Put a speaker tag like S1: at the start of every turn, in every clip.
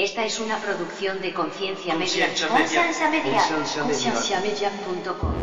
S1: Esta es una producción de Conciencia Media.
S2: Conciencia Media.
S1: Conciencia Media.
S2: Conciencia Media.
S1: Concienciamedia.com.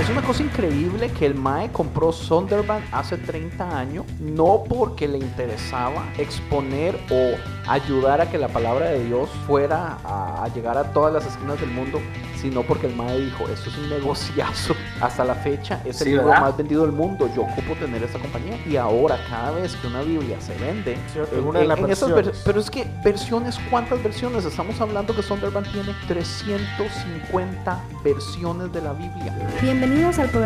S3: Es una cosa increíble que el Mae compró Sonderban hace 30 años, no porque le interesaba exponer o ayudar a que la palabra de Dios fuera a, a llegar a todas las esquinas del mundo, sino porque el Mae dijo, esto es un negociazo. Hasta la fecha es el
S4: Sí,
S3: libro
S4: ¿verdad?
S3: más vendido del mundo, yo ocupo tener esta compañía. Y ahora cada vez que una Biblia se vende,
S5: Cierto,
S3: en-
S5: una de las
S3: en esas
S5: versiones.
S3: ver- pero es que versiones, ¿cuántas versiones? Estamos hablando que Sonderban tiene 350 versiones de la Biblia.
S6: Bienvenidos al programa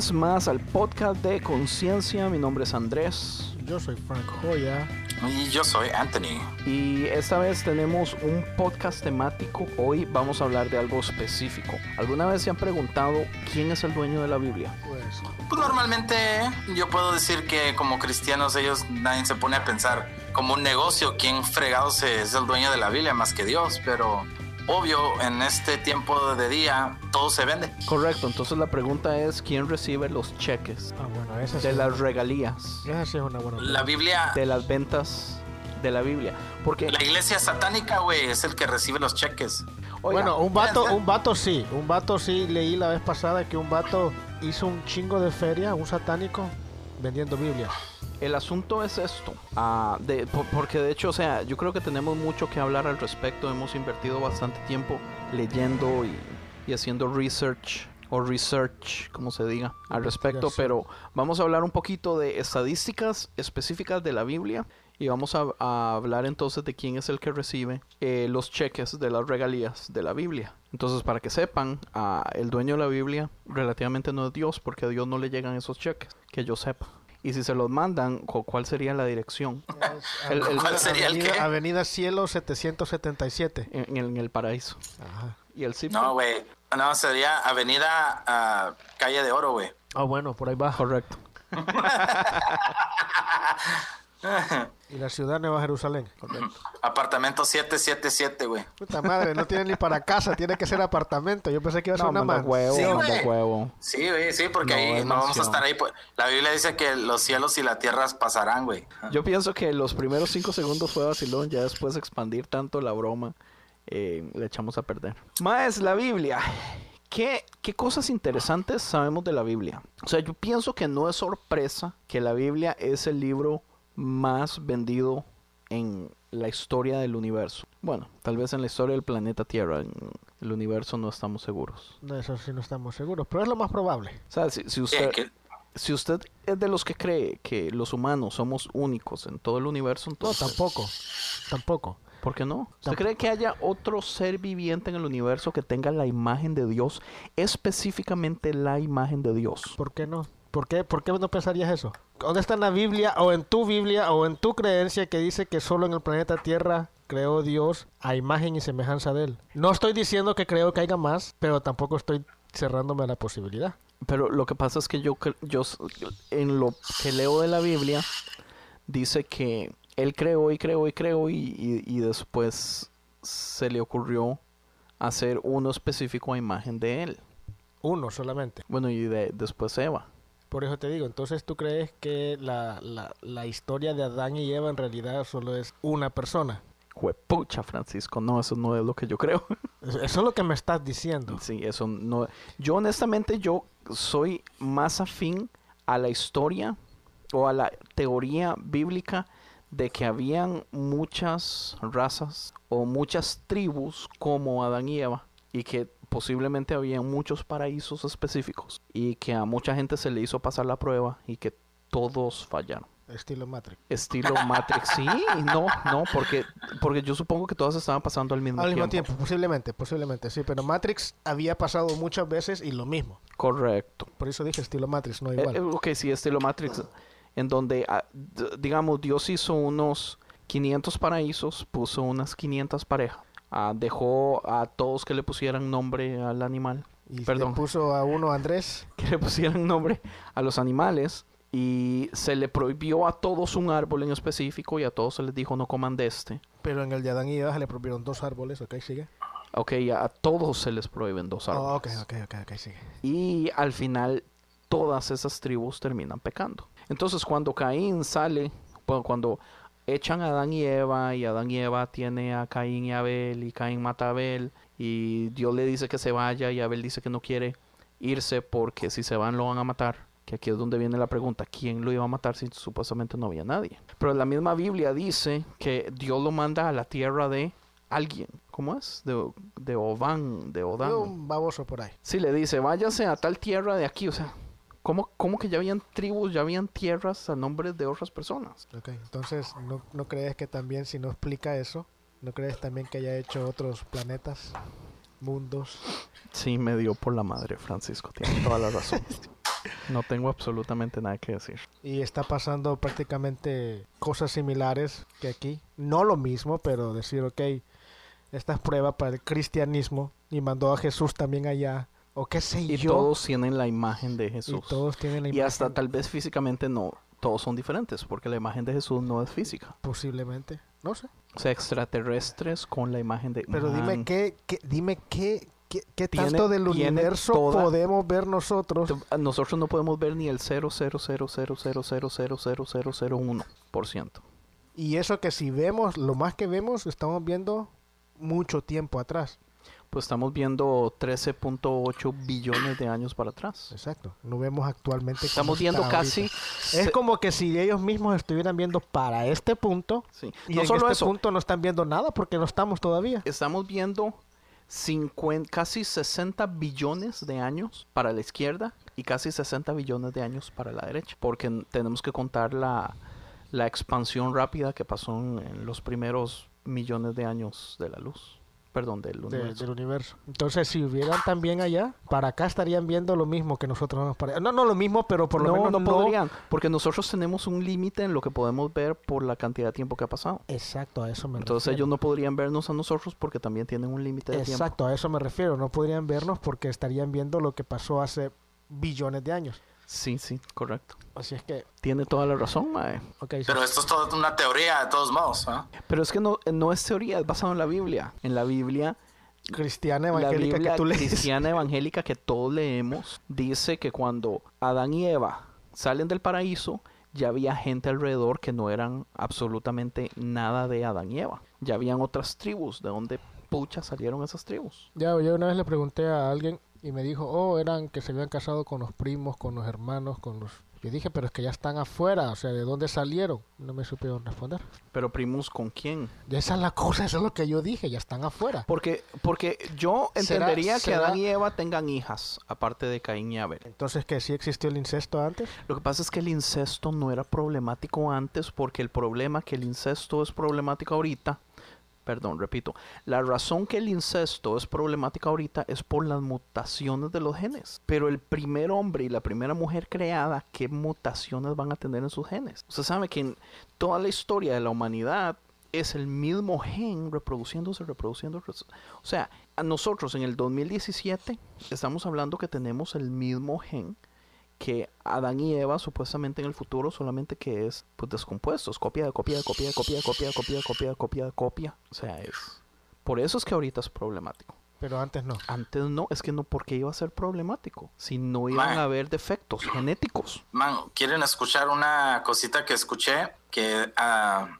S3: vez más al podcast de Conciencia. Mi nombre es Andrés
S5: Yo soy Frank Joya.
S4: Y yo soy Anthony.
S3: y esta vez tenemos un podcast temático. Hoy vamos a hablar de algo específico. ¿Alguna vez se han preguntado quién es el dueño de la Biblia?
S5: Pues,
S4: Pues normalmente yo puedo decir que como cristianos ellos nadie se pone a pensar como un negocio quién fregado se- es el dueño de la Biblia más que Dios, pero obvio en este tiempo de día todo se vende.
S3: Correcto, entonces la pregunta es quién recibe los cheques
S5: ah, bueno, esa sí,
S3: de las regalías,
S5: esa sí es una buena
S4: La Biblia,
S3: de las ventas de la Biblia. Porque,
S4: la iglesia satánica, güey, es el que recibe los cheques.
S3: oiga,
S5: Bueno, un vato, un vato sí, un vato sí leí la vez pasada que un vato hizo un chingo de feria, un satánico, vendiendo Biblia.
S3: El asunto es esto, ah, de- por- porque de hecho, o sea, yo creo que tenemos mucho que hablar al respecto, hemos invertido bastante tiempo leyendo y, y haciendo research o research, como se diga, al respecto, pero vamos a hablar un poquito de estadísticas específicas de la Biblia y vamos a, a hablar entonces de quién es el que recibe eh, los cheques de las regalías de la Biblia. Entonces, para que sepan, ah, el dueño de la Biblia relativamente no es Dios, porque a Dios no le llegan esos cheques, que yo sepa. Y si se los mandan, cu- ¿cuál sería la dirección? El- el-
S4: ¿Cuál sería el
S5: Avenida,
S4: qué?
S5: Avenida Cielo 777.
S3: En, en el paraíso.
S5: Ajá.
S3: Y el zip
S4: No, güey. No, sería Avenida ah, Calle de Oro, güey.
S5: Ah, bueno, por ahí va.
S3: correcto.
S5: Y la ciudad Nueva Jerusalén. Correcto.
S4: Apartamento 777, güey.
S5: Puta madre, no tiene ni para casa, tiene que ser apartamento. Yo pensé que iba a ser
S3: No,
S5: una man.
S3: huevo,
S4: Sí, güey.
S3: huevo.
S4: Sí, güey, sí, porque
S3: No,
S4: ahí no vamos a estar ahí. pues, La Biblia dice que los cielos y la tierra pasarán, güey.
S3: Yo pienso que los primeros cinco segundos fue vacilón, ya después de expandir tanto la broma, eh, le echamos a perder. Más la Biblia. ¿Qué, ¿Qué cosas interesantes sabemos de la Biblia? O sea, yo pienso que no es sorpresa que la Biblia es el libro más vendido en la historia del universo. Bueno, tal vez en la historia del planeta Tierra, en el universo no estamos seguros.
S5: No, eso sí no estamos seguros, pero es lo más probable.
S3: O sea, si, si usted, si usted es de los que cree que los humanos somos únicos en todo el universo,
S5: No,
S3: entonces...
S5: tampoco. Tampoco.
S3: ¿Por qué no? ¿Usted cree que haya otro ser viviente en el universo que tenga la imagen de Dios? Específicamente la imagen de Dios.
S5: ¿Por qué no? ¿Por qué, ¿Por qué no pensarías eso? ¿Dónde está en la Biblia o en tu Biblia o en tu creencia que dice que solo en el planeta Tierra creó Dios a imagen y semejanza de él? No estoy diciendo que creo que haya más, pero tampoco estoy cerrándome a la posibilidad.
S3: Pero lo que pasa es que yo, yo en lo que leo de la Biblia, dice que él creó y creó y creó y, y- y después se le ocurrió hacer uno específico a imagen de él.
S5: Uno solamente.
S3: Bueno, y de- después Eva.
S5: Por eso te digo, entonces tú crees que la, la, la historia de Adán y Eva en realidad solo es una persona.
S3: Juepucha, Francisco, no, eso no es lo que yo creo.
S5: Eso es lo que me estás diciendo.
S3: Sí, eso no. Yo honestamente yo soy más afín a la historia o a la teoría bíblica de que habían muchas razas o muchas tribus como Adán y Eva y que posiblemente había muchos paraísos específicos y que a mucha gente se le hizo pasar la prueba y que todos fallaron.
S5: Estilo Matrix.
S3: Estilo Matrix, sí, no, no, porque, porque yo supongo que todas estaban pasando al mismo
S5: Al
S3: tiempo.
S5: mismo tiempo, posiblemente, posiblemente, sí. Pero Matrix había pasado muchas veces y lo mismo.
S3: Correcto.
S5: Por eso dije estilo Matrix, no
S3: Eh,
S5: igual.
S3: eh, ok, sí, estilo Matrix, en donde, ah, digamos, Dios hizo unos 500 paraísos, puso unas 500 parejas, ah, dejó a todos que le pusieran nombre al animal,
S5: y
S3: perdón.
S5: le puso a uno Andrés.
S3: que le pusieran nombre a los animales, y se le prohibió a todos un árbol en específico, y a todos se les dijo no coman de este.
S5: Pero en el de Adán y Eva se le prohibieron dos árboles, ok, sigue.
S3: Ok, a todos se les prohíben dos
S5: Oh, ok,
S3: árboles.
S5: ok, ok, ok, sigue.
S3: Y al final todas esas tribus terminan pecando. Entonces cuando Caín sale, bueno, cuando echan a Adán y Eva y Adán y Eva tiene a Caín y Abel y Caín mata a Abel y Dios le dice que se vaya y Abel dice que no quiere irse porque si se van lo van a matar. Que aquí es donde viene la pregunta, ¿quién lo iba a matar si supuestamente no había nadie? Pero la misma Biblia dice que Dios lo manda a la tierra de alguien. ¿Cómo es? De, de Ován, de Odán.
S5: Un baboso por ahí.
S3: Sí, le dice, váyase a tal tierra de aquí. O sea, ¿cómo, cómo que ya habían tribus, ya habían tierras a nombre de otras personas?
S5: Ok, entonces, ¿no, ¿no crees que también si no explica eso, no crees también que haya hecho otros planetas, mundos?
S3: Sí, me dio por la madre, Francisco. Tiene toda la razón. No tengo absolutamente nada que decir.
S5: Y está pasando prácticamente cosas similares que aquí. No lo mismo, pero decir, ok, esta es prueba para el cristianismo y mandó a Jesús también allá. O qué sé
S3: Y
S5: yo.
S3: todos tienen la imagen de
S5: y
S3: Jesús.
S5: todos tienen la
S3: Y
S5: imagen.
S3: hasta tal vez físicamente no, todos son diferentes, porque la imagen de Jesús no es física.
S5: Posiblemente. No sé.
S3: O sea, extraterrestres con la imagen de...
S5: Pero dime qué, qué- dime qué, qué, qué
S3: Tiene-
S5: tanto del universo
S3: toda-
S5: podemos ver nosotros.
S3: Nosotros no podemos ver ni el 0.000000001%.
S5: Y eso que si vemos, lo más que vemos, estamos viendo mucho tiempo atrás.
S3: Pues estamos viendo 13.8 billones de años para atrás.
S5: Exacto. No vemos actualmente.
S3: Estamos viendo casi... se-
S5: Es como que si ellos mismos estuvieran viendo para este punto.
S3: sí.
S5: Y
S3: No
S5: en
S3: solo
S5: este
S3: eso,
S5: punto no están viendo nada porque no estamos todavía.
S3: estamos viendo 50, casi 60 billones de años para la izquierda y casi 60 billones de años para la derecha. Porque tenemos que contar la, la expansión rápida que pasó en, en los primeros millones de años de la luz. Perdón, del
S5: de-
S3: universo.
S5: del universo. Entonces, si hubieran también allá, para acá estarían viendo lo mismo que nosotros nos parece. No, no lo mismo, pero por lo
S3: no,
S5: menos
S3: no podrían, porque nosotros tenemos un límite en lo que podemos ver por la cantidad de tiempo que ha pasado.
S5: Exacto, a eso me
S3: Entonces
S5: refiero.
S3: ellos no podrían vernos a nosotros porque también tienen un límite de tiempo.
S5: Exacto, a eso me refiero. No podrían vernos porque estarían viendo lo que pasó hace billones de años.
S3: Sí, sí, correcto.
S5: Así es que,
S3: Tiene toda la razón, mae.
S5: ok, sí.
S4: Pero esto es toda una teoría de todos modos. ¿ah?
S3: Pero es que no, no es teoría, es basado en la Biblia. En la Biblia,
S5: cristiana
S3: la
S5: evangélica
S3: Biblia
S5: que tú lees.
S3: cristiana evangélica que todos leemos, dice que cuando Adán y Eva salen del paraíso, ya había gente alrededor que no eran absolutamente nada de Adán y Eva. Ya habían otras tribus, de donde pucha salieron esas tribus.
S5: Ya, yo una vez le pregunté a alguien y me dijo, oh, eran que se habían casado con los primos, con los hermanos, con los... Yo dije, pero es que ya están afuera, o sea, ¿de dónde salieron? No me supieron responder.
S3: Pero primos con quién?
S5: Y esa es la cosa, eso es lo que yo dije, ya están afuera.
S3: Porque, porque yo
S5: ¿Será-
S3: entendería que
S5: será-
S3: Adán y Eva tengan hijas, aparte de Caín y Abel.
S5: Entonces, que sí existió el incesto antes.
S3: Lo que pasa es que el incesto no era problemático antes porque el problema que el incesto es problemático ahorita, perdón, repito, la razón que el incesto es problemático ahorita es por las mutaciones de los genes. Pero el primer hombre y la primera mujer creada, ¿qué mutaciones van a tener en sus genes? Usted sabe que en toda la historia de la humanidad es el mismo gen reproduciéndose, reproduciéndose. O sea, nosotros en el 2017 estamos hablando que tenemos el mismo gen que Adán y Eva supuestamente en el futuro solamente que es pues descompuestos, copia de copia de copia de copia de copia de copia de copia de copia copia, o sea, es por eso es que ahorita es problemático.
S5: Pero antes no.
S3: Antes no, es que no porque iba a ser problemático, si no iban
S4: Man.
S3: a haber defectos genéticos.
S4: Man, ¿quieren escuchar una cosita que escuché? Que ah,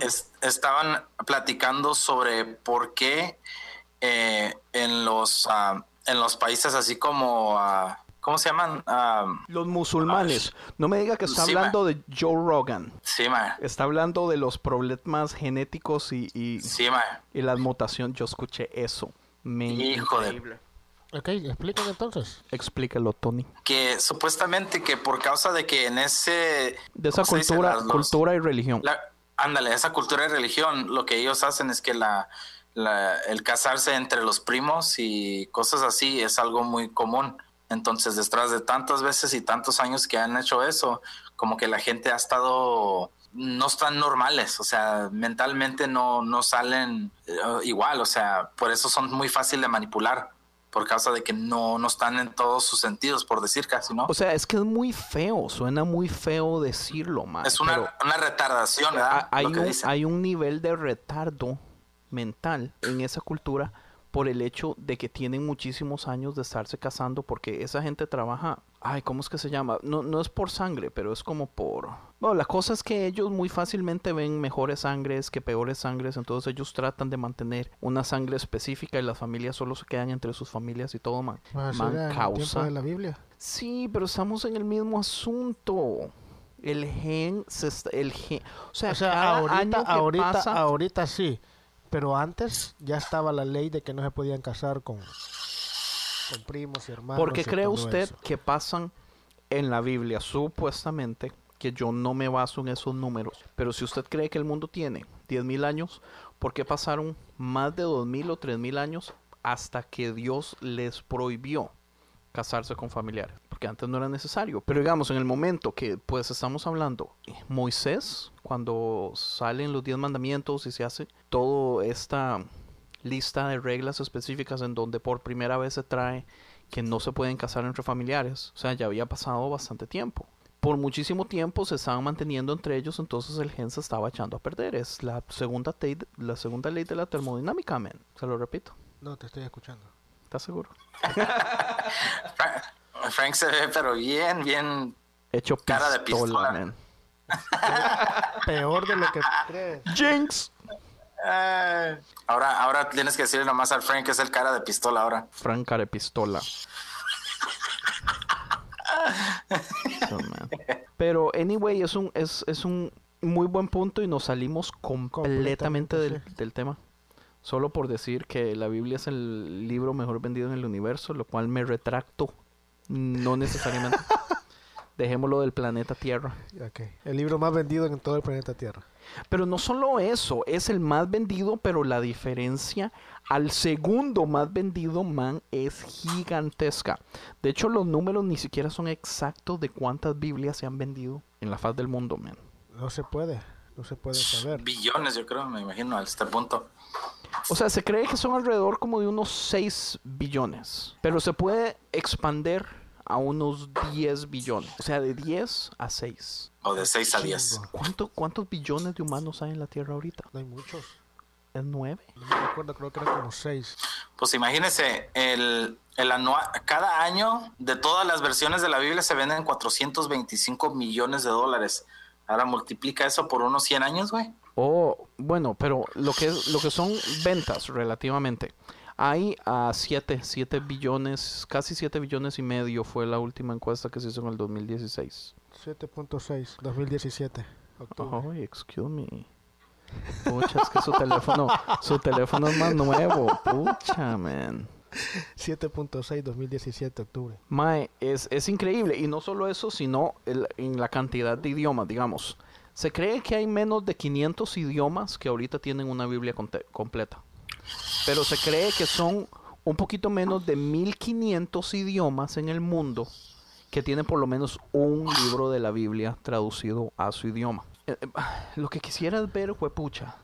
S4: es- estaban platicando sobre por qué eh, en los ah, en los países así como ah, ¿cómo se llaman? Ah,
S3: Los musulmanes. No me diga que está
S4: Sí,
S3: hablando de Joe Rogan.
S4: sí, ma.
S3: Está hablando de los problemas genéticos y, y,
S4: Sí, ma.
S3: y la mutación. Yo escuché eso. Me
S4: Hijo de-.
S5: Ok, explíquenme entonces.
S3: Explícalo, Tony.
S4: Que supuestamente que por causa de que en ese
S3: De esa cultura,
S4: Las- los-
S3: cultura y religión.
S4: La- ándale, esa cultura y religión, lo que ellos hacen es que la, la- el casarse entre los primos y cosas así es algo muy común. Entonces, detrás de tantas veces y tantos años que han hecho eso, como que la gente ha estado, no están normales, o sea, mentalmente no, no salen eh, igual, o sea, por eso son muy fácil de manipular, por causa de que no, no están en todos sus sentidos, por decir casi, ¿no?
S3: O sea, es que es muy feo. Suena muy feo decirlo, man.
S4: es una,
S3: pero
S4: una retardación, ¿verdad?
S3: hay, un, hay un nivel de retardo mental en esa cultura por el hecho de que tienen muchísimos años de estarse casando porque esa gente trabaja, ay, ¿cómo es que se llama? No, no es por sangre, pero es como por... Bueno, la cosa es que ellos muy fácilmente ven mejores sangres que peores sangres, entonces ellos tratan de mantener una sangre específica y las familias solo se quedan entre sus familias y todo, man.
S5: Era
S3: causa
S5: de la Biblia.
S3: Sí, pero estamos en el mismo asunto. El gen, se está- el gen, o sea,
S5: O sea,
S3: cada
S5: ahorita,
S3: año que
S5: ahorita,
S3: pasa-
S5: ahorita sí. Pero antes ya estaba la ley de que no se podían casar con, con primos y hermanos.
S3: ¿Por qué cree usted
S5: eso.
S3: que pasan en la Biblia supuestamente? Que yo no me baso en esos números. Pero si usted cree que el mundo tiene 10.000 años, ¿por qué pasaron más de 2.000 o 3.000 años hasta que Dios les prohibió casarse con familiares? Porque antes no era necesario. Pero digamos, en el momento que pues estamos hablando, Moisés, cuando salen los 10 mandamientos y se hace toda esta lista de reglas específicas en donde por primera vez se trae que no se pueden casar entre familiares. O sea, ya había pasado bastante tiempo. Por muchísimo tiempo se estaban manteniendo entre ellos, entonces el gen se estaba echando a perder. Es la segunda, la segunda ley de la termodinámica, men. Se lo repito.
S5: No, te estoy escuchando.
S3: ¿Estás seguro?
S4: Fra- Frank se ve, pero bien, bien.
S3: Hecho
S4: Cara de
S3: pistola,
S4: pistola.
S5: Peor de lo que crees.
S3: Jinx.
S4: eh, ahora, ahora tienes que decirle nomás al Frank que es el cara de pistola ahora.
S3: Frank cara de pistola. Pero, anyway, es un, es, es un muy buen punto y nos salimos completamente del,
S5: Completamente,
S3: del tema. Solo por decir que la Biblia es el libro mejor vendido en el universo, lo cual me retracto. No necesariamente. Dejémoslo del planeta Tierra.
S5: El libro más vendido en todo el planeta Tierra.
S3: Pero no solo eso, es el más vendido, pero la diferencia al segundo más vendido, man, es gigantesca. De hecho, los números ni siquiera son exactos de cuántas Biblias se han vendido en la faz del mundo, man.
S5: No se puede. No se puede saber.
S4: Billones, yo creo, me imagino, a este punto.
S3: O sea, se cree que son alrededor como de unos 6 billones, pero se puede expander a unos 10 billones. O sea, de 10 a 6.
S4: O de 6 a 10.
S5: Chingo.
S3: ¿Cuánto, ¿Cuántos billones de humanos hay en la Tierra ahorita?
S5: No hay muchos.
S3: ¿Es 9?
S5: No me acuerdo, creo que eran como seis.
S4: Pues imagínese, el, el anual, cada año de todas las versiones de la Biblia se venden 425 millones de dólares. Ahora multiplica eso por unos 100 años, güey.
S3: Oh, bueno, pero lo que es, lo que son ventas relativamente. Hay a 7, 7 billones, casi 7 billones y medio fue la última encuesta que se hizo en el 2016.
S5: 7.6, 2017. Octubre.
S3: Oh, excuse me. Pucha, es que su teléfono, su teléfono es más nuevo. Pucha, man.
S5: 7.6, 2017, octubre.
S3: Mae, es, es increíble. Y no solo eso, sino el- en la cantidad de idiomas, digamos. Se cree que hay menos de 500 idiomas que ahorita tienen una Biblia completa. Pero se cree que son un poquito menos de 1500 idiomas en el mundo que tienen por lo menos un libro de la Biblia traducido a su idioma. Eh, eh, Lo que quisieras ver fue pucha.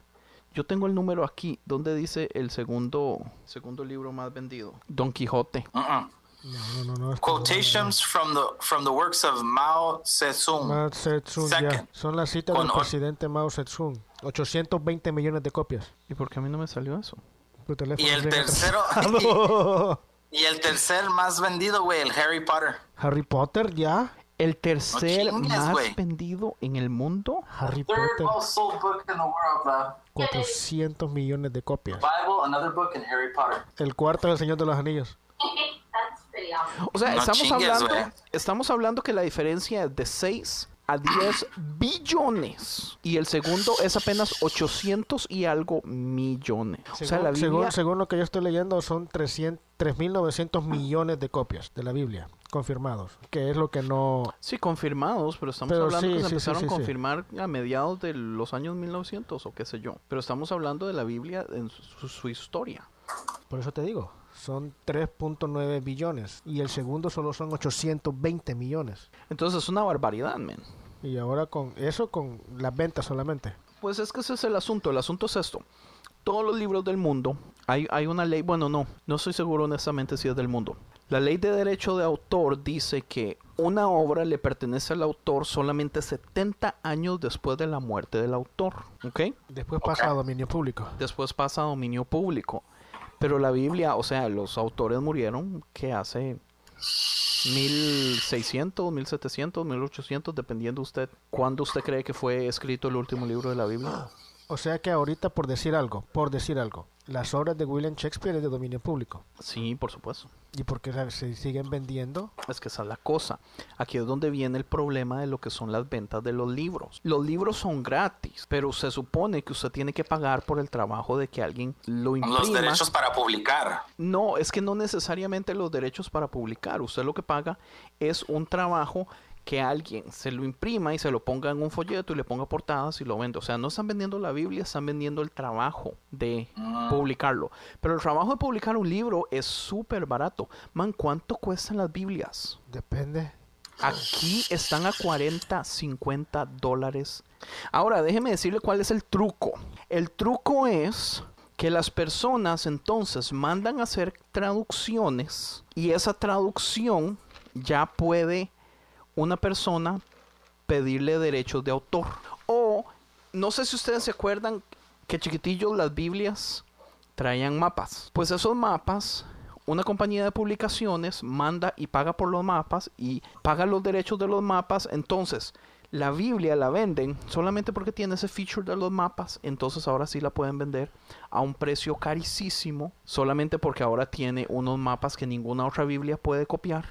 S3: Yo tengo el número aquí donde dice el segundo segundo libro más vendido, Don Quijote.
S4: Uh-uh.
S5: No, no, no. no esto no,
S4: Quotations from the from the works of Mao Zedong.
S5: Mao Zedong, ya. Son las citas
S4: Con
S5: del presidente Mao Zedong. 820 millones de copias.
S3: ¿Y por qué a mí no me salió eso?
S5: Tu teléfono
S4: Y el tercero, y el tercer más vendido, güey, el Harry Potter.
S5: Harry Potter, ya.
S3: El tercer
S4: chingues,
S3: más vendido en el mundo.
S5: Harry Potter,
S4: most sold book in the world, bro.
S5: 400 millones de copias.
S4: Bible, another book, and Harry Potter.
S5: El cuarto es El Señor de los Anillos.
S2: That's pretty awesome.
S3: O sea,
S4: No
S3: estamos
S4: chingues,
S3: hablando, estamos hablando que la diferencia es de 6 a 10 billones y el segundo es apenas 800 y algo millones. o sea,
S5: Según,
S3: la Biblia
S5: según, según lo que yo estoy leyendo, son 300 3.900 millones de copias de la Biblia confirmados, que es lo que no...
S3: sí confirmados, pero estamos
S5: Pero
S3: hablando
S5: sí,
S3: que se
S5: sí,
S3: empezaron
S5: sí,
S3: a confirmar a mediados de los años 1900 o qué sé yo. Pero estamos hablando de la Biblia en su, su historia.
S5: Por eso te digo, son 3.9 billones y el segundo solo son 820 millones.
S3: Entonces es una barbaridad, men.
S5: Y ahora con eso, con las ventas solamente.
S3: Pues es que ese es el asunto. El asunto es esto. Todos los libros del mundo, hay, hay una ley, bueno, no, no estoy seguro honestamente si es del mundo. La ley de derecho de autor dice que una obra le pertenece al autor solamente 70 años después de la muerte del autor, ¿ok?
S5: Después pasa a dominio público.
S3: Después pasa a dominio público. Pero la Biblia, o sea, los autores murieron que hace 1600, 1700, 1800, dependiendo usted cuándo usted cree que fue escrito el último libro de la Biblia.
S5: O sea que ahorita, por decir algo, por decir algo, las obras de William Shakespeare es de dominio público.
S3: Sí, por supuesto.
S5: ¿Y por qué se- siguen vendiendo?
S3: Es que esa es la cosa. Aquí es donde viene el problema de lo que son las ventas de los libros. Los libros son gratis, pero se supone que usted tiene que pagar por el trabajo de que alguien lo imprima.
S4: Los derechos para publicar.
S3: No, es que no necesariamente los derechos para publicar. Usted lo que paga es un trabajo que alguien se lo imprima y se lo ponga en un folleto y le ponga portadas y lo vende. O sea, no están vendiendo la Biblia, están vendiendo el trabajo de publicarlo. Pero el trabajo de publicar un libro es súper barato. Man, ¿cuánto cuestan las Biblias?
S5: Depende.
S3: Aquí están a 40, 50 dólares. Ahora, déjeme decirle cuál es el truco. El truco es que las personas entonces mandan a hacer traducciones y esa traducción ya puede una persona pedirle derechos de autor. O no sé si ustedes se acuerdan que chiquitillos las Biblias traían mapas. Pues esos mapas, una compañía de publicaciones manda y paga por los mapas y paga los derechos de los mapas. Entonces, la Biblia la venden solamente porque tiene ese feature de los mapas. Entonces ahora sí la pueden vender a un precio carísimo. Solamente porque ahora tiene unos mapas que ninguna otra Biblia puede copiar.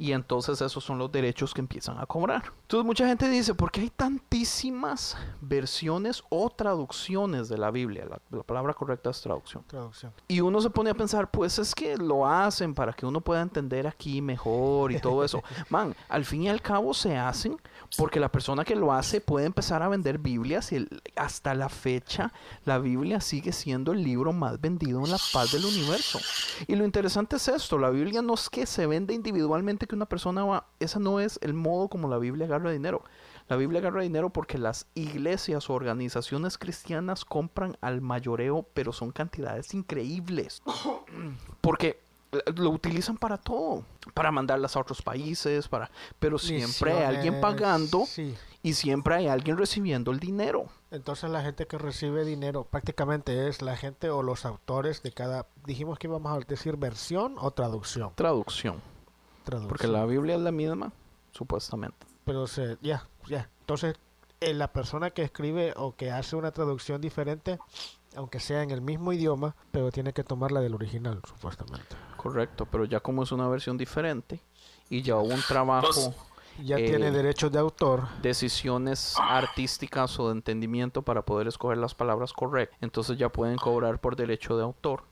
S3: Y entonces esos son los derechos que empiezan a cobrar. Entonces mucha gente dice, ¿por qué hay tantísimas versiones o traducciones de la Biblia? La, la palabra correcta es traducción.
S5: Traducción.
S3: Y uno se pone a pensar, pues es que lo hacen para que uno pueda entender aquí mejor y todo eso. Man, al fin y al cabo se hacen porque la persona que lo hace puede empezar a vender Biblias y el- hasta la fecha la Biblia sigue siendo el libro más vendido en la paz del universo. Y lo interesante es esto, la Biblia no es que se vende individualmente que una persona va, esa no es el modo como la Biblia dinero. La Biblia agarra dinero porque las iglesias o organizaciones cristianas compran al mayoreo, pero son cantidades increíbles. Porque eh, lo utilizan para todo, para mandarlas a otros países, para pero siempre hay alguien pagando
S5: Sí.
S3: y siempre hay alguien recibiendo el dinero.
S5: Entonces la gente que recibe dinero prácticamente es la gente o los autores de cada... Dijimos que íbamos a decir versión o traducción.
S3: Traducción,
S5: Traducción.
S3: porque la Biblia es la misma, supuestamente.
S5: Pero se, ya, ya. Entonces eh, la persona que escribe o que hace una traducción diferente, aunque sea en el mismo idioma, pero tiene que tomarla del original, supuestamente.
S3: Correcto, pero ya como es una versión diferente y ya hubo un trabajo,
S4: Pues,
S5: Ya
S3: Eh,
S5: tiene derechos de autor.
S3: decisiones artísticas o de entendimiento para poder escoger las palabras correctas, entonces ya pueden cobrar por derecho de autor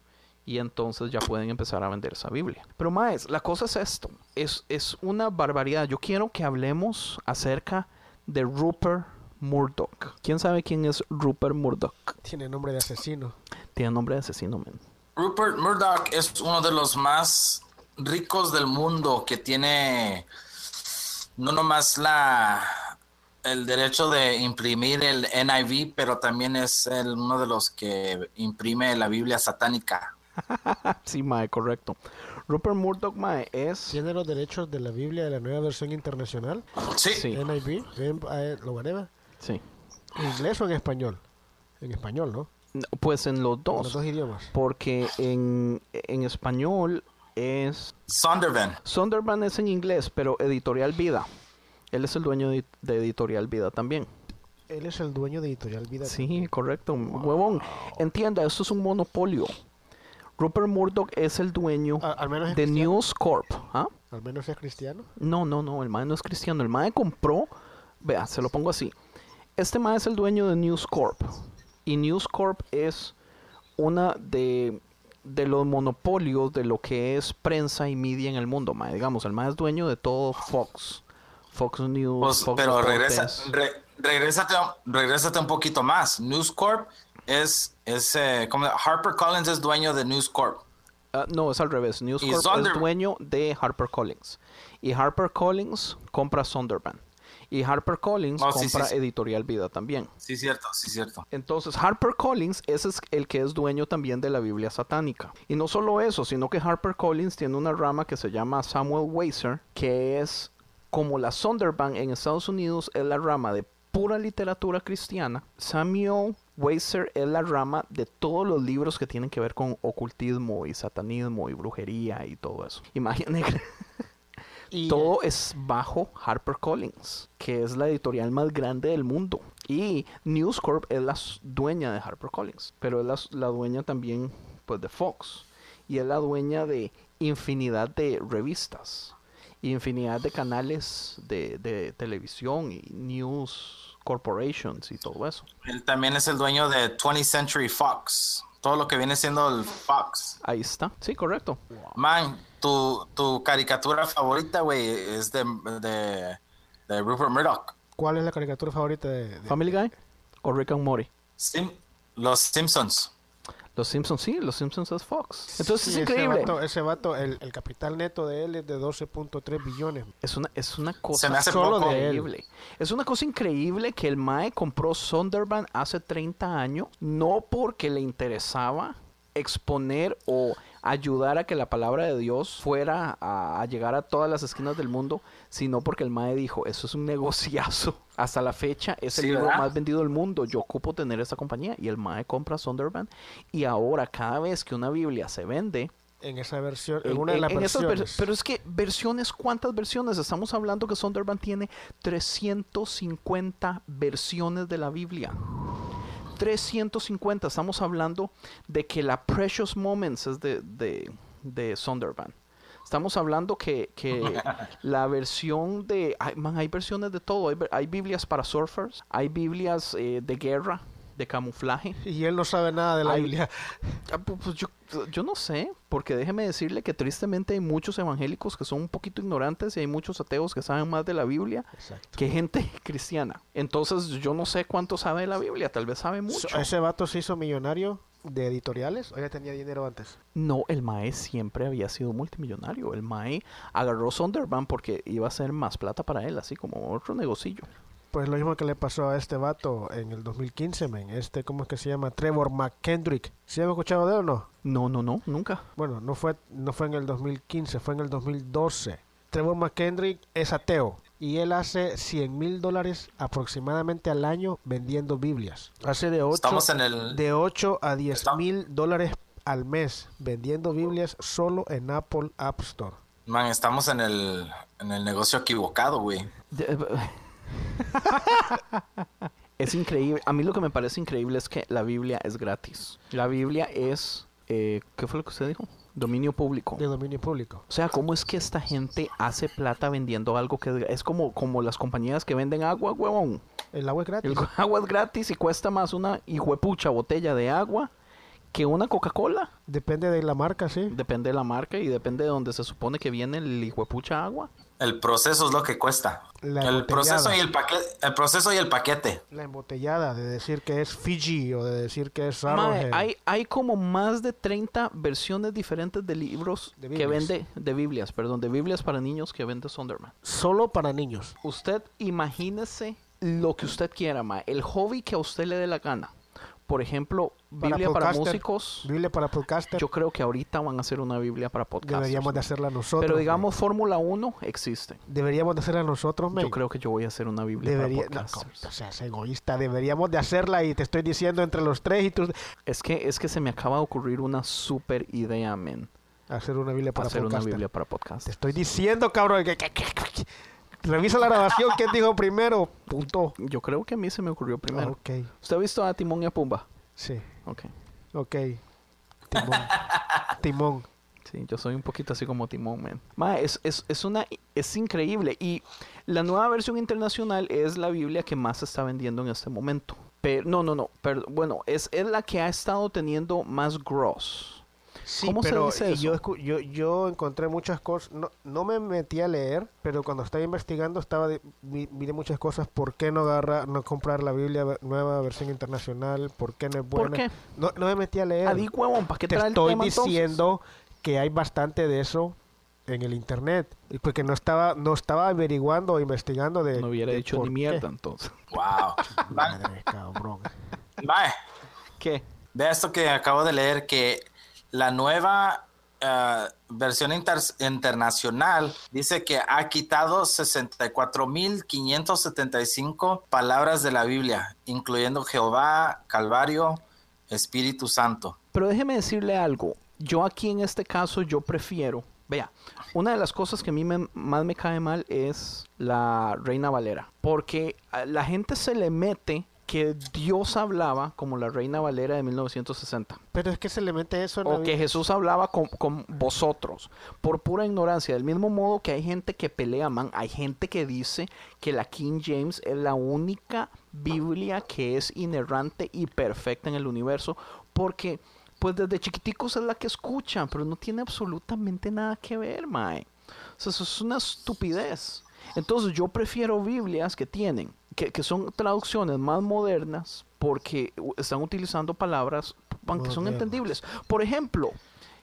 S3: y entonces ya pueden empezar a vender esa Biblia. Pero más, la cosa es esto, es, es una barbaridad. Yo quiero que hablemos acerca de Rupert Murdoch. ¿Quién sabe quién es Rupert Murdoch?
S5: Tiene nombre de asesino.
S3: Tiene nombre de asesino, men.
S4: Rupert Murdoch es uno de los más ricos del mundo que tiene no nomás la el derecho de imprimir el NIV, pero también es el- uno de los que imprime la Biblia satánica.
S3: sí, mae, correcto. Rupert Murdoch, mae, es...
S5: Tiene los derechos de la Biblia de la nueva versión internacional.
S4: Sí,
S3: Sí,
S5: NIV, eh, lo whatever.
S3: sí.
S5: ¿En inglés o en español? En español, ¿no?
S3: Pues en los
S5: En
S3: dos.
S5: los dos idiomas.
S3: Porque en, en español es...
S4: Sondervan.
S3: Sonderban es en inglés, pero Editorial Vida Él es el dueño de, de Editorial Vida también.
S5: Él es el dueño de Editorial Vida.
S3: Sí, correcto. Huevón, entienda, esto es un monopolio. Rupert Murdoch es el dueño
S5: A- al menos es
S3: de
S5: cristiano.
S3: News Corp. ¿ah?
S5: Al menos es cristiano.
S3: No, no, no, el MAE no es cristiano. El MAE compró, vea, se lo pongo así. Este MAE es el dueño de News Corp. Y News Corp es una de, de los monopolios de lo que es prensa y media en el mundo, MAE. Digamos, el MAE es dueño de todo Fox. Fox News,
S4: Pues,
S3: Fox
S4: pero regresa, re- regrésate, regrésate un poquito más. News Corp es, es eh, como Harper Collins es dueño de News Corp.
S3: Ah, no, es al revés. News Corp
S4: Sonder-
S3: es dueño de HarperCollins. Y HarperCollins compra Sonderban. Y HarperCollins
S4: Oh, sí, sí,
S3: compra
S4: sí.
S3: Editorial Vida también.
S4: Sí, cierto, sí, cierto.
S3: Entonces, HarperCollins ese es el que es dueño también de la Biblia satánica. Y no solo eso, sino que HarperCollins tiene una rama que se llama Samuel Weiser, que es como la Sonderbank en Estados Unidos, es la rama de pura literatura cristiana. Samuel Weiser es la rama de todos los libros que tienen que ver con ocultismo y satanismo y brujería y todo eso. Imagínense.
S5: Y,
S3: Todo es bajo HarperCollins, que es la editorial más grande del mundo. Y News Corp es la dueña de HarperCollins, pero es la, la dueña también pues, de Fox. Y es la dueña de infinidad de revistas, infinidad de canales de, de televisión y news corporations y todo eso.
S4: Él también es el dueño de 20th Century Fox. Todo lo que viene siendo el Fox.
S3: Ahí está, sí, correcto.
S4: Man, tu, tu caricatura favorita, güey, es de, de, de Rupert Murdoch.
S5: ¿Cuál es la caricatura favorita de, de-
S3: Family Guy o Rick and Morty.
S4: Sim- los Simpsons.
S3: Los Simpsons, sí, los Simpsons es Fox. Entonces
S5: Sí,
S3: es
S5: ese
S3: increíble.
S5: vato- Ese vato, el, el capital neto de él es de 12.3 billones.
S3: Es una, es una cosa
S4: me hace
S3: solo
S4: poco.
S3: de increíble. Es una cosa increíble que el Mae compró Sonderban hace 30 años, no porque le interesaba exponer o ayudar a que la palabra de Dios fuera a, a llegar a todas las esquinas del mundo, sino porque el Mae dijo, eso es un negociazo. Hasta la fecha es el
S4: Sí,
S3: libro
S4: ¿verdad?
S3: más vendido del mundo. Yo ocupo tener esta compañía. Y el Mae compra Sonderban. Y ahora cada vez que una Biblia se vende,
S5: En esa versión, en,
S3: en-
S5: una de las
S3: ver-
S5: versiones.
S3: pero es que versiones, ¿cuántas versiones? Estamos hablando que Sonderban tiene 350 versiones de la Biblia. 350. Estamos hablando de que la Precious Moments es de, de, de. Estamos hablando que, que la versión de... Ay, man, hay versiones de todo. Hay, hay Biblias para surfers. Hay Biblias eh, de guerra, de camuflaje.
S5: Y él no sabe nada de la Biblia.
S3: Ah, pu- Pues yo, yo no sé, porque déjeme decirle que tristemente hay muchos evangélicos que son un poquito ignorantes y hay muchos ateos que saben más de la Biblia
S5: Exacto.
S3: que gente cristiana. Entonces yo no sé cuánto sabe de la Biblia, tal vez sabe mucho.
S5: Ese vato se hizo millonario de editoriales o ya tenía dinero antes.
S3: No, el Mae siempre había sido multimillonario. El Mae agarró Sonderban porque iba a ser más plata para él, así como otro negocillo.
S5: Pues lo mismo que le pasó a este vato en el 2015, men. Este, ¿cómo es que se llama? Trevor McKendrick. ¿Sí han escuchado de él o no?
S3: No, no, no, nunca.
S5: Bueno, no fue, no fue en el 2015, fue en el 2012. Trevor McKendrick es ateo y él hace 100 mil dólares aproximadamente al año vendiendo Biblias. Hace de 8,
S4: Estamos en el...
S5: de 8 a 10
S4: Está-
S5: mil dólares al mes vendiendo Biblias solo en Apple App Store.
S4: Man, estamos en el, en el negocio equivocado, güey.
S3: Es increíble. A mí lo que me parece increíble es que la Biblia es gratis. La Biblia es... eh, ¿Qué fue lo que usted dijo? Dominio público.
S5: De dominio público.
S3: O sea, ¿cómo es que esta gente hace plata vendiendo algo que es, es como, como las compañías que venden agua, huevón?
S5: El agua es gratis.
S3: El agua es gratis y cuesta más una hijuepucha botella de agua que una Coca-Cola.
S5: Depende de la marca, sí.
S3: Depende de la marca y depende de donde se supone que viene el hijuepucha agua.
S4: El proceso es lo que cuesta.
S5: La
S4: el proceso y el paquete, el proceso y el paquete.
S5: La embotellada de decir que es Fiji o de decir que es
S3: Mae, hay, hay como más de 30 versiones diferentes de libros
S5: De
S3: que vende, de Biblias, perdón, de Biblias para niños que vende Sonderman.
S5: Solo para niños.
S3: Usted imagínese lo que usted quiera, ma. El hobby que a usted le dé la gana. Por ejemplo, Biblia para músicos.
S5: Biblia para podcaster.
S3: Yo creo que ahorita van a hacer una Biblia para podcast.
S5: Deberíamos de hacerla nosotros.
S3: Pero digamos, Fórmula 1 existe.
S5: Deberíamos de hacerla nosotros, men.
S3: Yo creo que yo voy a hacer una Biblia
S5: Debería,
S3: para
S5: no,
S3: podcasters.
S5: o sea, es egoísta. Deberíamos de hacerla y te estoy diciendo entre los tres y tú
S3: Es que, es que se me acaba de ocurrir una super idea, men.
S5: hacer una Biblia para
S3: hacer una
S5: podcaster.
S3: Biblia para podcast.
S5: Te estoy diciendo, cabrón. que- Revisa la grabación. ¿Quién dijo primero? Punto.
S3: Yo creo que a mí se me ocurrió primero.
S5: Ok.
S3: ¿Usted ha visto a Timón y a Pumba?
S5: Sí.
S3: Ok.
S5: Ok. Timón. Timón.
S3: Sí, yo soy un poquito así como Timón, man. Ma, es, es, es una, es increíble. Y la nueva versión internacional es la Biblia que más se está vendiendo en este momento. Pero, no, no, no. Pero, bueno, es, es la que ha estado teniendo más gross.
S5: Sí,
S3: ¿Cómo se dice
S5: y yo,
S3: eso?
S5: escu- yo, yo encontré muchas cosas. No, no me metí a leer, pero cuando estaba investigando estaba de- miré muchas cosas. ¿Por qué no agarra, no comprar la Biblia nueva versión internacional? ¿Por qué no es
S3: ¿Por
S5: buena?
S3: qué?
S5: No, no me metí a leer.
S3: Adi, huevón, ¿para qué
S5: Te
S3: trae el
S5: estoy
S3: entonces?
S5: diciendo que hay bastante de eso en el internet. Porque no estaba, no estaba averiguando o investigando de.
S3: No hubiera
S5: de
S3: dicho
S5: por
S3: ni
S5: qué.
S3: mierda entonces.
S4: Wow.
S5: Madre, cabrón.
S3: ¿Qué?
S4: Ve esto que acabo de leer, que la nueva eh, versión inter- internacional dice que ha quitado 64.575 palabras de la Biblia, incluyendo Jehová, Calvario, Espíritu Santo.
S3: Pero déjeme decirle algo. Yo aquí en este caso, yo prefiero. Vea, una de las cosas que a mí me- más me cae mal es la Reina Valera. Porque la gente se le mete que Dios hablaba como la Reina Valera de 1960.
S5: Pero es que se le mete eso en la
S3: O que. Jesús hablaba con, con vosotros. Por pura ignorancia. Del mismo modo que hay gente que pelea, man. Hay gente que dice que la King James es la única Biblia que es inerrante y perfecta en el universo. Porque, pues desde chiquiticos es la que escuchan. Pero no tiene absolutamente nada que ver, mae. O sea, eso es una estupidez. Entonces yo prefiero Biblias que tienen, que, que son traducciones más modernas porque están utilizando palabras que son entendibles. Por ejemplo,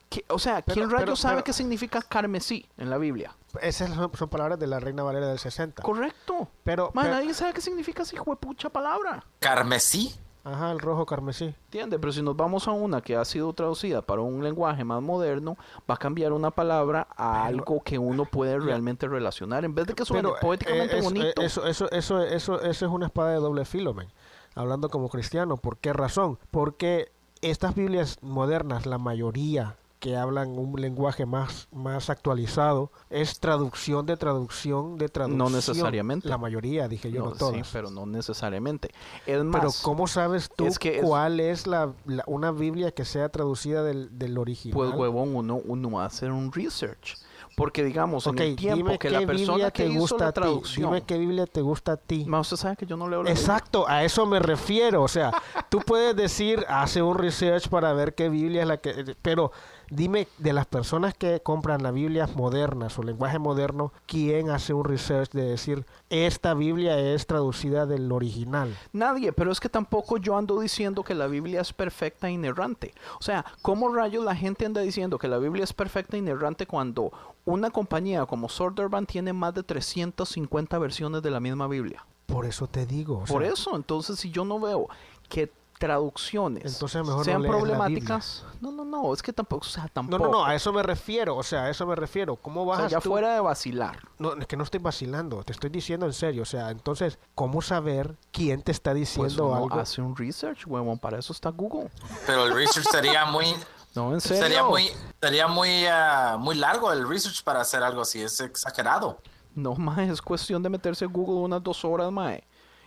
S3: que- o sea, ¿quién
S5: Pero-
S3: rayo
S5: pero-
S3: sabe
S5: pero-
S3: qué significa carmesí en la Biblia?
S5: Esas son, son palabras de la Reina Valera del 60.
S3: Correcto.
S5: Pero,
S3: Man,
S5: pero-
S3: nadie sabe qué significa esa hijuepucha palabra.
S4: Carmesí.
S5: Ajá, el rojo carmesí.
S3: ¿Entiendes? Pero si nos vamos a una que ha sido traducida para un lenguaje más moderno, va a cambiar una palabra a algo que uno puede realmente relacionar. En vez de que suene
S5: Pero, eh,
S3: poéticamente
S5: eh, eso,
S3: bonito.
S5: eh, Eso, eso, eso, eso, eso es una espada de doble filo, men. Hablando como cristiano. ¿Por qué razón? Porque estas Biblias modernas, la mayoría que hablan un lenguaje más, más actualizado, es traducción de traducción de traducción.
S3: necesariamente.
S5: La mayoría, dije yo, no,
S3: No,
S5: todas.
S3: sí, pero no necesariamente. Es más,
S5: Pero ¿cómo sabes tú
S3: es que es-
S5: cuál es la, la- una Biblia que sea traducida del, del original?
S3: pues huevón, uno, uno hacer un research. Porque digamos,
S5: Ok,
S3: en el tiempo
S5: dime
S3: que
S5: qué
S3: la persona
S5: Biblia
S3: que
S5: te
S3: hizo
S5: gusta
S3: la
S5: a ti.
S3: traducción...
S5: Dime qué Biblia te gusta a ti.
S3: Ma, usted sabe que yo no leo la Biblia.
S5: Exacto, a eso me refiero. O sea, tú puedes decir, hace un research para ver qué Biblia es la que... Pero dime, de las personas que compran las Biblias modernas o lenguaje moderno, ¿quién hace un research de decir, esta Biblia es traducida del original?
S3: Nadie, pero es que tampoco yo ando diciendo que la Biblia es perfecta e inerrante. O sea, ¿cómo rayos la gente anda diciendo que la Biblia es perfecta e inerrante cuando una compañía como Sorderban tiene más de 350 versiones de la misma Biblia?
S5: Por eso te digo. o
S3: Por eso, entonces, si yo no veo que traducciones
S5: Entonces mejor no
S3: sean
S5: la
S3: problemáticas, no, no, no, es que tampoco, o sea,
S5: No,
S3: tampoco.
S5: no, no, a eso me refiero. O sea, a eso me refiero. ¿Cómo
S3: O
S5: vas
S3: sea, ya
S5: tú?
S3: fuera de vacilar.
S5: No, es que no estoy vacilando, te estoy diciendo en serio. O sea, entonces, ¿cómo saber quién te está
S3: Pues
S5: diciendo
S3: uno
S5: algo?
S3: hace un research, huevón, para eso está Google.
S4: Pero el research sería muy,
S3: No, en serio.
S4: sería muy, sería muy, ah, muy largo el research para hacer algo así. Es exagerado.
S3: No, mae, es cuestión de meterse a Google unas dos horas, mae.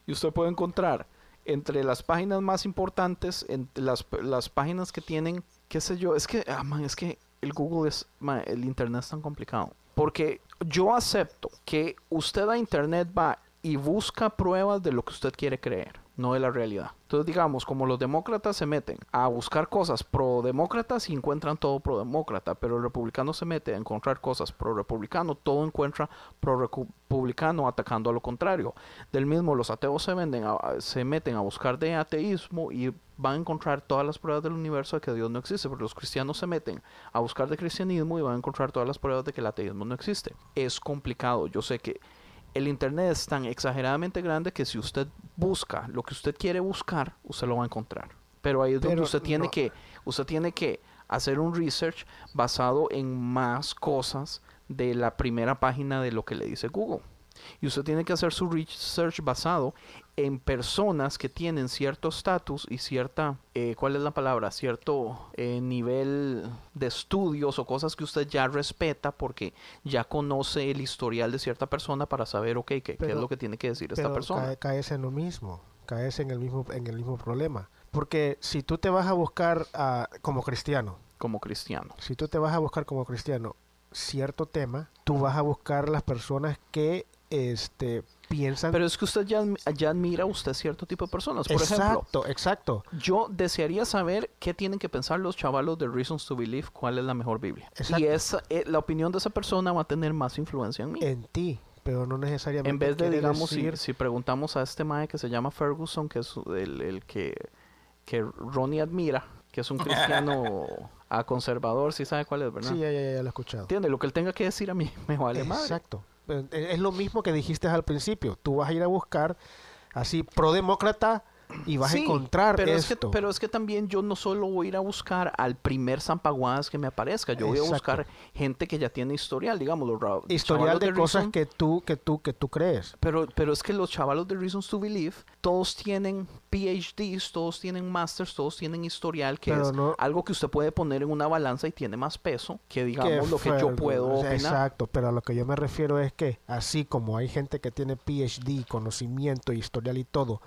S3: Y usted puede encontrar entre las páginas más importantes, entre las, las páginas que tienen, qué sé yo, es que, ah, man, es que el Google es, mae, el Internet es tan complicado. Porque yo acepto que usted a Internet va y busca pruebas de lo que usted quiere creer, no de la realidad. Entonces, digamos, como los demócratas se meten a buscar cosas pro demócratas y encuentran todo pro demócrata, pero el republicano se mete a encontrar cosas pro republicano, todo encuentra pro republicano atacando a lo contrario. Del mismo, los ateos se, venden se meten a buscar de ateísmo y van a encontrar todas las pruebas del universo de que Dios no existe, pero los cristianos se meten a buscar de cristianismo y van a encontrar todas las pruebas de que el ateísmo no existe. Es complicado, yo sé que el internet es tan exageradamente grande que si usted busca lo que usted quiere buscar, usted lo va a encontrar. Pero ahí es donde usted tiene que usted tiene que hacer un research basado en más cosas de la primera página de lo que le dice Google. Y usted tiene que hacer su research basado en personas que tienen cierto estatus y cierta, eh, ¿cuál es la palabra? Cierto eh, nivel de estudios o cosas que usted ya respeta porque ya conoce el historial de cierta persona para saber, ok, qué, qué es lo que tiene que decir esta persona.
S5: cae- caes en lo mismo, caes en el mismo, en el mismo problema. Porque si tú te vas a buscar ah, como cristiano,
S3: como cristiano.
S5: si tú te vas a buscar como cristiano cierto tema, tú vas a buscar las personas que este piensan
S3: Pero es que usted ya, ya admira a usted cierto tipo de personas. Por ejemplo,
S5: exacto, exacto.
S3: yo desearía saber qué tienen que pensar los chavalos de Reasons to Believe, cuál es la mejor Biblia.
S5: Exacto.
S3: Y esa, eh, la opinión de esa persona va a tener más influencia en mí.
S5: en ti, pero no necesariamente
S3: en vez de, digamos, si,
S5: decir-
S3: si preguntamos a este mae que se llama Ferguson, que es el, el que, que Ronnie admira, que es un cristiano a conservador, si sabe cuál es, ¿verdad?
S5: Sí, ya, ya, ya lo he escuchado.
S3: ¿Entiende? Lo que él tenga que decir a mí me vale madre.
S5: Exacto. Es lo mismo que dijiste al principio. Tú vas a ir a buscar así pro-demócrata y vas
S3: Sí,
S5: a encontrar
S3: pero Es que, pero es que también yo no solo voy a ir a buscar al primer zampaguadas que me aparezca, yo voy a buscar gente que ya tiene historial, digamos, los
S5: Historial de cosas
S3: Reason,
S5: que tú, que tú, que tú crees.
S3: Pero, pero es que los chavalos de Reasons to Believe, todos tienen PhDs, todos tienen masters, todos tienen historial, que
S5: Pero
S3: es
S5: no-
S3: algo que usted puede poner en una balanza y tiene más peso que, digamos, lo que yo puedo opinar.
S5: Exacto, pero a lo que yo me refiero es que así como hay gente que tiene PhD, conocimiento, historial y todo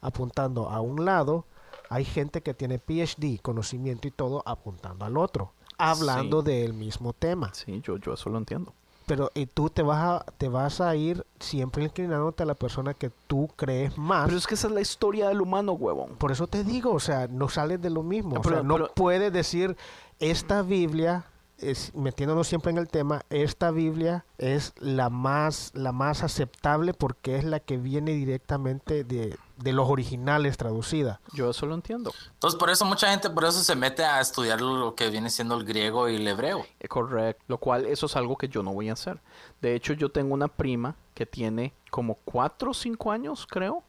S5: apuntando a un lado, hay gente que tiene PhD, conocimiento y todo apuntando al otro, hablando
S3: Sí.
S5: del mismo tema.
S3: Sí, yo, yo eso lo entiendo.
S5: Pero y tú te vas a te vas a ir siempre inclinándote a la persona que tú crees más.
S3: Pero es que esa es la historia del humano, huevón.
S5: Por eso te digo, o sea, no sales de lo mismo. O sea, no
S3: pero-
S5: puedes decir, esta Biblia, es, metiéndonos siempre en el tema, esta Biblia es la más, la más aceptable porque es la que viene directamente de, de los originales traducida.
S3: Yo eso lo entiendo.
S4: Entonces, por eso mucha gente, por eso se mete a estudiar lo que viene siendo el griego y el hebreo.
S3: Eh, Correcto. Lo cual, eso es algo que yo no voy a hacer. De hecho, yo tengo una prima que tiene como cuatro o cinco años, creo,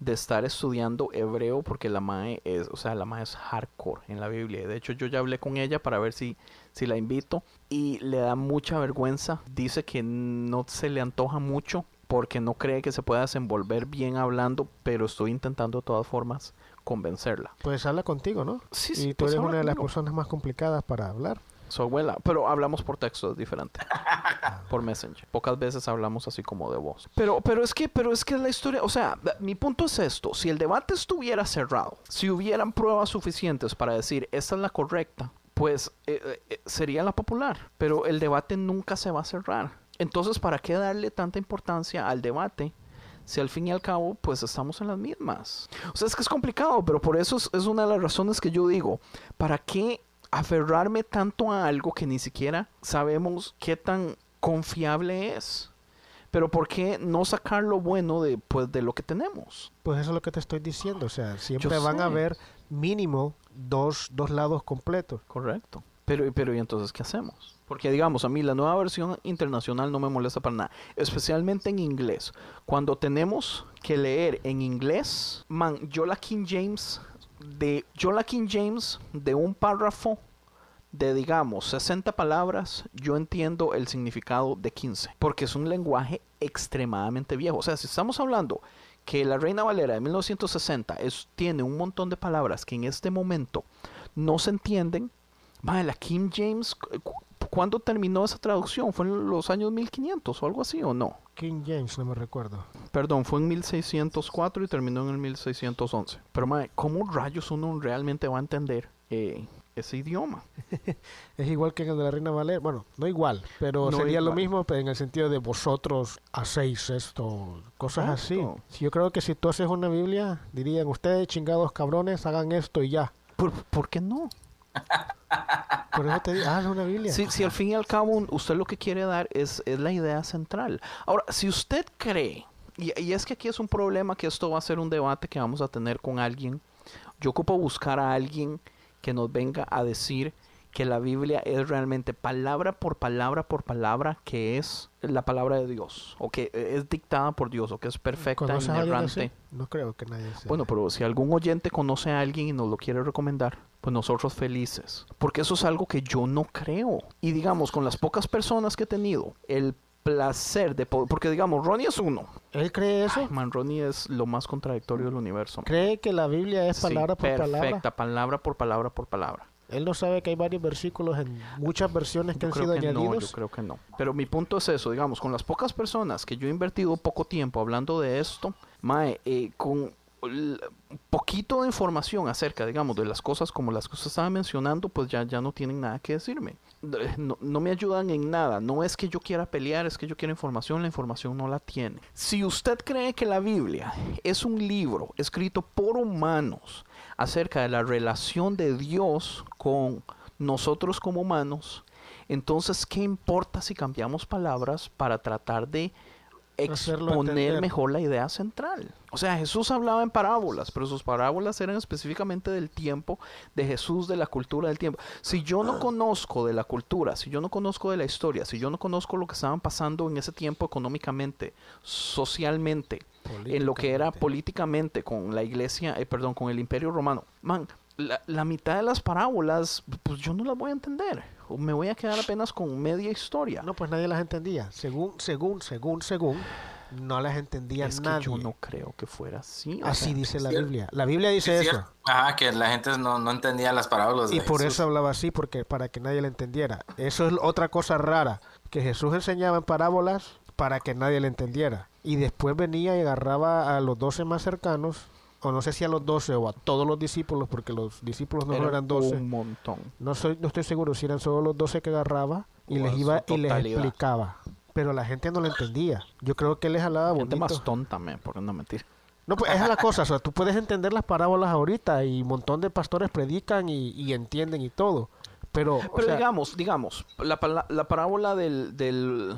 S3: de estar estudiando hebreo porque la mae es, o sea, la mae es hardcore en la Biblia. De hecho, yo ya hablé con ella para ver si, si la invito y le da mucha vergüenza. Dice que no se le antoja mucho porque no cree que se pueda desenvolver bien hablando, pero estoy intentando de todas formas convencerla.
S5: Pues habla contigo, ¿no?
S3: Sí,
S5: y
S3: sí,
S5: tú
S3: pues
S5: eres una de las
S3: conmigo.
S5: personas más complicadas para hablar.
S3: Su abuela, pero hablamos por texto, es diferente. por Messenger. Pocas veces hablamos así como de voz. Pero, pero es que, pero es que la historia, o sea, mi punto es esto: si el debate estuviera cerrado, si hubieran pruebas suficientes para decir esta es la correcta, pues eh, eh, sería la popular. Pero el debate nunca se va a cerrar. Entonces, ¿para qué darle tanta importancia al debate? Si al fin y al cabo, pues estamos en las mismas. O sea, es que es complicado, pero por eso es, es una de las razones que yo digo, ¿para qué aferrarme tanto a algo que ni siquiera sabemos qué tan confiable es? Pero ¿por qué no sacar lo bueno de, pues, de lo que tenemos?
S5: Pues eso es lo que te estoy diciendo. O sea, siempre van a haber mínimo dos, dos lados completos.
S3: Correcto. Pero, pero ¿y entonces qué hacemos? Porque digamos, a mí la nueva versión internacional no me molesta para nada, especialmente en inglés. Cuando tenemos que leer en inglés, man, yo la King James, de, yo la King James de un párrafo de digamos 60 palabras, yo entiendo el significado de 15, porque es un lenguaje extremadamente viejo. O sea, si estamos hablando que la Reina Valera de 1960 es, tiene un montón de palabras que en este momento no se entienden, Madre, la King James, ¿cuándo terminó esa traducción? ¿Fue en los años 1500 o algo así o no?
S5: King James, no me recuerdo.
S3: Perdón, fue en 1604 y terminó en el 1611. Pero, madre, ¿cómo rayos uno realmente va a entender eh, ese idioma?
S5: Es igual que en el de la Reina Valera. Bueno, no igual, pero
S3: No
S5: sería lo
S3: igual.
S5: mismo pero en el sentido de vosotros hacéis esto, cosas así. Yo creo que si tú haces una Biblia, dirían ustedes, chingados cabrones, hagan esto y ya.
S3: ¿Por, por qué no?
S5: Por eso te digo, haz una Biblia.
S3: Si, al fin y al cabo usted lo que quiere dar es, es la idea central. Ahora, si usted cree, y, y es que aquí es un problema que esto va a ser un debate que vamos a tener con alguien, yo ocupo buscar a alguien que nos venga a decir que la Biblia es realmente palabra por palabra por palabra que es la palabra de Dios, o que es dictada por Dios, o que es perfecta,
S5: ¿Conoces a alguien
S3: inerrante.
S5: No creo que nadie sea.
S3: Bueno, pero si algún oyente conoce a alguien y nos lo quiere recomendar, pues nosotros felices. Porque eso es algo que yo no creo. Y digamos, con las pocas personas que he tenido el placer de poder, porque digamos, Ronnie es uno.
S5: ¿Él cree eso?
S3: Ay, man, Ronnie es lo más contradictorio del universo.
S5: ¿Cree que la Biblia es
S3: Sí,
S5: palabra por palabra?
S3: perfecta, palabra por palabra por palabra.
S5: Él no sabe que hay varios versículos en muchas versiones que
S3: Yo
S5: han
S3: creo
S5: sido
S3: que no,
S5: añadidos.
S3: yo creo que no. Pero mi punto es eso, digamos, con las pocas personas que yo he invertido poco tiempo hablando de esto, mae, eh, con poquito de información acerca, digamos, de las cosas como las que usted estaba mencionando, pues ya, ya no tienen nada que decirme. Eh, No, no me ayudan en nada. No es que yo quiera pelear, es que yo quiero información, la información no la tiene. Si usted cree que la Biblia es un libro escrito por humanos acerca de la relación de Dios con nosotros como humanos, entonces, ¿qué importa si cambiamos palabras para tratar de exponer mejor la idea central? O sea, Jesús hablaba en parábolas, pero sus parábolas eran específicamente del tiempo de Jesús, de la cultura del tiempo. Si yo no conozco de la cultura, si yo no conozco de la historia, si yo no conozco lo que estaban pasando en ese tiempo económicamente, socialmente, en lo que era políticamente con la iglesia, eh, perdón, con el imperio romano, man, la, la mitad de las parábolas, pues yo no las voy a entender. O me voy a quedar apenas con media historia.
S5: No, pues nadie las entendía. Según, según, según, según, no las entendía
S3: es que
S5: nadie.
S3: yo no creo que fuera así.
S5: Así
S3: sea,
S5: dice la
S4: cierto.
S5: Biblia. La Biblia dice
S4: Es
S5: eso.
S4: Ajá, que la gente no, no entendía las parábolas de
S5: Y por
S4: Jesús.
S5: eso hablaba así, porque para que nadie le entendiera. Eso es otra cosa rara, que Jesús enseñaba en parábolas para que nadie le entendiera. Y después venía y agarraba a los doce más cercanos, o no sé si a los doce o a todos los discípulos, porque los discípulos no
S3: era
S5: eran doce.
S3: un montón.
S5: No, soy, no estoy seguro si eran solo los doce que agarraba y
S3: O
S5: les iba y les explicaba. Pero la gente no lo entendía. Yo creo que él les
S3: Gente
S5: bonito.
S3: más tonta, man, por no mentir.
S5: No, pues esa es la cosa, o sea, tú puedes entender las parábolas ahorita y un montón de pastores predican y, y entienden y todo. Pero, o
S3: Pero
S5: sea,
S3: digamos, digamos, la, la parábola del, del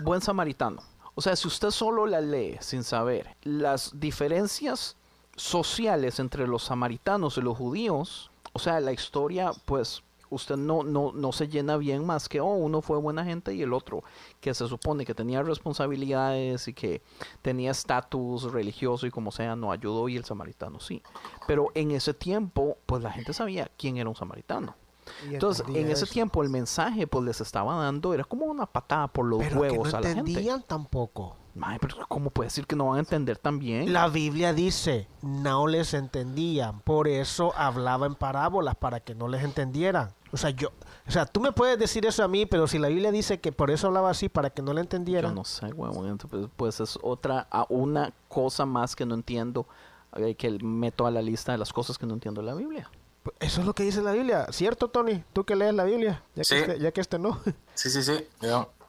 S3: buen samaritano. O sea, si usted solo la lee sin saber las diferencias sociales entre los samaritanos y los judíos, o sea, la historia, pues usted no, no, no se llena bien más que, oh, uno fue buena gente y el otro, que se supone que tenía responsabilidades y que tenía estatus religioso y como sea, no ayudó y el samaritano sí. Pero en ese tiempo, pues la gente sabía quién era un samaritano. Entonces, en ese
S5: eso.
S3: tiempo el mensaje pues les estaba dando, era como una patada por los
S5: pero que
S3: huevos
S5: no
S3: a la gente.
S5: entendían tampoco.
S3: Mae, pero ¿cómo puede decir que no van a entender también?
S5: La Biblia dice, no les entendían, por eso hablaba en parábolas para que no les entendieran. O sea, yo, o sea, tú me puedes decir eso a mí, pero si la Biblia dice que por eso hablaba así para que no le
S3: Yo
S5: entendieran,
S3: no sé, huevón. entonces, Pues, es otra, una cosa más que no entiendo, eh, que meto a la lista de las cosas que no entiendo de la Biblia.
S5: Eso es lo que dice la Biblia, ¿cierto, Tony? Tú que lees la Biblia, ya que, este, ya que este no.
S4: Sí, sí, sí.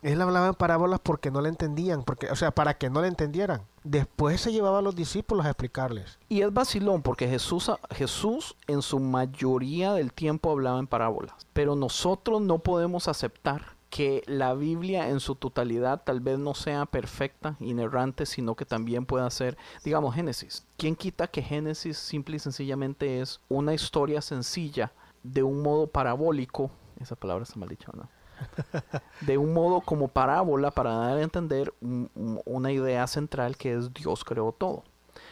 S5: Él hablaba en parábolas porque no le entendían, porque, o sea, para que no le entendieran. Después se llevaba a los discípulos a explicarles.
S3: Y es vacilón porque Jesús, Jesús en su mayoría del tiempo hablaba en parábolas. Pero nosotros no podemos aceptar que la Biblia en su totalidad tal vez no sea perfecta, inerrante, sino que también pueda ser, digamos, Génesis. ¿Quién quita que Génesis simple y sencillamente es una historia sencilla de un modo parabólico? Esa palabra está mal dicha, ¿no? de un modo como parábola para dar a entender un- un- una idea central que es Dios creó todo.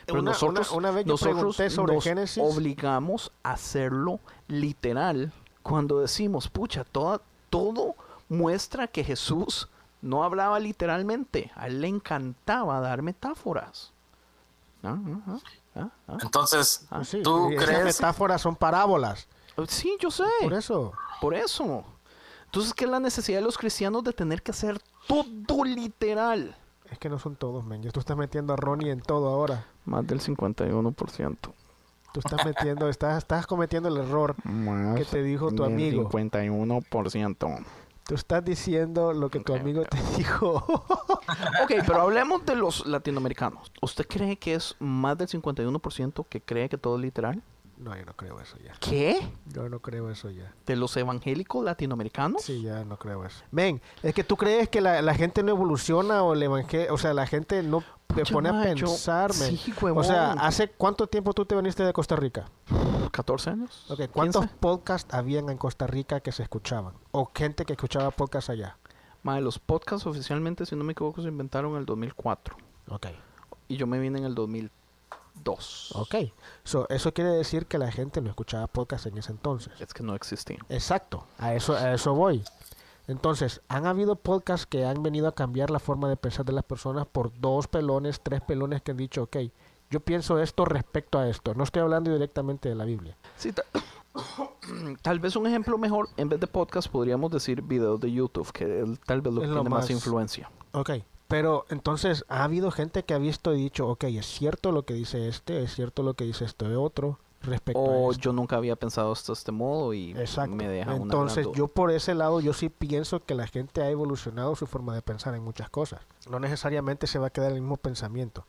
S3: Pero
S5: Una-
S3: nosotros,
S5: una- una vez
S3: nosotros
S5: sobre
S3: nos
S5: Génesis.
S3: obligamos a hacerlo literal cuando decimos, pucha, toda, todo muestra que Jesús no hablaba literalmente. A él le encantaba dar metáforas. Ah, ah, ah,
S4: Entonces,
S3: ah.
S5: Sí,
S4: ¿tú
S5: y esas
S4: crees?
S5: metáforas son parábolas.
S3: Sí, yo sé.
S5: Por eso.
S3: Por eso. Entonces, ¿qué es la necesidad de los cristianos de tener que hacer todo literal?
S5: Es que no son todos, men. Tú estás metiendo a Ronnie en todo ahora.
S3: Más del 51%.
S5: Tú estás metiendo, estás, estás cometiendo el error.
S3: Más
S5: ¿Qué te dijo tu
S3: del
S5: amigo?
S3: 51%.
S5: Tú estás diciendo lo que tu amigo te dijo.
S3: Ok, pero hablemos de los latinoamericanos. ¿Usted cree que es más del 51% que cree que todo es literal?
S5: no, yo no creo eso ya.
S3: ¿Qué?
S5: Yo no creo eso ya.
S3: ¿De los evangélicos latinoamericanos?
S5: Sí, ya no creo eso. Men, es que tú crees que la, la gente no evoluciona o el evangelio, o sea, la gente no te pone a
S3: yo-
S5: pensar,
S3: sí,
S5: o sea. ¿hace cuánto tiempo tú te viniste de Costa Rica?
S3: 14 años.
S5: ¿cuántos
S3: 15?
S5: podcasts habían en Costa Rica que se escuchaban? O gente que escuchaba podcasts allá.
S3: Ma, los podcasts oficialmente, si no me equivoco, se inventaron en el 2004.
S5: Ok.
S3: Y yo me vine en el 2002.
S5: Ok. So, eso quiere decir que la gente no escuchaba podcasts en ese entonces.
S3: Es que no existía.
S5: Exacto. A eso, a eso voy. Entonces, han habido podcasts que han venido a cambiar la forma de pensar de las personas por dos pelones, tres pelones que han dicho, ok, yo pienso esto respecto a esto. No estoy hablando directamente de la Biblia.
S3: Sí, ta- tal vez un ejemplo mejor, en vez de podcast, podríamos decir videos de YouTube, que tal vez lo tiene más
S5: más-
S3: influencia.
S5: Ok, pero entonces ha habido gente que ha visto y dicho, ok, es cierto lo que dice este, es cierto lo que dice este otro respecto
S3: O
S5: a esto.
S3: yo nunca había pensado esto de este modo y
S5: Exacto.
S3: me deja
S5: Entonces, yo por ese lado, yo sí pienso que la gente ha evolucionado su forma de pensar en muchas cosas. No necesariamente se va a quedar el mismo pensamiento.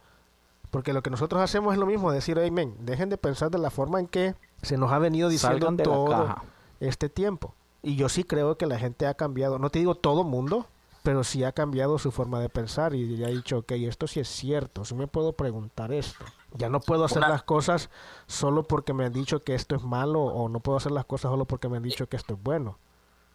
S5: Porque lo que nosotros hacemos es lo mismo, decir, men, dejen de pensar de la forma en que se nos ha venido diciendo todo este tiempo. Y yo sí creo que la gente ha cambiado, no te digo todo mundo, pero sí ha cambiado su forma de pensar y ya ha dicho, ok, esto sí es cierto, sí me puedo preguntar esto. Ya no puedo hacer
S4: Una-
S5: las cosas solo porque me han dicho que esto es malo o no puedo hacer las cosas solo porque me han dicho que esto es bueno.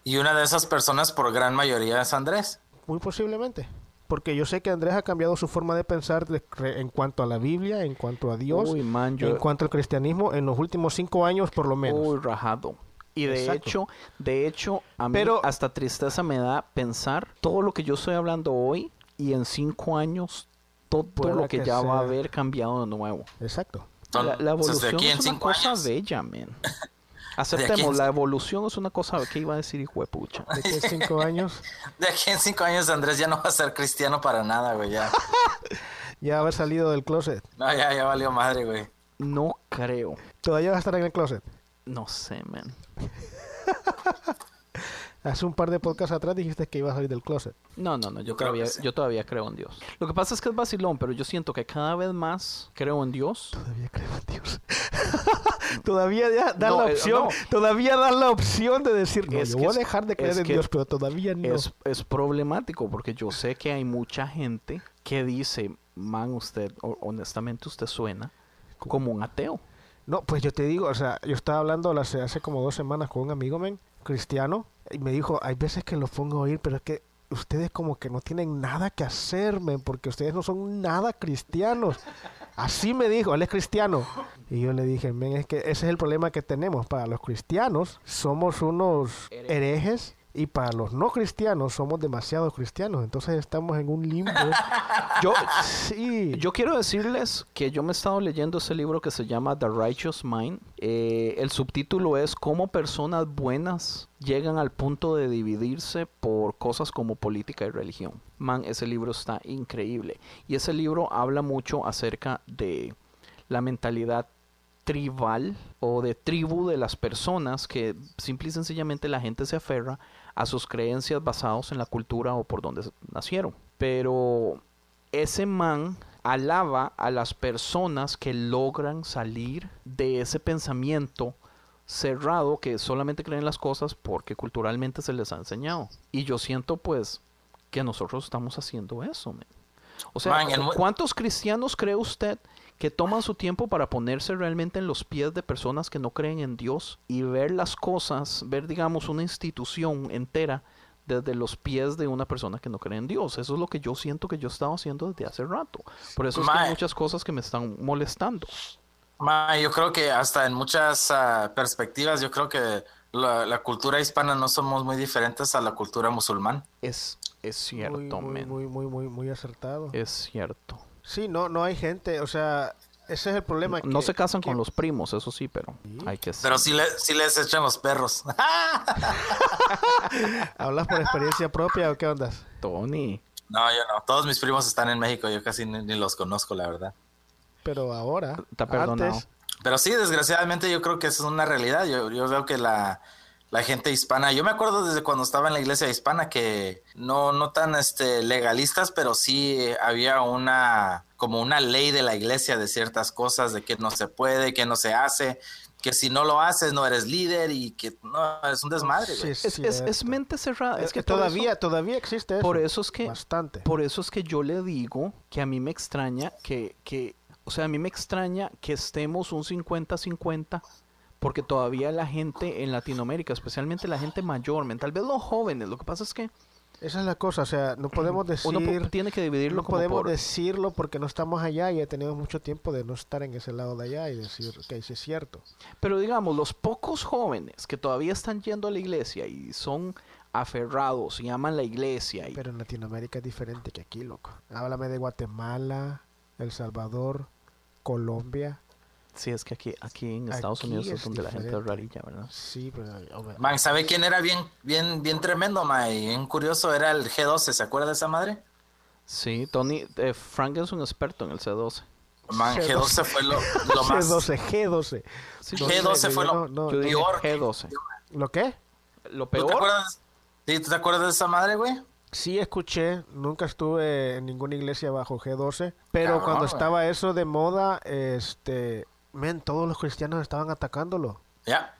S4: Y una de esas personas por gran mayoría es Andrés.
S5: Muy posiblemente. Porque yo sé que Andrés ha cambiado su forma de pensar de- re- en cuanto a la Biblia, en cuanto a Dios,
S3: Uy, man, yo-
S5: en cuanto al cristianismo, en los últimos cinco años por lo menos.
S3: Uy, rajado. Y de
S5: Exacto.
S3: hecho, de hecho, a mí
S5: Pero-
S3: hasta tristeza me da pensar todo lo que yo estoy hablando hoy y en cinco años todo
S5: Pueda
S3: lo que,
S5: que
S3: ya va a haber cambiado de nuevo.
S5: Exacto.
S3: La, evolución
S4: aquí en
S3: es una cosa
S4: años.
S3: bella, man.
S4: aquí
S3: Aceptemos,
S4: en-
S3: la evolución es una cosa que iba a decir hijo de pucha.
S5: De que cinco años
S4: De aquí en cinco años Andrés ya no va a ser cristiano para nada, güey. Ya,
S5: ya haber salido del closet.
S4: no, ya, ya valió madre, güey.
S3: No creo.
S5: Todavía va a estar en el closet.
S3: No sé, man.
S5: Hace un par de podcasts atrás dijiste que iba a salir del closet.
S3: No, no, no, yo,
S4: creo
S3: todavía,
S4: sí.
S3: yo todavía creo en Dios. Lo que pasa es que es vacilón, pero yo siento que cada vez más creo en Dios.
S5: Todavía creo en Dios. todavía ya dan
S3: No,
S5: la
S3: eh,
S5: opción,
S3: no.
S5: todavía dan la opción de decir, no,
S3: Es
S5: yo
S3: que
S5: voy a dejar de creer en Dios, pero todavía no.
S3: Es, es problemático porque yo sé que hay mucha gente que dice, man, usted, o- honestamente usted suena como un ateo.
S5: No, pues yo te digo, o sea, yo estaba hablando hace, hace como dos semanas con un amigo, men, cristiano, y me dijo, hay veces que lo pongo a oír, pero es que ustedes como que no tienen nada que hacer, men, porque ustedes no son nada cristianos. Así me dijo, él es cristiano. Y yo le dije, men, es que ese es el problema que tenemos. Para los cristianos somos unos herejes y para los no cristianos somos demasiados cristianos. Entonces estamos en un limbo.
S3: Yo,
S5: Sí.
S3: yo quiero decirles que yo me he estado leyendo ese libro que se llama The Righteous Mind. Eh, el subtítulo es Cómo personas buenas llegan al punto de dividirse por cosas como política y religión. Man, ese libro está increíble. Y ese libro habla mucho acerca de la mentalidad tribal o de tribu de las personas que simple y sencillamente la gente se aferra a sus creencias basados en la cultura o por donde nacieron. Pero ese man alaba a las personas que logran salir de ese pensamiento cerrado que solamente creen las cosas porque culturalmente se les ha enseñado. Y yo siento pues que nosotros estamos haciendo eso. man. O sea,
S4: Man,
S3: ¿cuántos cristianos cree usted que toman su tiempo para ponerse realmente en los pies de personas que no creen en Dios y ver las cosas, ver digamos una institución entera desde los pies de una persona que no cree en Dios? Eso es lo que yo siento que yo he estado haciendo desde hace rato. Por eso es que hay muchas cosas que me están molestando.
S4: Ma, yo creo que hasta en muchas ah, perspectivas, yo creo que la, la cultura hispana no somos muy diferentes a la cultura musulmán.
S3: Es, es cierto,
S5: muy, muy, muy, muy, muy acertado.
S3: Es cierto.
S5: Sí, no, no hay gente, o sea, ese es el problema.
S3: No
S5: que-
S3: se casan
S5: que-
S3: con los primos, eso sí, pero hay que
S4: Pero sí, le- sí les echan los perros.
S5: ¿Hablas por experiencia propia o qué ondas?
S3: Tony.
S4: No, yo no. Todos mis primos están en México, yo casi ni, ni los conozco, la verdad.
S5: Pero ahora,
S3: Está perdonado.
S5: antes,
S4: Pero sí, desgraciadamente yo creo que eso es una realidad. Yo, yo veo que la, la gente hispana, yo me acuerdo desde cuando estaba en la iglesia hispana que no, no tan este, legalistas, pero sí había una, como una ley de la iglesia de ciertas cosas, de que no se puede, que no se hace, que si no lo haces no eres líder y que no, es un desmadre,
S5: Sí, es
S3: Es, es, mente cerrada.
S5: es,
S3: Es,
S5: que
S3: eso-
S5: todavía, todavía existe eso.
S3: Por eso es que
S5: Bastante.
S3: Por eso es que yo le digo que a mí me extraña que, que o sea, a mí me extraña que estemos un 50-50 porque todavía la gente en Latinoamérica, especialmente la gente mayor, tal vez los jóvenes, lo que pasa es que
S5: Esa es la cosa, o sea, no podemos decir...
S3: uno tiene que dividirlo
S5: no
S3: como
S5: podemos
S3: por...
S5: decirlo porque no estamos allá y ya tenemos mucho tiempo de no estar en ese lado de allá y decir que sí es cierto.
S3: Pero digamos, los pocos jóvenes que todavía están yendo a la iglesia y son aferrados y aman la iglesia. Y,
S5: Pero en Latinoamérica es diferente que aquí, loco. Háblame de Guatemala, El Salvador, Colombia.
S3: Sí, es que aquí, aquí en Estados
S5: Aquí
S3: Unidos es,
S5: es
S3: donde la gente es rarilla, ¿verdad?
S5: Sí, pero... hombre,
S4: Man, ¿sabe quién era bien, bien, bien tremendo, mae? Bien curioso, era el G12, ¿se acuerda de esa madre?
S3: Sí, Tony, eh, Frank es un experto en el C12.
S4: Man, G12 fue lo, lo más...
S5: G12, G12.
S3: Sí,
S5: No
S4: G12
S5: sé,
S4: fue lo
S5: no- no-
S4: peor.
S3: G12.
S5: ¿Lo qué?
S3: Lo
S4: ¿Tú te
S3: peor,
S4: acuerdas? Sí, ¿tú te acuerdas de esa madre, güey?
S5: Sí escuché, nunca estuve en ninguna iglesia bajo G12, pero
S4: Cabrón,
S5: cuando
S4: güey.
S5: estaba eso de moda, este, men, todos los cristianos estaban atacándolo.
S4: Ya.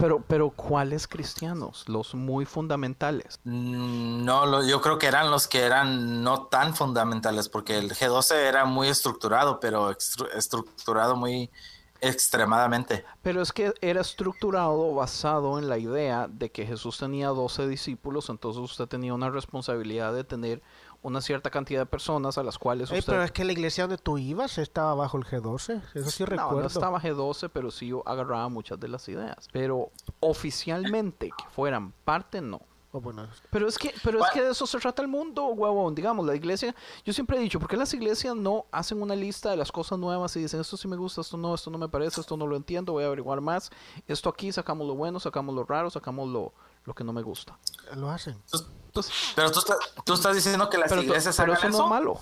S3: Pero, pero ¿cuáles cristianos? Los muy fundamentales.
S4: Mm, No, lo- yo creo que eran los que eran no tan fundamentales, porque el G12 era muy estructurado, pero estructurado muy extremadamente.
S3: Pero es que era estructurado basado en la idea de que Jesús tenía 12 discípulos, entonces usted tenía una responsabilidad de tener una cierta cantidad de personas a las cuales
S5: Ey,
S3: usted...
S5: pero es que la iglesia donde tú ibas estaba bajo el G12, eso sí
S3: No,
S5: recuerdo.
S3: no estaba G12, pero sí yo agarraba muchas de las ideas. Pero oficialmente que fueran parte, no.
S5: Oh, bueno,
S3: Pero es que, pero es que de eso se trata el mundo, huevón. Digamos, la iglesia, yo siempre he dicho, ¿por qué las iglesias no hacen una lista de las cosas nuevas y dicen, esto sí me gusta, esto no, esto no me parece, esto no lo entiendo, voy a averiguar más, esto aquí sacamos lo bueno, sacamos lo raro, sacamos lo, lo que no me gusta.
S5: lo hacen.
S4: Pero tú, estás- tú estás diciendo que las
S3: Pero,
S4: iglesias
S3: pero
S4: hagan
S3: eso
S4: eso.
S3: no es malo.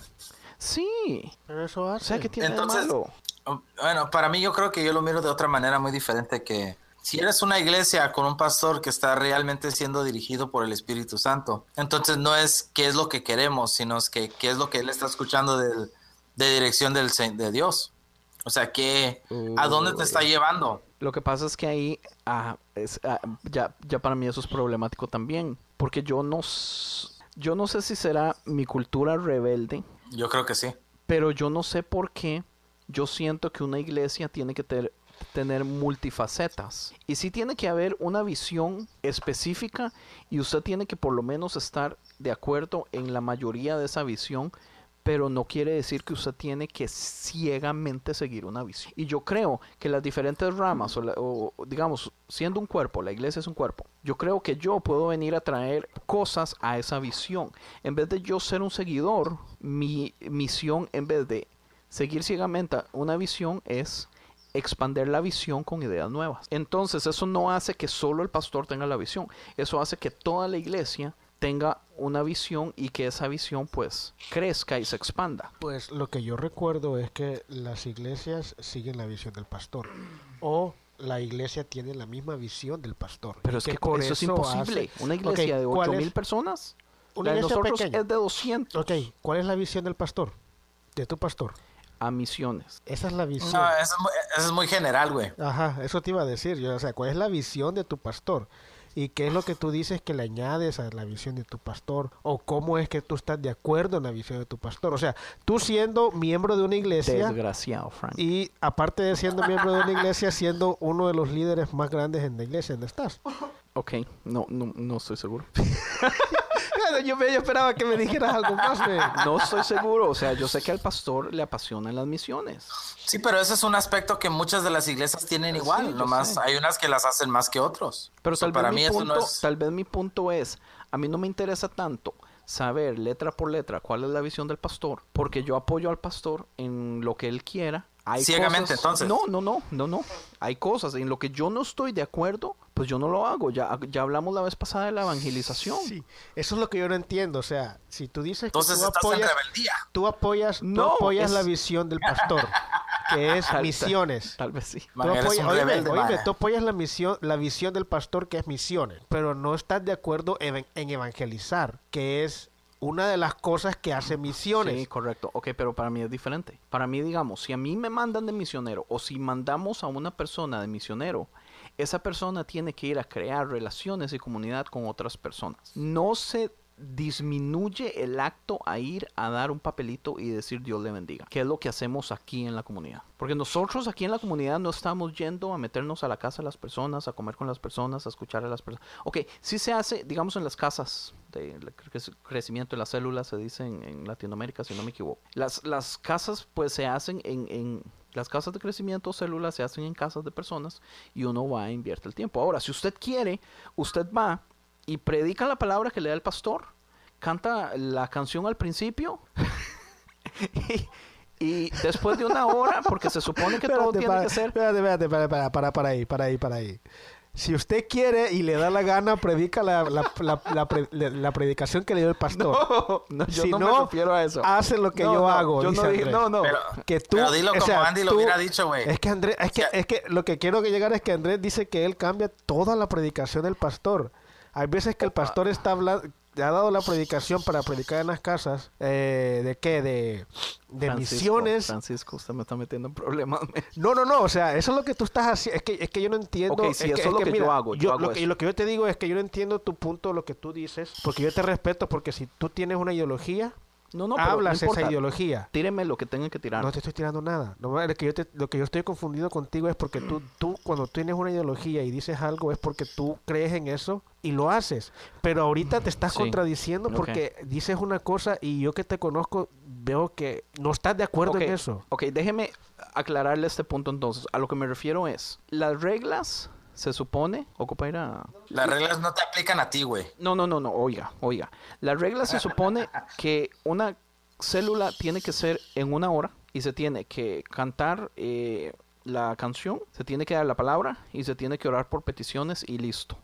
S3: Sí,
S5: Pero eso
S3: o sea, que tiene de
S4: Entonces-
S3: malo?
S4: Oh, Bueno, para mí yo creo que yo lo miro de otra manera muy diferente que si eres una iglesia con un pastor que está realmente siendo dirigido por el Espíritu Santo, entonces no es qué es lo que queremos, sino es que qué es lo que él está escuchando del- de dirección del, de Dios. O sea, que, ¿a dónde te está llevando?
S3: Lo que pasa es que ahí ah, es, ah, ya, ya para mí eso es problemático también. Porque yo no, yo no sé si será mi cultura rebelde,
S4: Yo creo que sí.
S3: pero yo no sé por qué yo siento que una iglesia tiene que ter- tener multifacetas. Y sí tiene que haber una visión específica y usted tiene que por lo menos estar de acuerdo en la mayoría de esa visión, pero no quiere decir que usted tiene que ciegamente seguir una visión. Y yo creo que las diferentes ramas, o, digamos, siendo un cuerpo, la iglesia es un cuerpo, yo creo que yo puedo venir a traer cosas a esa visión. En vez de yo ser un seguidor, mi misión, en vez de seguir ciegamente una visión, es expander la visión con ideas nuevas. Entonces eso no hace que solo el pastor tenga la visión, eso hace que toda la iglesia tenga una visión y que esa visión pues crezca y se expanda.
S5: Pues lo que yo recuerdo es que las iglesias siguen la visión del pastor. O la iglesia tiene la misma visión del pastor.
S3: Pero es que,
S5: por
S3: eso es
S5: eso
S3: imposible.
S5: hace-
S3: Una iglesia
S5: Ok,
S3: de
S5: ¿cuál
S3: 8
S5: es-
S3: mil personas,
S5: Una
S3: la de
S5: iglesia
S3: nosotros
S5: pequeña.
S3: es de 200
S5: Ok, ¿cuál es la visión del pastor? De tu pastor.
S3: a misiones.
S5: Esa es la visión.
S4: No, eso es muy, eso es muy general, güey.
S5: Ajá, eso te iba a decir yo. O sea, ¿cuál es la visión de tu pastor? ¿Y qué es lo que tú dices que le añades a la visión de tu pastor? ¿O cómo es que tú estás de acuerdo en la visión de tu pastor? O sea, tú siendo miembro de una iglesia
S3: Desgraciado, Frank.
S5: y aparte de siendo miembro de una iglesia, siendo uno de los líderes más grandes en la iglesia donde estás.
S3: Ok, no, no, no estoy seguro.
S5: yo, yo esperaba que me dijeras algo más.
S3: No estoy seguro. O sea, yo sé que al pastor le apasionan las misiones.
S4: Sí, pero ese es un aspecto que muchas de las iglesias tienen igual.
S3: Sí,
S4: nomás
S3: sé.
S4: hay unas que las hacen más que otros.
S3: Pero
S4: O sea,
S3: tal,
S4: para
S3: vez
S4: mí
S3: mi
S4: eso
S3: punto,
S4: no es...
S3: tal vez mi punto es, a mí no me interesa tanto saber letra por letra cuál es la visión del pastor, porque yo apoyo al pastor en lo que él quiera. Hay
S4: Ciegamente,
S3: cosas-
S4: entonces.
S3: No, no, no, no, no. Hay cosas en lo que yo no estoy de acuerdo, pues yo no lo hago. Ya, ya hablamos la vez pasada de la evangelización.
S5: Sí, eso es lo que yo no entiendo. O sea, si tú dices que
S4: Entonces
S5: tú
S4: estás en
S5: apoyas,
S4: rebeldía.
S5: tú apoyas, tú
S3: No,
S5: apoyas
S3: es-
S5: la visión del pastor, que es
S3: Tal-
S5: misiones.
S3: Tal vez sí.
S5: Tú apoyas, oíme,
S4: rebelde,
S5: oíme,
S4: man.
S5: tú apoyas la misión, la visión del pastor que es misiones, pero no estás de acuerdo en, en evangelizar, que es una de las cosas que hace misiones.
S3: Sí, correcto. Ok, pero para mí es diferente. Para mí, digamos, si a mí me mandan de misionero o si mandamos a una persona de misionero, esa persona tiene que ir a crear relaciones y comunidad con otras personas. No se disminuye el acto a ir a dar un papelito y decir Dios le bendiga, que es lo que hacemos aquí en la comunidad. Porque nosotros aquí en la comunidad no estamos yendo a meternos a la casa de las personas, a comer con las personas, a escuchar a las personas. Ok, sí se hace, digamos, en las casas de cre- crecimiento de las células, se dice en, en Latinoamérica, si no me equivoco. Las, las casas pues se hacen en, en- Las casas de crecimiento células se hacen en casas de personas y uno va e invierte el tiempo. Ahora, si usted quiere, usted va y predica la palabra que le da el pastor, canta la canción al principio y, y después de una hora, porque se supone que todo tiene que ser...
S5: espérate, espérate, para, para, para ahí, para ahí, para ahí. Si usted quiere y le da la gana, predica la, la, la, la pre- la- predicación que le dio el pastor.
S3: No, no, yo
S5: si
S3: no,
S5: no,
S3: me refiero a eso.
S5: Hace lo que
S3: No,
S5: yo
S3: no,
S5: hago.
S3: yo
S5: dice
S3: no dije- no, no.
S4: Pero,
S5: que tú,
S4: pero dilo
S5: o
S4: como
S5: sea,
S4: Andy lo
S5: tú-
S4: hubiera dicho, güey.
S5: Es que Andrés, es que,
S4: O sea-
S5: es que lo que quiero que llegar es que Andrés dice que él cambia toda la predicación del pastor. Hay veces que el pastor está hablando, ha dado la predicación para predicar en las casas, eh, ¿de qué? De, de
S3: Francisco,
S5: misiones.
S3: Francisco, usted me está metiendo en problemas.
S5: No, no, no, o sea, eso es lo que tú estás haciendo. Es que, es que yo no entiendo.
S3: Ok, sí,
S5: es que,
S3: eso es lo que yo
S5: mira,
S3: hago, yo hago
S5: lo, que,
S3: eso.
S5: lo que yo te digo es que yo no entiendo tu punto, lo que tú dices, porque yo te respeto, porque si tú tienes una ideología,
S3: No, no, pero
S5: hablas
S3: no
S5: esa ideología.
S3: Tírenme lo que tengan que tirar.
S5: No te estoy tirando nada. No, lo, que yo te- lo que yo estoy confundido contigo es porque tú, tú, cuando tienes una ideología y dices algo, es porque tú crees en eso y lo haces. Pero ahorita te estás
S3: Sí.
S5: contradiciendo porque dices una cosa y yo que te conozco veo que no estás de acuerdo en eso.
S3: Ok, déjeme aclararle este punto entonces. A lo que me refiero es, las reglas se supone, ocupa ir a...
S4: Las reglas no te aplican a ti, güey.
S3: No, no, no, no, oiga, oiga. Las reglas se supone que una célula tiene que ser en una hora y se tiene que cantar eh, la canción, se tiene que dar la palabra y se tiene que orar por peticiones y listo.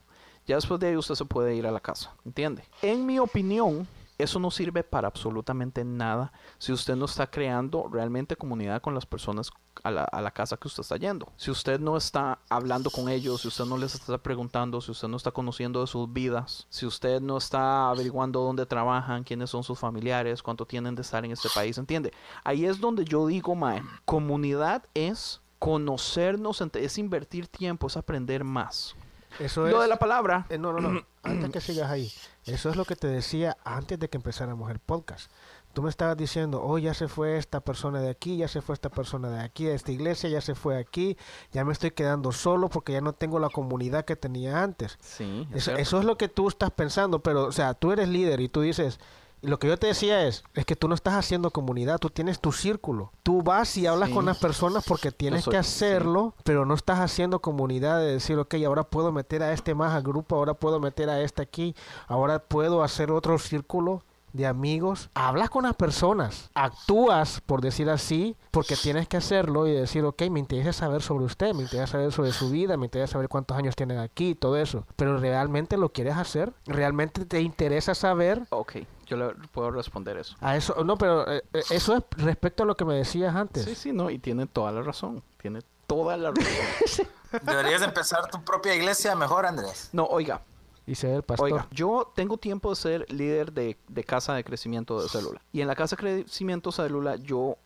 S3: Ya después de ahí usted se puede ir a la casa, ¿entiende? En mi opinión, eso no sirve para absolutamente nada si usted no está creando realmente comunidad con las personas a la, a la casa que usted está yendo. Si usted no está hablando con ellos, si usted no les está preguntando, si usted no está conociendo de sus vidas, si usted no está averiguando dónde trabajan, quiénes son sus familiares, cuánto tienen de estar en este país, ¿entiende? Ahí es donde yo digo, mae, comunidad es conocernos, es invertir tiempo, es aprender más.
S5: Eso
S3: Lo
S5: es-
S3: de la palabra,
S5: Eh, no, no, no. antes que sigas ahí. Eso es lo que te decía antes de que empezáramos el podcast. Tú me estabas diciendo, oh, ya se fue esta persona de aquí, ya se fue esta persona de aquí, de esta iglesia, ya se fue aquí, ya me estoy quedando solo porque ya no tengo la comunidad que tenía antes.
S3: sí, es
S5: Eso, eso es lo que tú estás pensando, pero, o sea, tú eres líder y tú dices, lo que yo te decía es, es que tú no estás haciendo comunidad, tú tienes tu círculo. Tú vas y hablas
S3: Sí.
S5: con las personas porque tienes
S3: soy-
S5: que
S3: sí.
S5: hacerlo, pero no estás haciendo comunidad de decir, ok, ahora puedo meter a este más al grupo, ahora puedo meter a este aquí, ahora puedo hacer otro círculo de amigos, hablas con las personas, actúas, por decir así, porque tienes que hacerlo y decir, ok, me interesa saber sobre usted, me interesa saber sobre su vida, me interesa saber cuántos años tienen aquí, todo eso, pero realmente lo quieres hacer, realmente te interesa saber
S3: Ok, yo le puedo responder eso.
S5: a eso, no, pero eh, eh, eso es respecto a lo que me decías antes.
S3: Sí, sí, no, y tiene toda la razón. Tiene toda la razón.
S4: Deberías empezar tu propia iglesia mejor, Andrés.
S3: No, oiga,
S5: Y ser el pastor.
S3: oiga, yo tengo tiempo de ser líder de, de casa de crecimiento de célula. Y en la casa de crecimiento célula yo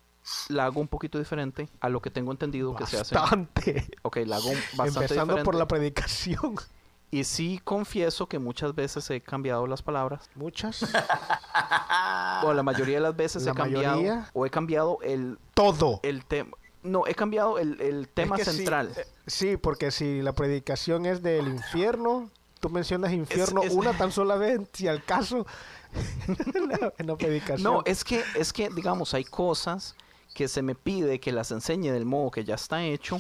S3: la hago un poquito diferente a lo que tengo entendido que se hace.
S5: Bastante.
S3: Ok, la hago bastante
S5: Empezando por la predicación.
S3: Y sí confieso que muchas veces he cambiado las palabras.
S5: Muchas.
S3: O la mayoría de las veces
S5: ¿La
S3: he cambiado.
S5: mayoría?
S3: O he cambiado el,
S5: Todo.
S3: el tema. No, he cambiado el, el tema
S5: Es que sí,
S3: central.
S5: eh, Sí, porque si la predicación es del infierno, tú mencionas infierno
S3: es-
S5: una tan sola vez, si al caso, en la- predicación.
S3: No, es que, es que, digamos, hay cosas que se me pide que las enseñe del modo que ya está hecho,